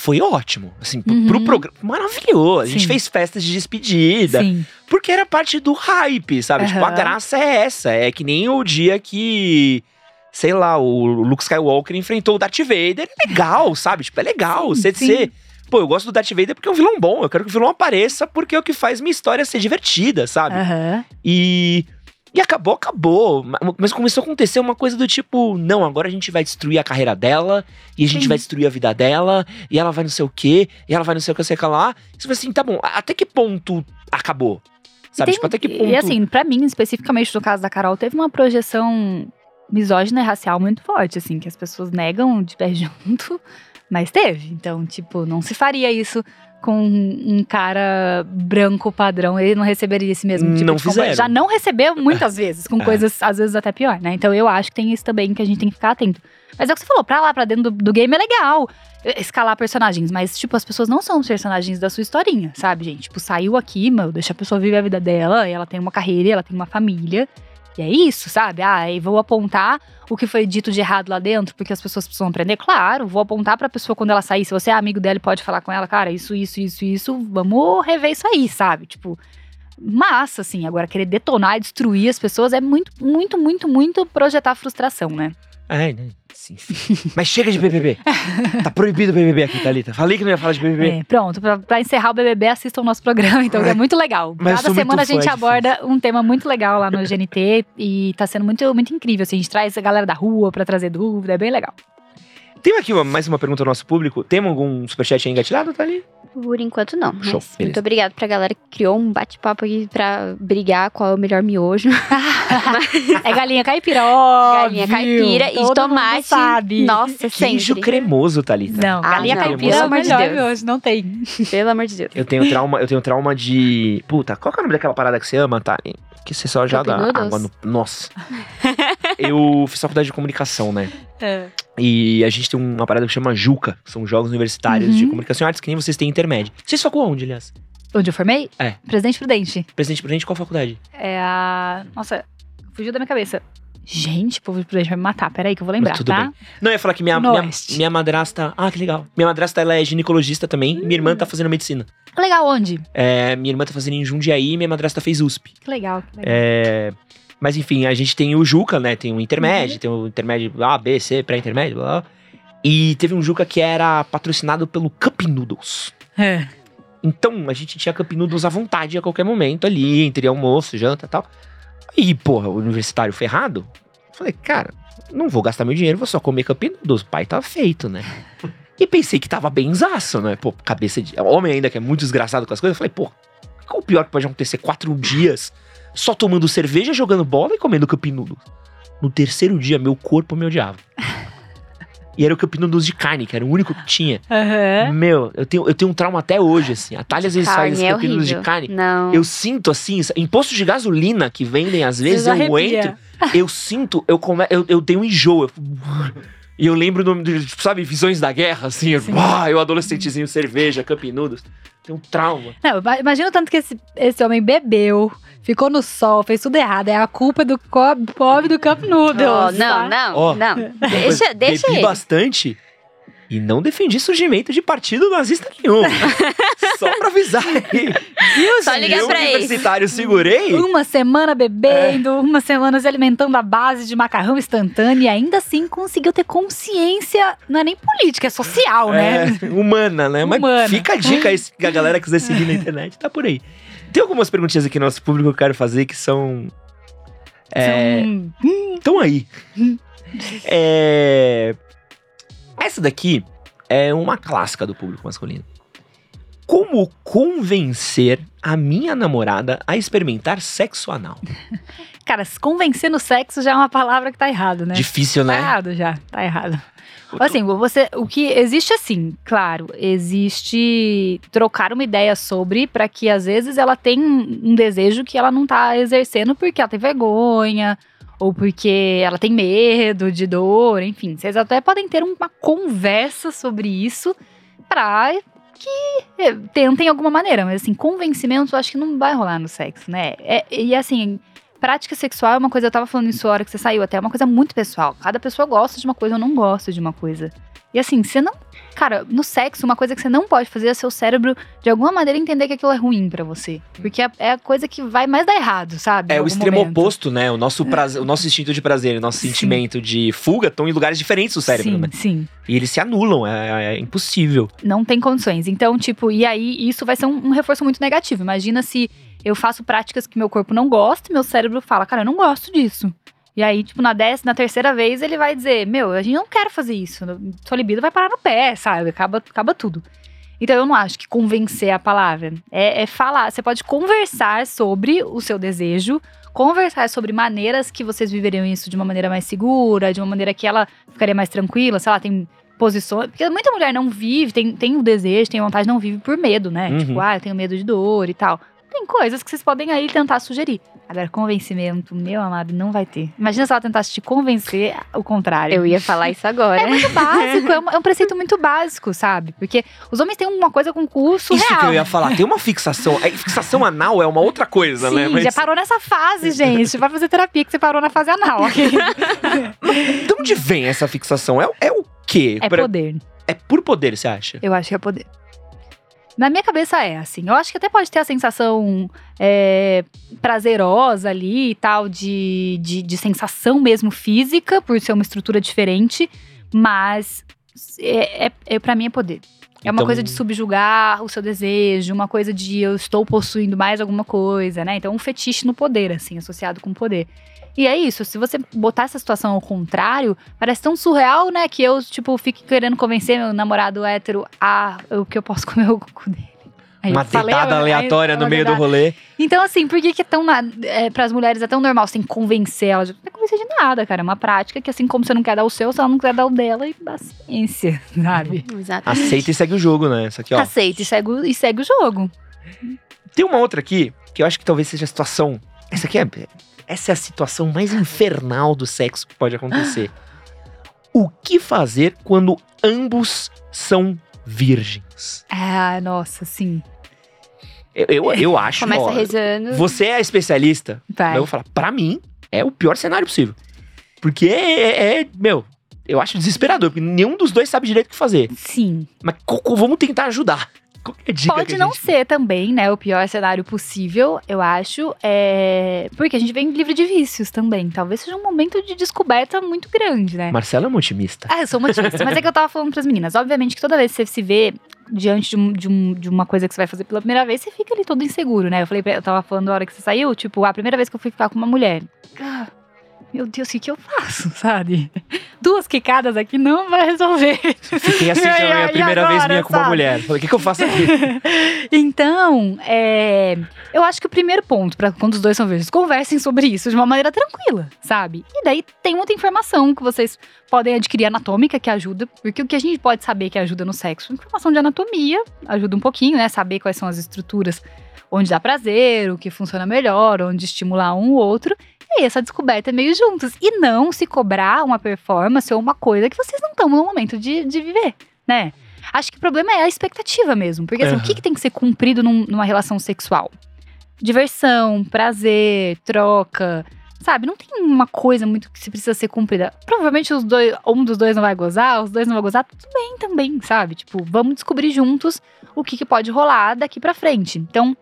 S1: foi ótimo. Assim, pro-
S2: Uhum.
S1: pro programa. Maravilhoso. A gente
S2: Sim.
S1: fez festas de despedida.
S2: Sim.
S1: Porque era parte do hype, sabe? Tipo, a graça é essa. É que nem o dia que. Sei lá, o Luke Skywalker enfrentou o Darth Vader. É legal, sabe? Tipo, é legal.
S2: Sim,
S1: Você ser. Pô, eu gosto do Darth Vader porque é um vilão bom. Eu quero que o vilão apareça porque é o que faz minha história ser divertida, sabe?
S2: Aham.
S1: E. E acabou, acabou. Ma- Mas começou a acontecer uma coisa do tipo: não, agora a gente vai destruir a carreira dela, e a gente
S2: Sim.
S1: vai destruir a vida dela, e ela vai não sei o quê, e ela vai não sei o que, sei o que lá. Você vai assim, tá bom, até que ponto acabou? Sabe?
S2: Tem-
S1: tipo, até que ponto.
S2: E assim, pra mim, especificamente no caso da Carol, teve uma projeção misógina e racial muito forte, assim, que as pessoas negam de pé junto, mas teve. Então, tipo, não se faria isso com um cara branco padrão, ele não receberia esse mesmo tipo
S1: Não
S2: de
S1: fizeram.
S2: Já não recebeu muitas vezes, com
S1: É.
S2: coisas, às vezes, até pior, né? Então, eu acho que tem isso também que a gente tem que ficar atento. Mas é o que você falou, pra lá, pra dentro do, do game é legal eh, escalar personagens, mas, tipo, as pessoas não são os personagens da sua historinha, sabe, gente? Tipo, saiu aqui, meu, deixa a pessoa viver a vida dela, e ela tem uma carreira, ela tem uma família. E é isso, sabe? Ah, e vou apontar o que foi dito de errado lá dentro, porque as pessoas precisam aprender. Claro, vou apontar pra pessoa quando ela sair. Se você é amigo dela pode falar com ela, cara, isso, isso, isso, isso, vamos rever isso aí, sabe? Tipo, massa, assim. Agora, querer detonar e destruir as pessoas é muito, muito, muito, muito projetar frustração, né?
S1: Ai, né? Sim, sim. Mas chega de BBB. tá proibido o BBB aqui, Thalita. Falei que não ia falar de BBB.
S2: É, pronto, pra, pra encerrar o BBB, assistam o nosso programa, então é muito legal.
S1: Mas
S2: Cada semana a
S1: fã,
S2: gente
S1: é
S2: aborda um tema muito legal lá no GNT e tá sendo muito, muito incrível. Assim, a gente traz a galera da rua pra trazer dúvida, é bem legal.
S1: Tem aqui uma- mais uma pergunta do nosso público. Tem algum superchat aí engatilhado, Thali?
S3: Por enquanto, não.
S1: Show, beleza.
S3: muito obrigada pra galera que criou um bate-papo aqui pra brigar qual é o melhor miojo.
S2: É galinha caipira, ó.
S3: Galinha caipira e tomate.
S2: Sabe.
S3: Nossa,
S1: Queijo
S3: sempre.
S1: cremoso, Thalita.
S2: Não,
S3: Ah,
S2: galinha
S3: não,
S2: caipira
S3: pelo
S2: é o
S3: amor de
S2: melhor
S3: Deus.
S2: hoje, não tem.
S3: Pelo amor de Deus.
S1: Eu tenho trauma, eu tenho trauma de. Puta, qual que é o nome daquela parada que você ama, tá? Que você só joga
S3: Cup noodles?
S1: água no. Nossa. eu fiz faculdade de comunicação, né?
S3: É.
S1: E a gente tem uma parada que chama Juca, que são jogos universitários de
S2: Uhum.
S1: comunicação e artes, que nem vocês têm intermédio. Vocês facul onde, aliás?
S2: Onde eu formei?
S1: É.
S2: Presidente Prudente.
S1: Presidente Prudente, qual faculdade?
S2: É a. Nossa, fugiu da minha cabeça. Gente, o povo de Prudente vai me matar. Peraí que eu vou lembrar,
S1: Mas tudo
S2: tá?
S1: bem. Não, eu ia falar que minha, minha, minha madrasta. Ah, que legal. Minha madrasta ela é ginecologista também. Minha irmã tá fazendo medicina.
S2: Legal, onde?
S1: É, minha irmã tá fazendo em Jundiaí minha madrasta fez USP.
S2: Que legal, que legal.
S1: É, mas enfim, a gente tem o Juca, né? Tem o intermédio, tem o intermédio A, B, C, pré-intermédio, blá, blá. E teve um Juca que era patrocinado pelo Cup Noodles.
S2: É.
S1: Então, a gente tinha Cup Noodles à vontade a qualquer momento ali, entre almoço, janta e tal. E, porra, universitário ferrado, falei, cara, não vou gastar meu dinheiro, vou só comer Cup Noodles. Pai tá feito, né? E pensei que tava benzaço, né? Pô, cabeça de. Homem ainda que é muito desgraçado com as coisas. Falei, pô, qual o pior que pode acontecer? Quatro dias só tomando cerveja, jogando bola e comendo Noodles. No terceiro dia, meu corpo me odiava. E era o Cup Noodles de carne, que era o único que tinha.
S2: Aham.
S1: Meu, eu tenho, eu tenho um trauma até hoje, assim. A Thalia às vezes faz
S3: Carne
S1: esse
S3: é
S1: Cup Noodles de carne.
S3: Não.
S1: Eu sinto assim, em posto de gasolina que vendem às vezes, eu
S2: arrepia.
S1: entro, eu sinto, eu, come, eu, eu tenho um enjoo. eu- e eu lembro, do, de, sabe, visões da guerra, assim. Eu,
S2: Sim.
S1: ah, eu adolescentezinho, cerveja, Noodles. Tem um trauma.
S2: Não, ima- imagina o tanto que esse, esse homem bebeu, ficou no sol, fez tudo errado. É a culpa do pobre do Cup Noodles.
S3: Oh, não,
S2: tá?
S3: não,
S1: Ó,
S3: não. Deixa, deixa
S1: Bebi
S3: ele.
S1: bastante e não defendi surgimento de partido nazista nenhum. Só pra avisar aí.
S2: Viu,
S3: Só ligar pra eles.
S1: universitário, segurei.
S2: Uma semana bebendo,
S1: É.
S2: uma semana se alimentando à base de macarrão instantâneo e ainda assim conseguiu ter consciência, não é nem política, é social, né?
S1: É, humana, né? Mas
S2: Humana.
S1: fica a dica aí, se a galera quiser seguir na internet, tá por aí. Tem algumas perguntinhas aqui no nosso público que eu quero fazer que são. É, Estão aí. É, Essa daqui é uma clássica do público masculino. Como convencer a minha namorada a experimentar sexo anal?
S2: Cara, se convencer no sexo já é uma palavra que tá errado, né?
S1: Difícil,
S2: Tá
S1: né?
S2: errado já, tá errado. Assim, você, o que existe assim, claro, existe trocar uma ideia sobre para que às vezes ela tem um desejo que ela não tá exercendo porque ela tem vergonha ou porque ela tem medo de dor, enfim. Vocês até podem ter uma conversa sobre isso pra que eh, tentem alguma maneira, mas assim, convencimento eu acho que não vai rolar no sexo, né? É- e assim, prática sexual é uma coisa, eu tava falando isso a hora que você saiu, até é uma coisa muito pessoal. Cada pessoa gosta de uma coisa ou não gosta de uma coisa. E assim, você não. Cara, no sexo, uma coisa que você não pode fazer é seu cérebro, de alguma maneira, entender que aquilo é ruim pra você. Porque é, é a coisa que vai mais dar errado, sabe?
S1: É o extremo
S2: momento.
S1: oposto, né? O nosso, prazer, o nosso instinto de prazer, o nosso
S2: Sim.
S1: sentimento de fuga estão em lugares diferentes do cérebro,
S2: sim,
S1: né?
S2: Sim.
S1: E eles se anulam, é, é impossível.
S2: não tem condições. Então, tipo, e aí isso vai ser um, um reforço muito negativo. Imagina se eu faço práticas que meu corpo não gosta meu cérebro fala, cara, eu não gosto disso. E aí, tipo, na décima, na terceira vez, ele vai dizer, meu, a gente não quer fazer isso. Sua libido vai parar no pé, sabe? Acaba, acaba tudo. Então, eu não acho que convencer é a palavra. É, é falar. Você pode conversar sobre o seu desejo, conversar sobre maneiras que vocês viveriam isso de uma maneira mais segura, de uma maneira que ela ficaria mais tranquila, sei lá, tem posições. Porque muita mulher não vive, tem, tem o desejo, tem vontade, não vive por medo, né?
S1: Uhum.
S2: Tipo, ah, eu tenho medo de dor e tal. Tem coisas que vocês podem aí tentar sugerir. Agora, convencimento, meu amado, não vai ter. Imagina se ela tentasse te convencer o contrário.
S3: Eu ia falar isso agora.
S2: É muito básico, é um, é um preceito muito básico, sabe? Porque os homens têm uma coisa com curso
S1: Isso
S2: real.
S1: que eu ia falar. Tem uma fixação. A fixação anal é uma outra coisa,
S2: Sim,
S1: né? Mas
S2: já parou nessa fase, gente. Vai fazer terapia que você parou na fase anal. ok?
S1: de onde vem essa fixação? É, é o quê?
S2: É
S1: Pra-
S2: poder.
S1: é por poder, você acha?
S2: Eu acho que é poder. Na minha cabeça é assim. Eu acho que até pode ter a sensação é, prazerosa ali e tal, de, de, de sensação mesmo física, por ser uma estrutura diferente, mas é, é, é, para mim é poder. É uma
S1: Então-
S2: coisa de subjugar o seu desejo, uma coisa de eu estou possuindo mais alguma coisa, né? Então, um fetiche no poder, assim, associado com poder. E é isso, se você botar essa situação ao contrário, parece tão surreal, né? Que eu, tipo, fique querendo convencer meu namorado hétero a o que eu posso comer o cu dele. Aí
S1: Uma tentada
S2: aí-
S1: aleatória
S2: aí-
S1: no meio do rolê.
S2: Então, assim, por que, que é tão. É, pras mulheres é tão normal que convencer elas? Não é convencer de nada, cara. É uma prática que, assim como você não quer dar o seu, se ela não quiser dar o dela, e paciência, sabe?
S3: Exatamente.
S1: Aceita e segue o jogo, né? Isso aqui, ó.
S2: Aceita e segue, o- e segue o jogo.
S1: Tem uma outra aqui que eu acho que talvez seja a situação. Essa aqui é. Essa é a situação mais infernal do sexo que pode acontecer. O que fazer quando ambos são virgens?
S2: Ah, nossa, sim.
S1: Eu, eu, eu acho.
S3: Começa
S1: ó,
S3: rezando.
S1: Você é a especialista.
S2: Vai.
S1: Eu vou falar, pra mim, é o pior cenário possível. Porque é, é- meu, eu acho desesperador, porque nenhum dos dois sabe direito o que fazer.
S2: Sim.
S1: Mas vamos tentar ajudar.
S2: Pode não
S1: gente-
S2: ser também, né, o pior cenário possível, eu acho. É... Porque a gente vem livre de vícios também. Talvez seja um momento de descoberta muito grande, né?
S1: Marcelo é um otimista.
S2: Ah, eu sou uma otimista. mas é que eu tava falando pras meninas. Obviamente que toda vez que você se vê diante de, um- de um- de uma coisa que você vai fazer pela primeira vez, você fica ali todo inseguro, né? Eu falei, pra- eu tava falando na hora que você saiu, tipo, a primeira vez que eu fui ficar com uma mulher. Ah, meu Deus, o que, que eu faço, sabe? Duas quicadas aqui não vai resolver.
S1: Fiquei assim também, a primeira vez
S2: agora,
S1: minha com uma
S2: sabe?
S1: mulher. Falei, o que, que eu faço aqui?
S2: Então, é, eu acho que o primeiro ponto, para quando os dois são virgens, conversem sobre isso de uma maneira tranquila, sabe? E daí tem muita informação que vocês podem adquirir anatômica que ajuda, porque o que a gente pode saber que ajuda no sexo? Informação de anatomia ajuda um pouquinho, né? Saber quais são as estruturas onde dá prazer, o que funciona melhor, onde estimular um ou outro. E aí essa descoberta é meio juntos. E não se cobrar uma performance ou uma coisa que vocês não estão no momento de, de viver, né? Acho que o problema é a expectativa mesmo. Porque assim,
S1: Aham.
S2: o que, que tem que ser cumprido num- numa relação sexual? Diversão, prazer, troca. Sabe, não tem uma coisa muito que se precisa ser cumprida. Provavelmente os dois, um dos dois não vai gozar, os dois não vão gozar, tudo bem também, sabe? Tipo, vamos descobrir juntos o que, que pode rolar daqui pra frente. Então,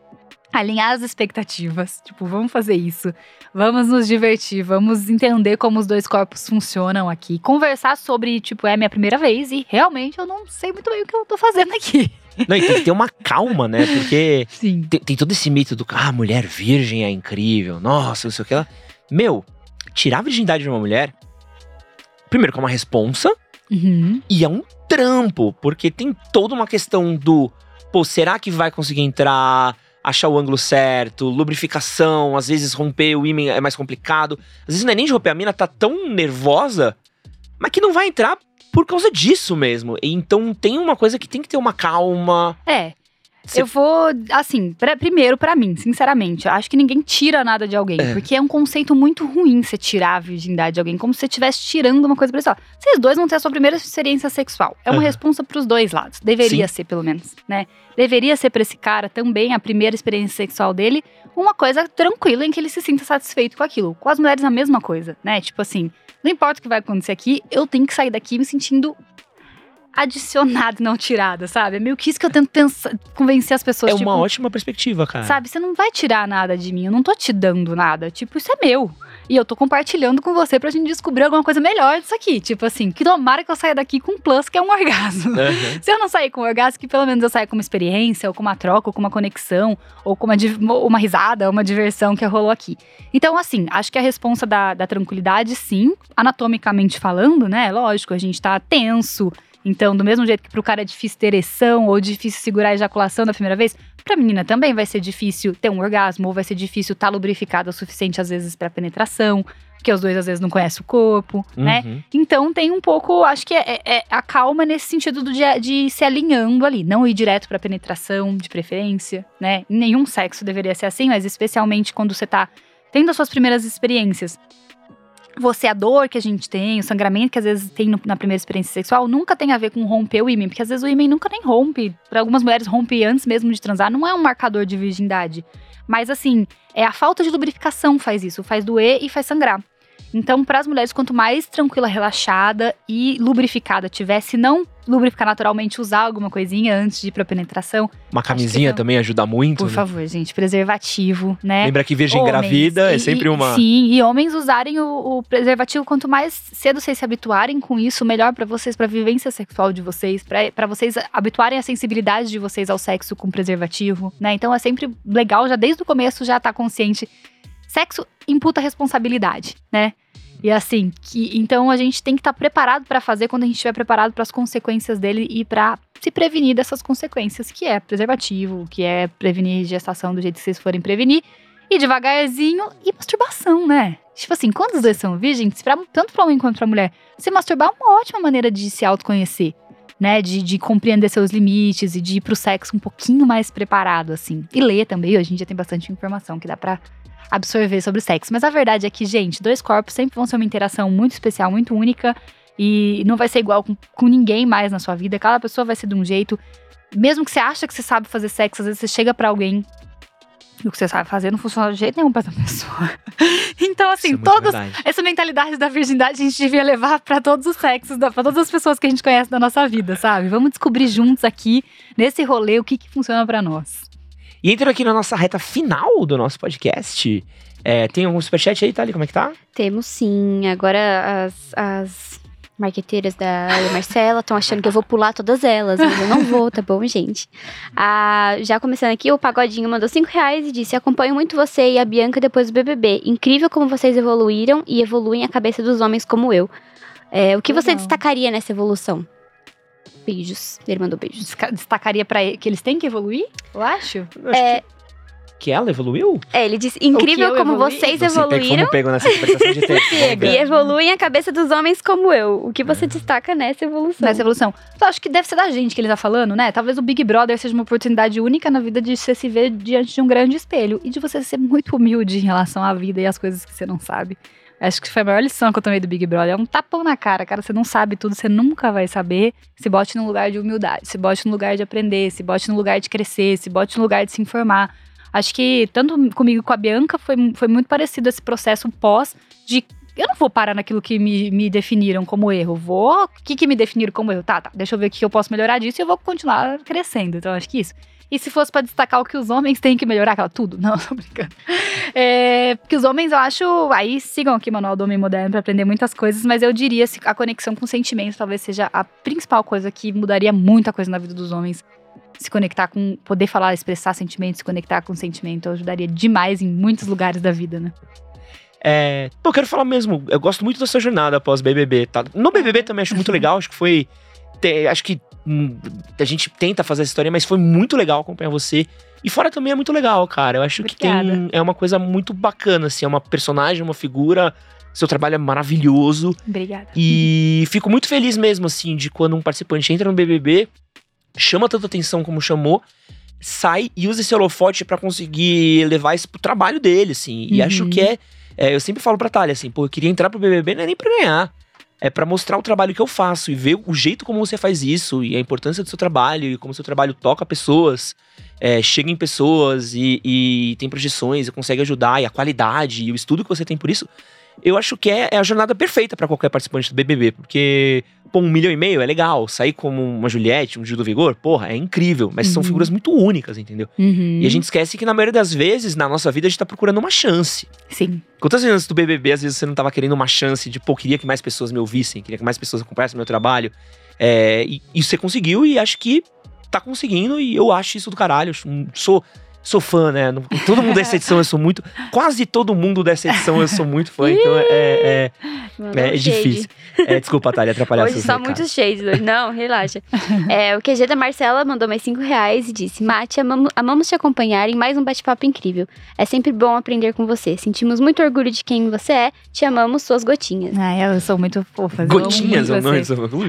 S2: alinhar as expectativas. Tipo, vamos fazer isso. Vamos nos divertir, vamos entender como os dois corpos funcionam aqui. Conversar sobre, tipo, é minha primeira vez e realmente eu não sei muito bem o que eu tô fazendo aqui.
S1: Não, e tem que ter uma calma, né? Porque
S2: Sim.
S1: tem, tem todo esse mito do ah, mulher virgem é incrível, nossa, não sei o que lá. Meu, tirar a virgindade de uma mulher, primeiro que é uma responsa,
S2: Uhum.
S1: e é um trampo, porque tem toda uma questão do pô, será que vai conseguir entrar? Achar o ângulo certo, lubrificação, às vezes romper o ímã é mais complicado. Às vezes não é nem de romper, a mina tá tão nervosa, mas que não vai entrar por causa disso mesmo. Então tem uma coisa que tem que ter uma calma.
S2: É. Cê... Eu vou, assim, pra, primeiro para mim, sinceramente, eu acho que ninguém tira nada de alguém, é. porque é um conceito muito ruim você tirar a virgindade de alguém, como se você estivesse tirando uma coisa pra pessoa. Vocês dois vão ter a sua primeira experiência sexual. É uma uhum. responsa pros dois lados. Deveria Sim. ser, pelo menos, né? Deveria ser pra esse cara também a primeira experiência sexual dele uma coisa tranquila em que ele se sinta satisfeito com aquilo. Com as mulheres a mesma coisa, né? Tipo assim, não importa o que vai acontecer aqui, eu tenho que sair daqui me sentindo adicionado, não tirada, sabe? É meio que isso que eu tento pensar, convencer as pessoas.
S1: É
S2: tipo,
S1: uma ótima perspectiva, cara.
S2: Sabe, você não vai tirar nada de mim, eu não tô te dando nada. Tipo, isso é meu. E eu tô compartilhando com você pra gente descobrir alguma coisa melhor disso aqui. Tipo assim, que tomara que eu saia daqui com um plus, que é um orgasmo. Uhum. Se eu não sair com um orgasmo, que pelo menos eu saia com uma experiência, ou com uma troca, ou com uma conexão, ou com uma, uma risada, uma diversão que rolou aqui. Então, assim, acho que a responsa da, da tranquilidade, sim, anatomicamente falando, né? Lógico, a gente tá tenso, então, do mesmo jeito que para o cara é difícil ter ereção ou difícil segurar a ejaculação da primeira vez, para a menina também vai ser difícil ter um orgasmo ou vai ser difícil estar tá lubrificado o suficiente às vezes para penetração, porque os dois às vezes não conhecem o corpo, né? uhum. né? Então tem um pouco, acho que é, é, é a calma nesse sentido de, de se alinhando ali, não ir direto para penetração de preferência, né? Nenhum sexo deveria ser assim, mas especialmente quando você está tendo as suas primeiras experiências você, a dor que a gente tem, o sangramento que às vezes tem no, na primeira experiência sexual, nunca tem a ver com romper o ímã, porque às vezes o ímã nunca nem rompe. Para algumas mulheres rompe antes mesmo de transar, não é um marcador de virgindade. Mas assim, é a falta de lubrificação faz isso, faz doer e faz sangrar. Então, para as mulheres, quanto mais tranquila, relaxada e lubrificada tiver, se não lubrificar naturalmente, usar alguma coisinha antes de ir pra penetração.
S1: Uma camisinha também ajuda muito.
S2: Por
S1: né?
S2: favor, gente, preservativo, né?
S1: Lembra que virgem homens, engravida é sempre uma.
S2: Sim, e homens usarem o, o, preservativo, quanto mais cedo vocês se habituarem com isso, melhor para vocês, pra vivência sexual de vocês, para vocês habituarem a sensibilidade de vocês ao sexo com preservativo, né? Então é sempre legal, já desde o começo, já estar tá consciente Sexo imputa responsabilidade, né? E assim, que, então a gente tem que estar tá preparado para fazer quando a gente estiver preparado para as consequências dele e para se prevenir dessas consequências, que é preservativo, que é prevenir gestação do jeito que vocês forem prevenir, e devagarzinho, e masturbação, né? Tipo assim, quando os dois são virgens, pra, tanto para homem quanto para mulher, se masturbar é uma ótima maneira de se autoconhecer, né? De, de compreender seus limites e de ir pro sexo um pouquinho mais preparado, assim. E ler também, hoje em dia tem bastante informação que dá pra absorver sobre o sexo. Mas a verdade é que, gente, dois corpos sempre vão ser uma interação muito especial, muito única. E não vai ser igual com, com ninguém mais na sua vida. Cada pessoa vai ser de um jeito. Mesmo que você acha que você sabe fazer sexo, às vezes você chega para alguém o que você sabe fazer não funciona de jeito nenhum pra essa pessoa. então, assim, é todos. Verdade. Essa mentalidade da virgindade a gente devia levar para todos os sexos, para todas as pessoas que a gente conhece da nossa vida, sabe? Vamos descobrir juntos aqui, nesse rolê, o que, que funciona para nós.
S1: E entrando aqui na nossa reta final do nosso podcast, é, tem algum superchat aí, Thali? Como é que tá?
S3: Temos sim. Agora as, as marqueteiras da Marcela estão achando que eu vou pular todas elas, mas eu não vou, tá bom, gente? Ah, já começando aqui, o Pagodinho mandou 5 reais e disse: Acompanho muito você e a Bianca depois do BBB. Incrível como vocês evoluíram e evoluem a cabeça dos homens como eu. É, o que Legal. você destacaria nessa evolução? Beijos. Ele mandou beijos.
S2: Destacaria para que eles têm que evoluir? Eu acho.
S1: Eu acho é... que... que ela evoluiu?
S3: É, ele disse: incrível como evoluí? vocês você evoluíram. Como
S1: pego nessa de texto.
S3: e evoluem a cabeça dos homens como eu. O que você é. destaca nessa evolução?
S2: Nessa evolução. Eu acho que deve ser da gente que ele tá falando, né? Talvez o Big Brother seja uma oportunidade única na vida de você se ver diante de um grande espelho e de você ser muito humilde em relação à vida e às coisas que você não sabe. Acho que foi a maior lição que eu tomei do Big Brother. É um tapão na cara, cara. Você não sabe tudo, você nunca vai saber. Se bote num lugar de humildade, se bote num lugar de aprender, se bote num lugar de crescer, se bote num lugar de se informar. Acho que tanto comigo com a Bianca foi, foi muito parecido esse processo pós de eu não vou parar naquilo que me, me definiram como erro. Vou. O que, que me definiram como erro? Tá, tá. Deixa eu ver o que eu posso melhorar disso e eu vou continuar crescendo. Então, acho que isso. E se fosse para destacar o que os homens têm que melhorar, aquela tudo. Não, tô brincando. É, porque os homens, eu acho. Aí sigam aqui o Manual do Homem Moderno para aprender muitas coisas, mas eu diria que a conexão com sentimentos talvez seja a principal coisa que mudaria muita coisa na vida dos homens. Se conectar com. Poder falar, expressar sentimentos, se conectar com sentimento, ajudaria demais em muitos lugares da vida, né?
S1: É, pô, eu quero falar mesmo, eu gosto muito da sua jornada após BBB, tá? No BBB também acho muito legal, acho que foi. Te, acho que hum, a gente tenta fazer essa história, mas foi muito legal acompanhar você. E fora também é muito legal, cara. Eu acho
S2: Obrigada.
S1: que tem, é uma coisa muito bacana, assim, é uma personagem, uma figura. Seu trabalho é maravilhoso.
S2: Obrigada.
S1: E fico muito feliz mesmo, assim, de quando um participante entra no BBB, chama tanta atenção como chamou, sai e usa esse holofote pra conseguir levar isso pro trabalho dele, assim. E
S2: Uhum.
S1: acho que é, é, Eu sempre falo pra Thalia, assim, pô, eu queria entrar pro BBB, não é nem pra ganhar. É pra mostrar o trabalho que eu faço e ver o jeito como você faz isso e a importância do seu trabalho e como o seu trabalho toca pessoas, é, chega em pessoas e, e tem projeções e consegue ajudar e a qualidade e o estudo que você tem por isso eu acho que é, é a jornada perfeita pra qualquer participante do BBB, porque, pô, um milhão e meio é legal, sair como uma Juliette, um Gil do Vigor, porra, é incrível, mas são
S2: Uhum.
S1: figuras muito únicas, entendeu?
S2: Uhum.
S1: E a gente esquece que na maioria das vezes, na nossa vida, a gente tá procurando uma chance.
S2: Sim.
S1: Quantas vezes do BBB, às vezes você não tava querendo uma chance de, pô, queria que mais pessoas me ouvissem, queria que mais pessoas acompanhassem meu trabalho, é, e, e você conseguiu e acho que tá conseguindo e eu acho isso do caralho, eu sou... Sou fã, né? Todo mundo dessa edição eu sou muito. Quase todo mundo dessa edição eu sou muito fã, então é- é, é, é difícil. É, desculpa, Thalia, atrapalhar
S3: Hoje
S1: seus
S3: só muitos shades hoje. Não, relaxa. É, o QG da Marcela mandou mais cinco reais e disse: Mate, amamos, amamos te acompanhar em mais um bate-papo incrível. É sempre bom aprender com você. Sentimos muito orgulho de quem você é. Te amamos, suas gotinhas.
S2: Ai, elas são muito fofas. eu amo
S1: Gotinhas,
S2: muito
S1: eu não.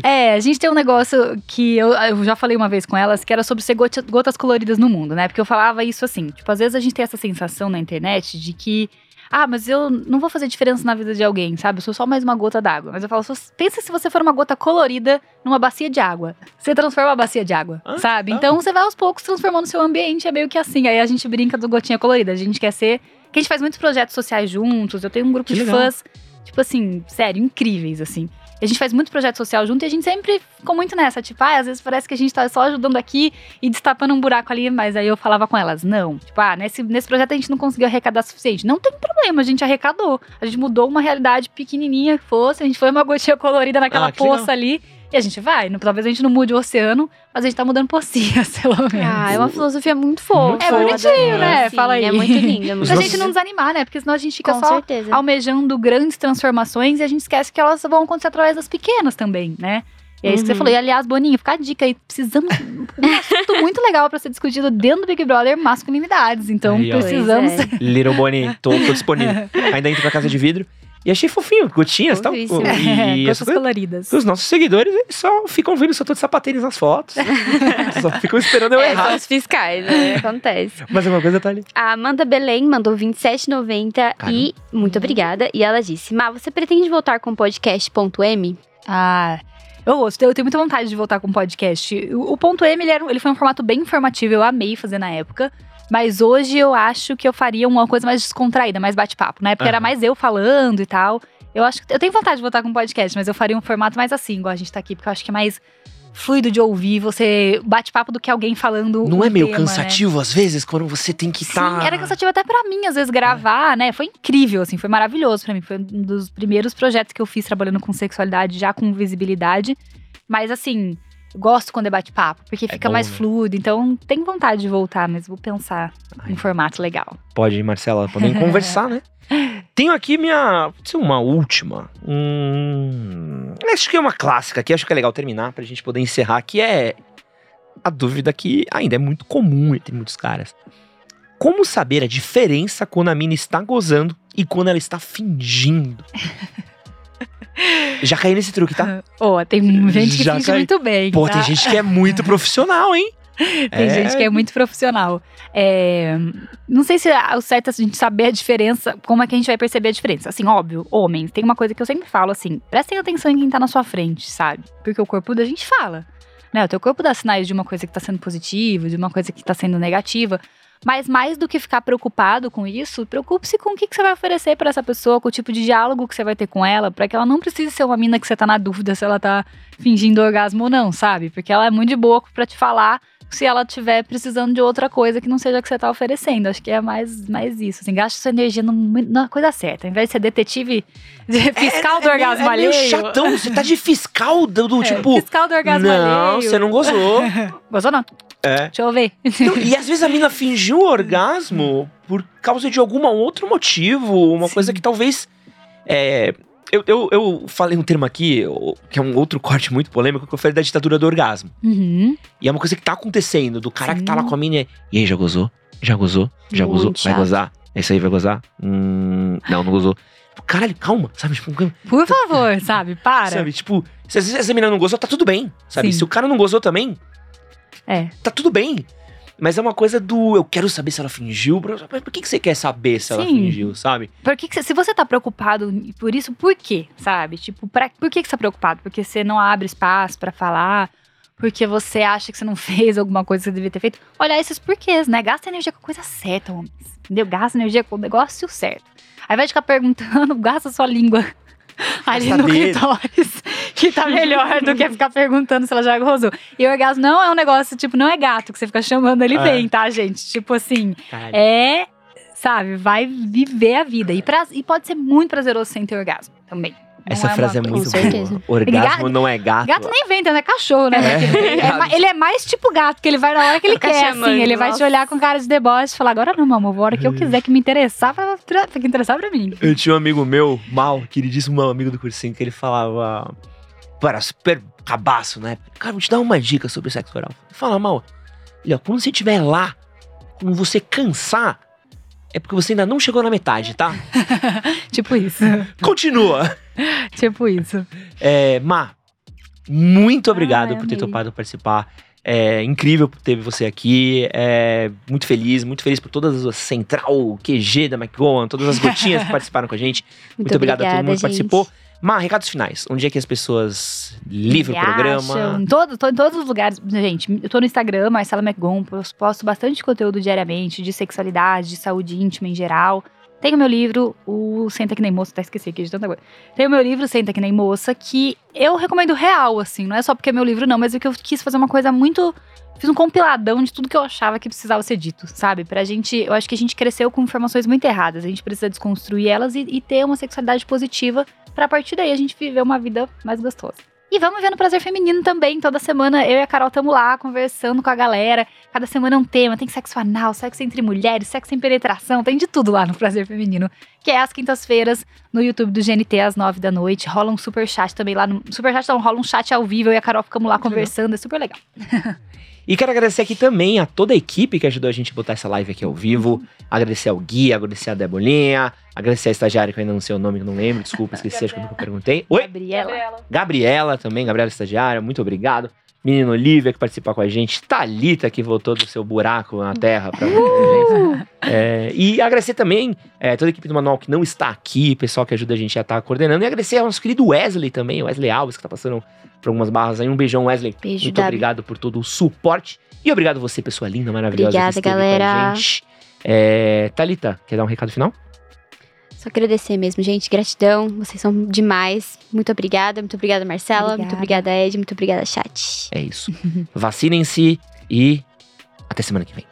S2: É, a gente tem um negócio que eu, eu já falei uma vez com elas, que era sobre ser gota- gotas coloridas no mundo, né? Porque eu falava isso assim, tipo, às vezes a gente tem essa sensação na internet de que, ah, mas eu não vou fazer diferença na vida de alguém, sabe? Eu sou só mais uma gota d'água. Mas eu falo, pensa se você for uma gota colorida numa bacia de água. Você transforma a bacia de água,
S1: Ah,
S2: sabe? Então você vai aos poucos transformando o seu ambiente, é meio que assim. Aí a gente brinca do gotinha colorida. A gente quer ser. Que a gente faz muitos projetos sociais juntos. Eu tenho um grupo
S1: Que
S2: de
S1: legal.
S2: fãs, tipo assim, sério, incríveis, assim. A gente faz muito projeto social junto e a gente sempre ficou muito nessa, tipo, ah, às vezes parece que a gente tá só ajudando aqui e destapando um buraco ali, mas aí eu falava com elas, não, tipo, ah, nesse, nesse projeto a gente não conseguiu arrecadar o suficiente. Não tem problema, a gente arrecadou. A gente mudou uma realidade pequenininha que fosse, a gente foi uma gotinha colorida naquela
S1: Ah,
S2: poça
S1: legal.
S2: ali. E a gente vai, talvez a gente não mude o oceano, mas a gente tá mudando pocinhas, pelo menos.
S3: Ah, é uma filosofia muito fofa.
S1: Muito
S2: É bonitinho, né?
S3: Sim,
S2: Fala aí.
S3: É muito linda.
S2: pra
S1: nossos-
S2: gente não desanimar, né? Porque senão a gente fica
S3: Com
S2: só
S3: certeza.
S2: almejando grandes transformações e a gente esquece que elas vão acontecer através das pequenas também, né? E é isso que você
S3: Uhum.
S2: falou. E aliás, Boninho, fica a dica aí. Precisamos. um assunto muito legal pra ser discutido dentro do Big Brother masculinidades. Então
S1: Aí,
S2: precisamos.
S3: É.
S1: Little Bonnie, tô, tô disponível. Ainda entro pra casa de vidro. E achei fofinho, gotinhas e tal. E
S2: Gotas
S1: essa coisa-
S2: coloridas.
S1: os nossos seguidores eles só ficam vendo se eu tô de sapatênis nas fotos. só ficam esperando eu
S3: É,
S1: errar.
S3: são os fiscais, né? Acontece.
S1: Mas alguma coisa tá ali.
S3: A Amanda Belém mandou 27,90 e muito obrigada. E ela disse: Má, você pretende voltar com o podcast.m?
S2: Ah. Eu gosto, eu tenho muita vontade de voltar com o podcast. O, o ponto M, ele, era, ele foi um formato bem informativo, eu amei fazer na época. Mas hoje eu acho que eu faria uma coisa mais descontraída, mais bate-papo. Na época era
S1: Aham.
S2: mais eu falando e tal. Eu acho que eu tenho vontade de voltar com o podcast, mas eu faria um formato mais assim, igual a gente tá aqui, porque eu acho que é mais fluido de ouvir, você bate-papo do que alguém falando.
S1: Não
S2: um
S1: é meio
S2: tema, né?
S1: cansativo às vezes quando você tem que tá estar.
S2: Sim, era cansativo até pra mim, às vezes, gravar, né? Foi incrível, assim, foi maravilhoso pra mim. Foi um dos primeiros projetos que eu fiz trabalhando com sexualidade, já com visibilidade. Mas, assim, gosto quando é bate-papo, porque fica
S1: bom,
S2: mais
S1: né?
S2: fluido. Então, tenho vontade de voltar, mas vou pensar
S1: Ai.
S2: em formato legal.
S1: Pode, Marcela, podem conversar, né? Tenho aqui minha. pode ser Uma última. Hum, acho que é uma clássica aqui, acho que é legal terminar pra gente poder encerrar, que é a dúvida que ainda é muito comum entre muitos caras. Como saber a diferença quando a mina está gozando e quando ela está fingindo? Já caí nesse truque, tá?
S2: Ó, tem gente que
S1: Já
S2: finge muito bem.
S1: Pô,
S2: tá?
S1: tem gente que é muito profissional, hein?
S2: Tem gente que é muito profissional. É, não sei se é o certo é a gente saber a diferença, como é que a gente vai perceber a diferença. Assim, óbvio, homens, tem uma coisa que eu sempre falo assim: prestem atenção em quem tá na sua frente, sabe? Porque o corpo da gente fala. Né? O teu corpo dá sinais de uma coisa que tá sendo positiva, de uma coisa que tá sendo negativa. Mas mais do que ficar preocupado com isso, preocupe-se com o que, que você vai oferecer pra essa pessoa, com o tipo de diálogo que você vai ter com ela, pra que ela não precise ser uma mina que você tá na dúvida se ela tá fingindo orgasmo ou não, sabe? Porque ela é muito de boa pra te falar se ela estiver precisando de outra coisa que não seja a que você tá oferecendo. Acho que é mais, mais isso. Assim, gaste sua energia no- na coisa certa. Ao invés de ser detetive fiscal do
S1: é
S2: orgasmo
S1: meio, é meio
S2: alheio.
S1: chatão, você tá de fiscal do, do
S2: É,
S1: tipo.
S2: fiscal do orgasmo
S1: Não,
S2: alheio.
S1: você não gozou.
S2: Gozou não?
S1: É.
S2: Deixa eu ver.
S1: Então, e às vezes a mina fingiu o orgasmo por causa de algum outro motivo, uma
S2: Sim.
S1: coisa que talvez. é, eu, eu, eu falei um termo aqui, que é um outro corte muito polêmico, que eu falei da ditadura do orgasmo.
S2: Uhum.
S1: E é uma coisa que tá acontecendo, do cara
S2: Sim.
S1: que tá lá com a mina. E aí, já gozou? Já gozou? Já
S3: Muito
S1: gozou? Vai
S3: chato.
S1: gozar? Esse aí vai gozar? Hum, não, não gozou. Tipo, Caralho, calma, sabe? Tipo,
S2: Por favor, sabe? Para.
S1: sabe? Tipo, se às vezes essa menina não gozou, tá tudo bem, sabe?
S2: Sim.
S1: Se o cara não gozou também,
S2: É.
S1: tá tudo bem. Mas é uma coisa do eu quero saber se ela fingiu. Mas por que, que você quer saber se ela
S2: Sim.
S1: fingiu, sabe?
S2: Por que que se você tá preocupado por isso, por quê? Sabe? Tipo, pra, por que, que você tá preocupado? Porque você não abre espaço pra falar? Porque você acha que você não fez alguma coisa que você devia ter feito? Olha esses porquês, né? Gasta energia com a coisa certa, homens. Entendeu? Gasta energia com o negócio certo. Ao invés de ficar perguntando, gasta sua língua ali no clitóris, que tá melhor do que ficar perguntando se ela já gozou. E o orgasmo não é um negócio, tipo, não é gato que você fica chamando ele vem, tá, gente? Tipo assim,
S1: Caralho.
S2: é, sabe, vai viver a vida. E, pra- e pode ser muito prazeroso sem ter orgasmo também.
S1: Essa
S2: é
S1: frase é
S2: uma
S1: muito
S3: Com
S1: boa. Orgasmo
S2: Gato-
S1: não é gato.
S2: Gato nem vem, então é cachorro, né?
S1: É.
S2: É ele é mais tipo gato, que ele vai na hora que ele quer,
S3: chamando,
S2: assim. Ele vai te
S3: nossa.
S2: olhar com cara de deboche e falar: agora não, amor, vou a hora que eu quiser, que me interessar, pra, pra, que interessar pra mim.
S1: Eu tinha um amigo meu, mal, queridíssimo meu amigo do cursinho, que ele falava. Para super cabaço, né? Cara, vou te dar uma dica sobre sexo oral. Fala mal. Olha, quando você estiver lá, quando você cansar, é porque você ainda não chegou na metade, tá?
S2: tipo isso.
S1: Continua.
S2: tipo isso.
S1: É, Má, muito obrigado por ter topado participar. É incrível ter você aqui. É muito feliz, muito feliz por todas as central, QG da McGowan, todas as gotinhas que participaram com a gente. Muito, obrigado a todo mundo que participou. Má, recados finais. Onde é que as pessoas livram o programa?
S2: todo, tô em todos os lugares. Gente, eu tô no Instagram, Marcela McGon, posto bastante conteúdo diariamente de sexualidade, de saúde íntima em geral. Tenho meu livro, o Senta Que Nem Moça, até esqueci aqui de tanta coisa. Tenho meu livro, Senta Que Nem Moça, que eu recomendo real, assim. Não é só porque é meu livro, não, mas é que eu quis fazer uma coisa muito. Fiz um compiladão de tudo que eu achava que precisava ser dito, sabe? Pra gente. Eu acho que a gente cresceu com informações muito erradas. A gente precisa desconstruir elas e, e ter uma sexualidade positiva pra a partir daí a gente viver uma vida mais gostosa. E vamos ver no Prazer Feminino também. Toda semana eu e a Carol estamos lá conversando com a galera. Cada semana é um tema. Tem sexo anal, sexo entre mulheres, sexo sem penetração. Tem de tudo lá no Prazer Feminino. Que é às quintas-feiras no YouTube do GNT às nove da noite. Rola um super chat também lá no. Super chat não, rola um chat ao vivo. Eu e a Carol ficamos lá
S1: Muito
S2: conversando. É super legal.
S1: E quero agradecer aqui também a toda a equipe que ajudou a gente a botar essa live aqui ao vivo. Agradecer ao Gui, agradecer a Debolinha, agradecer a estagiária que eu ainda não sei o nome, que eu não lembro. Desculpa, esqueci, acho que eu nunca perguntei. Oi?
S2: Gabriela.
S1: Gabriela também, Gabriela estagiária, muito obrigado. Menino Olivia que participa com a gente, Thalita que voltou do seu buraco na terra pra gente. É, e agradecer também é, toda a equipe do Manual que não está aqui, pessoal que ajuda a gente a estar coordenando. E agradecer ao nosso querido Wesley também, Wesley Alves, que tá passando por algumas barras aí. Um beijão, Wesley.
S3: Beijo,
S1: muito obrigado por todo o suporte. E obrigado você, pessoa linda, maravilhosa
S3: Obrigada,
S1: que esteve
S3: galera.
S1: com a gente. É, Thalita, quer dar um recado final?
S3: Só agradecer mesmo, gente. Gratidão. Vocês são demais. Muito obrigada. Muito obrigada, Marcela. Muito
S2: Obrigada.
S3: obrigada, Ed. Muito obrigada, chat.
S1: É isso. Vacinem-se e até semana que vem.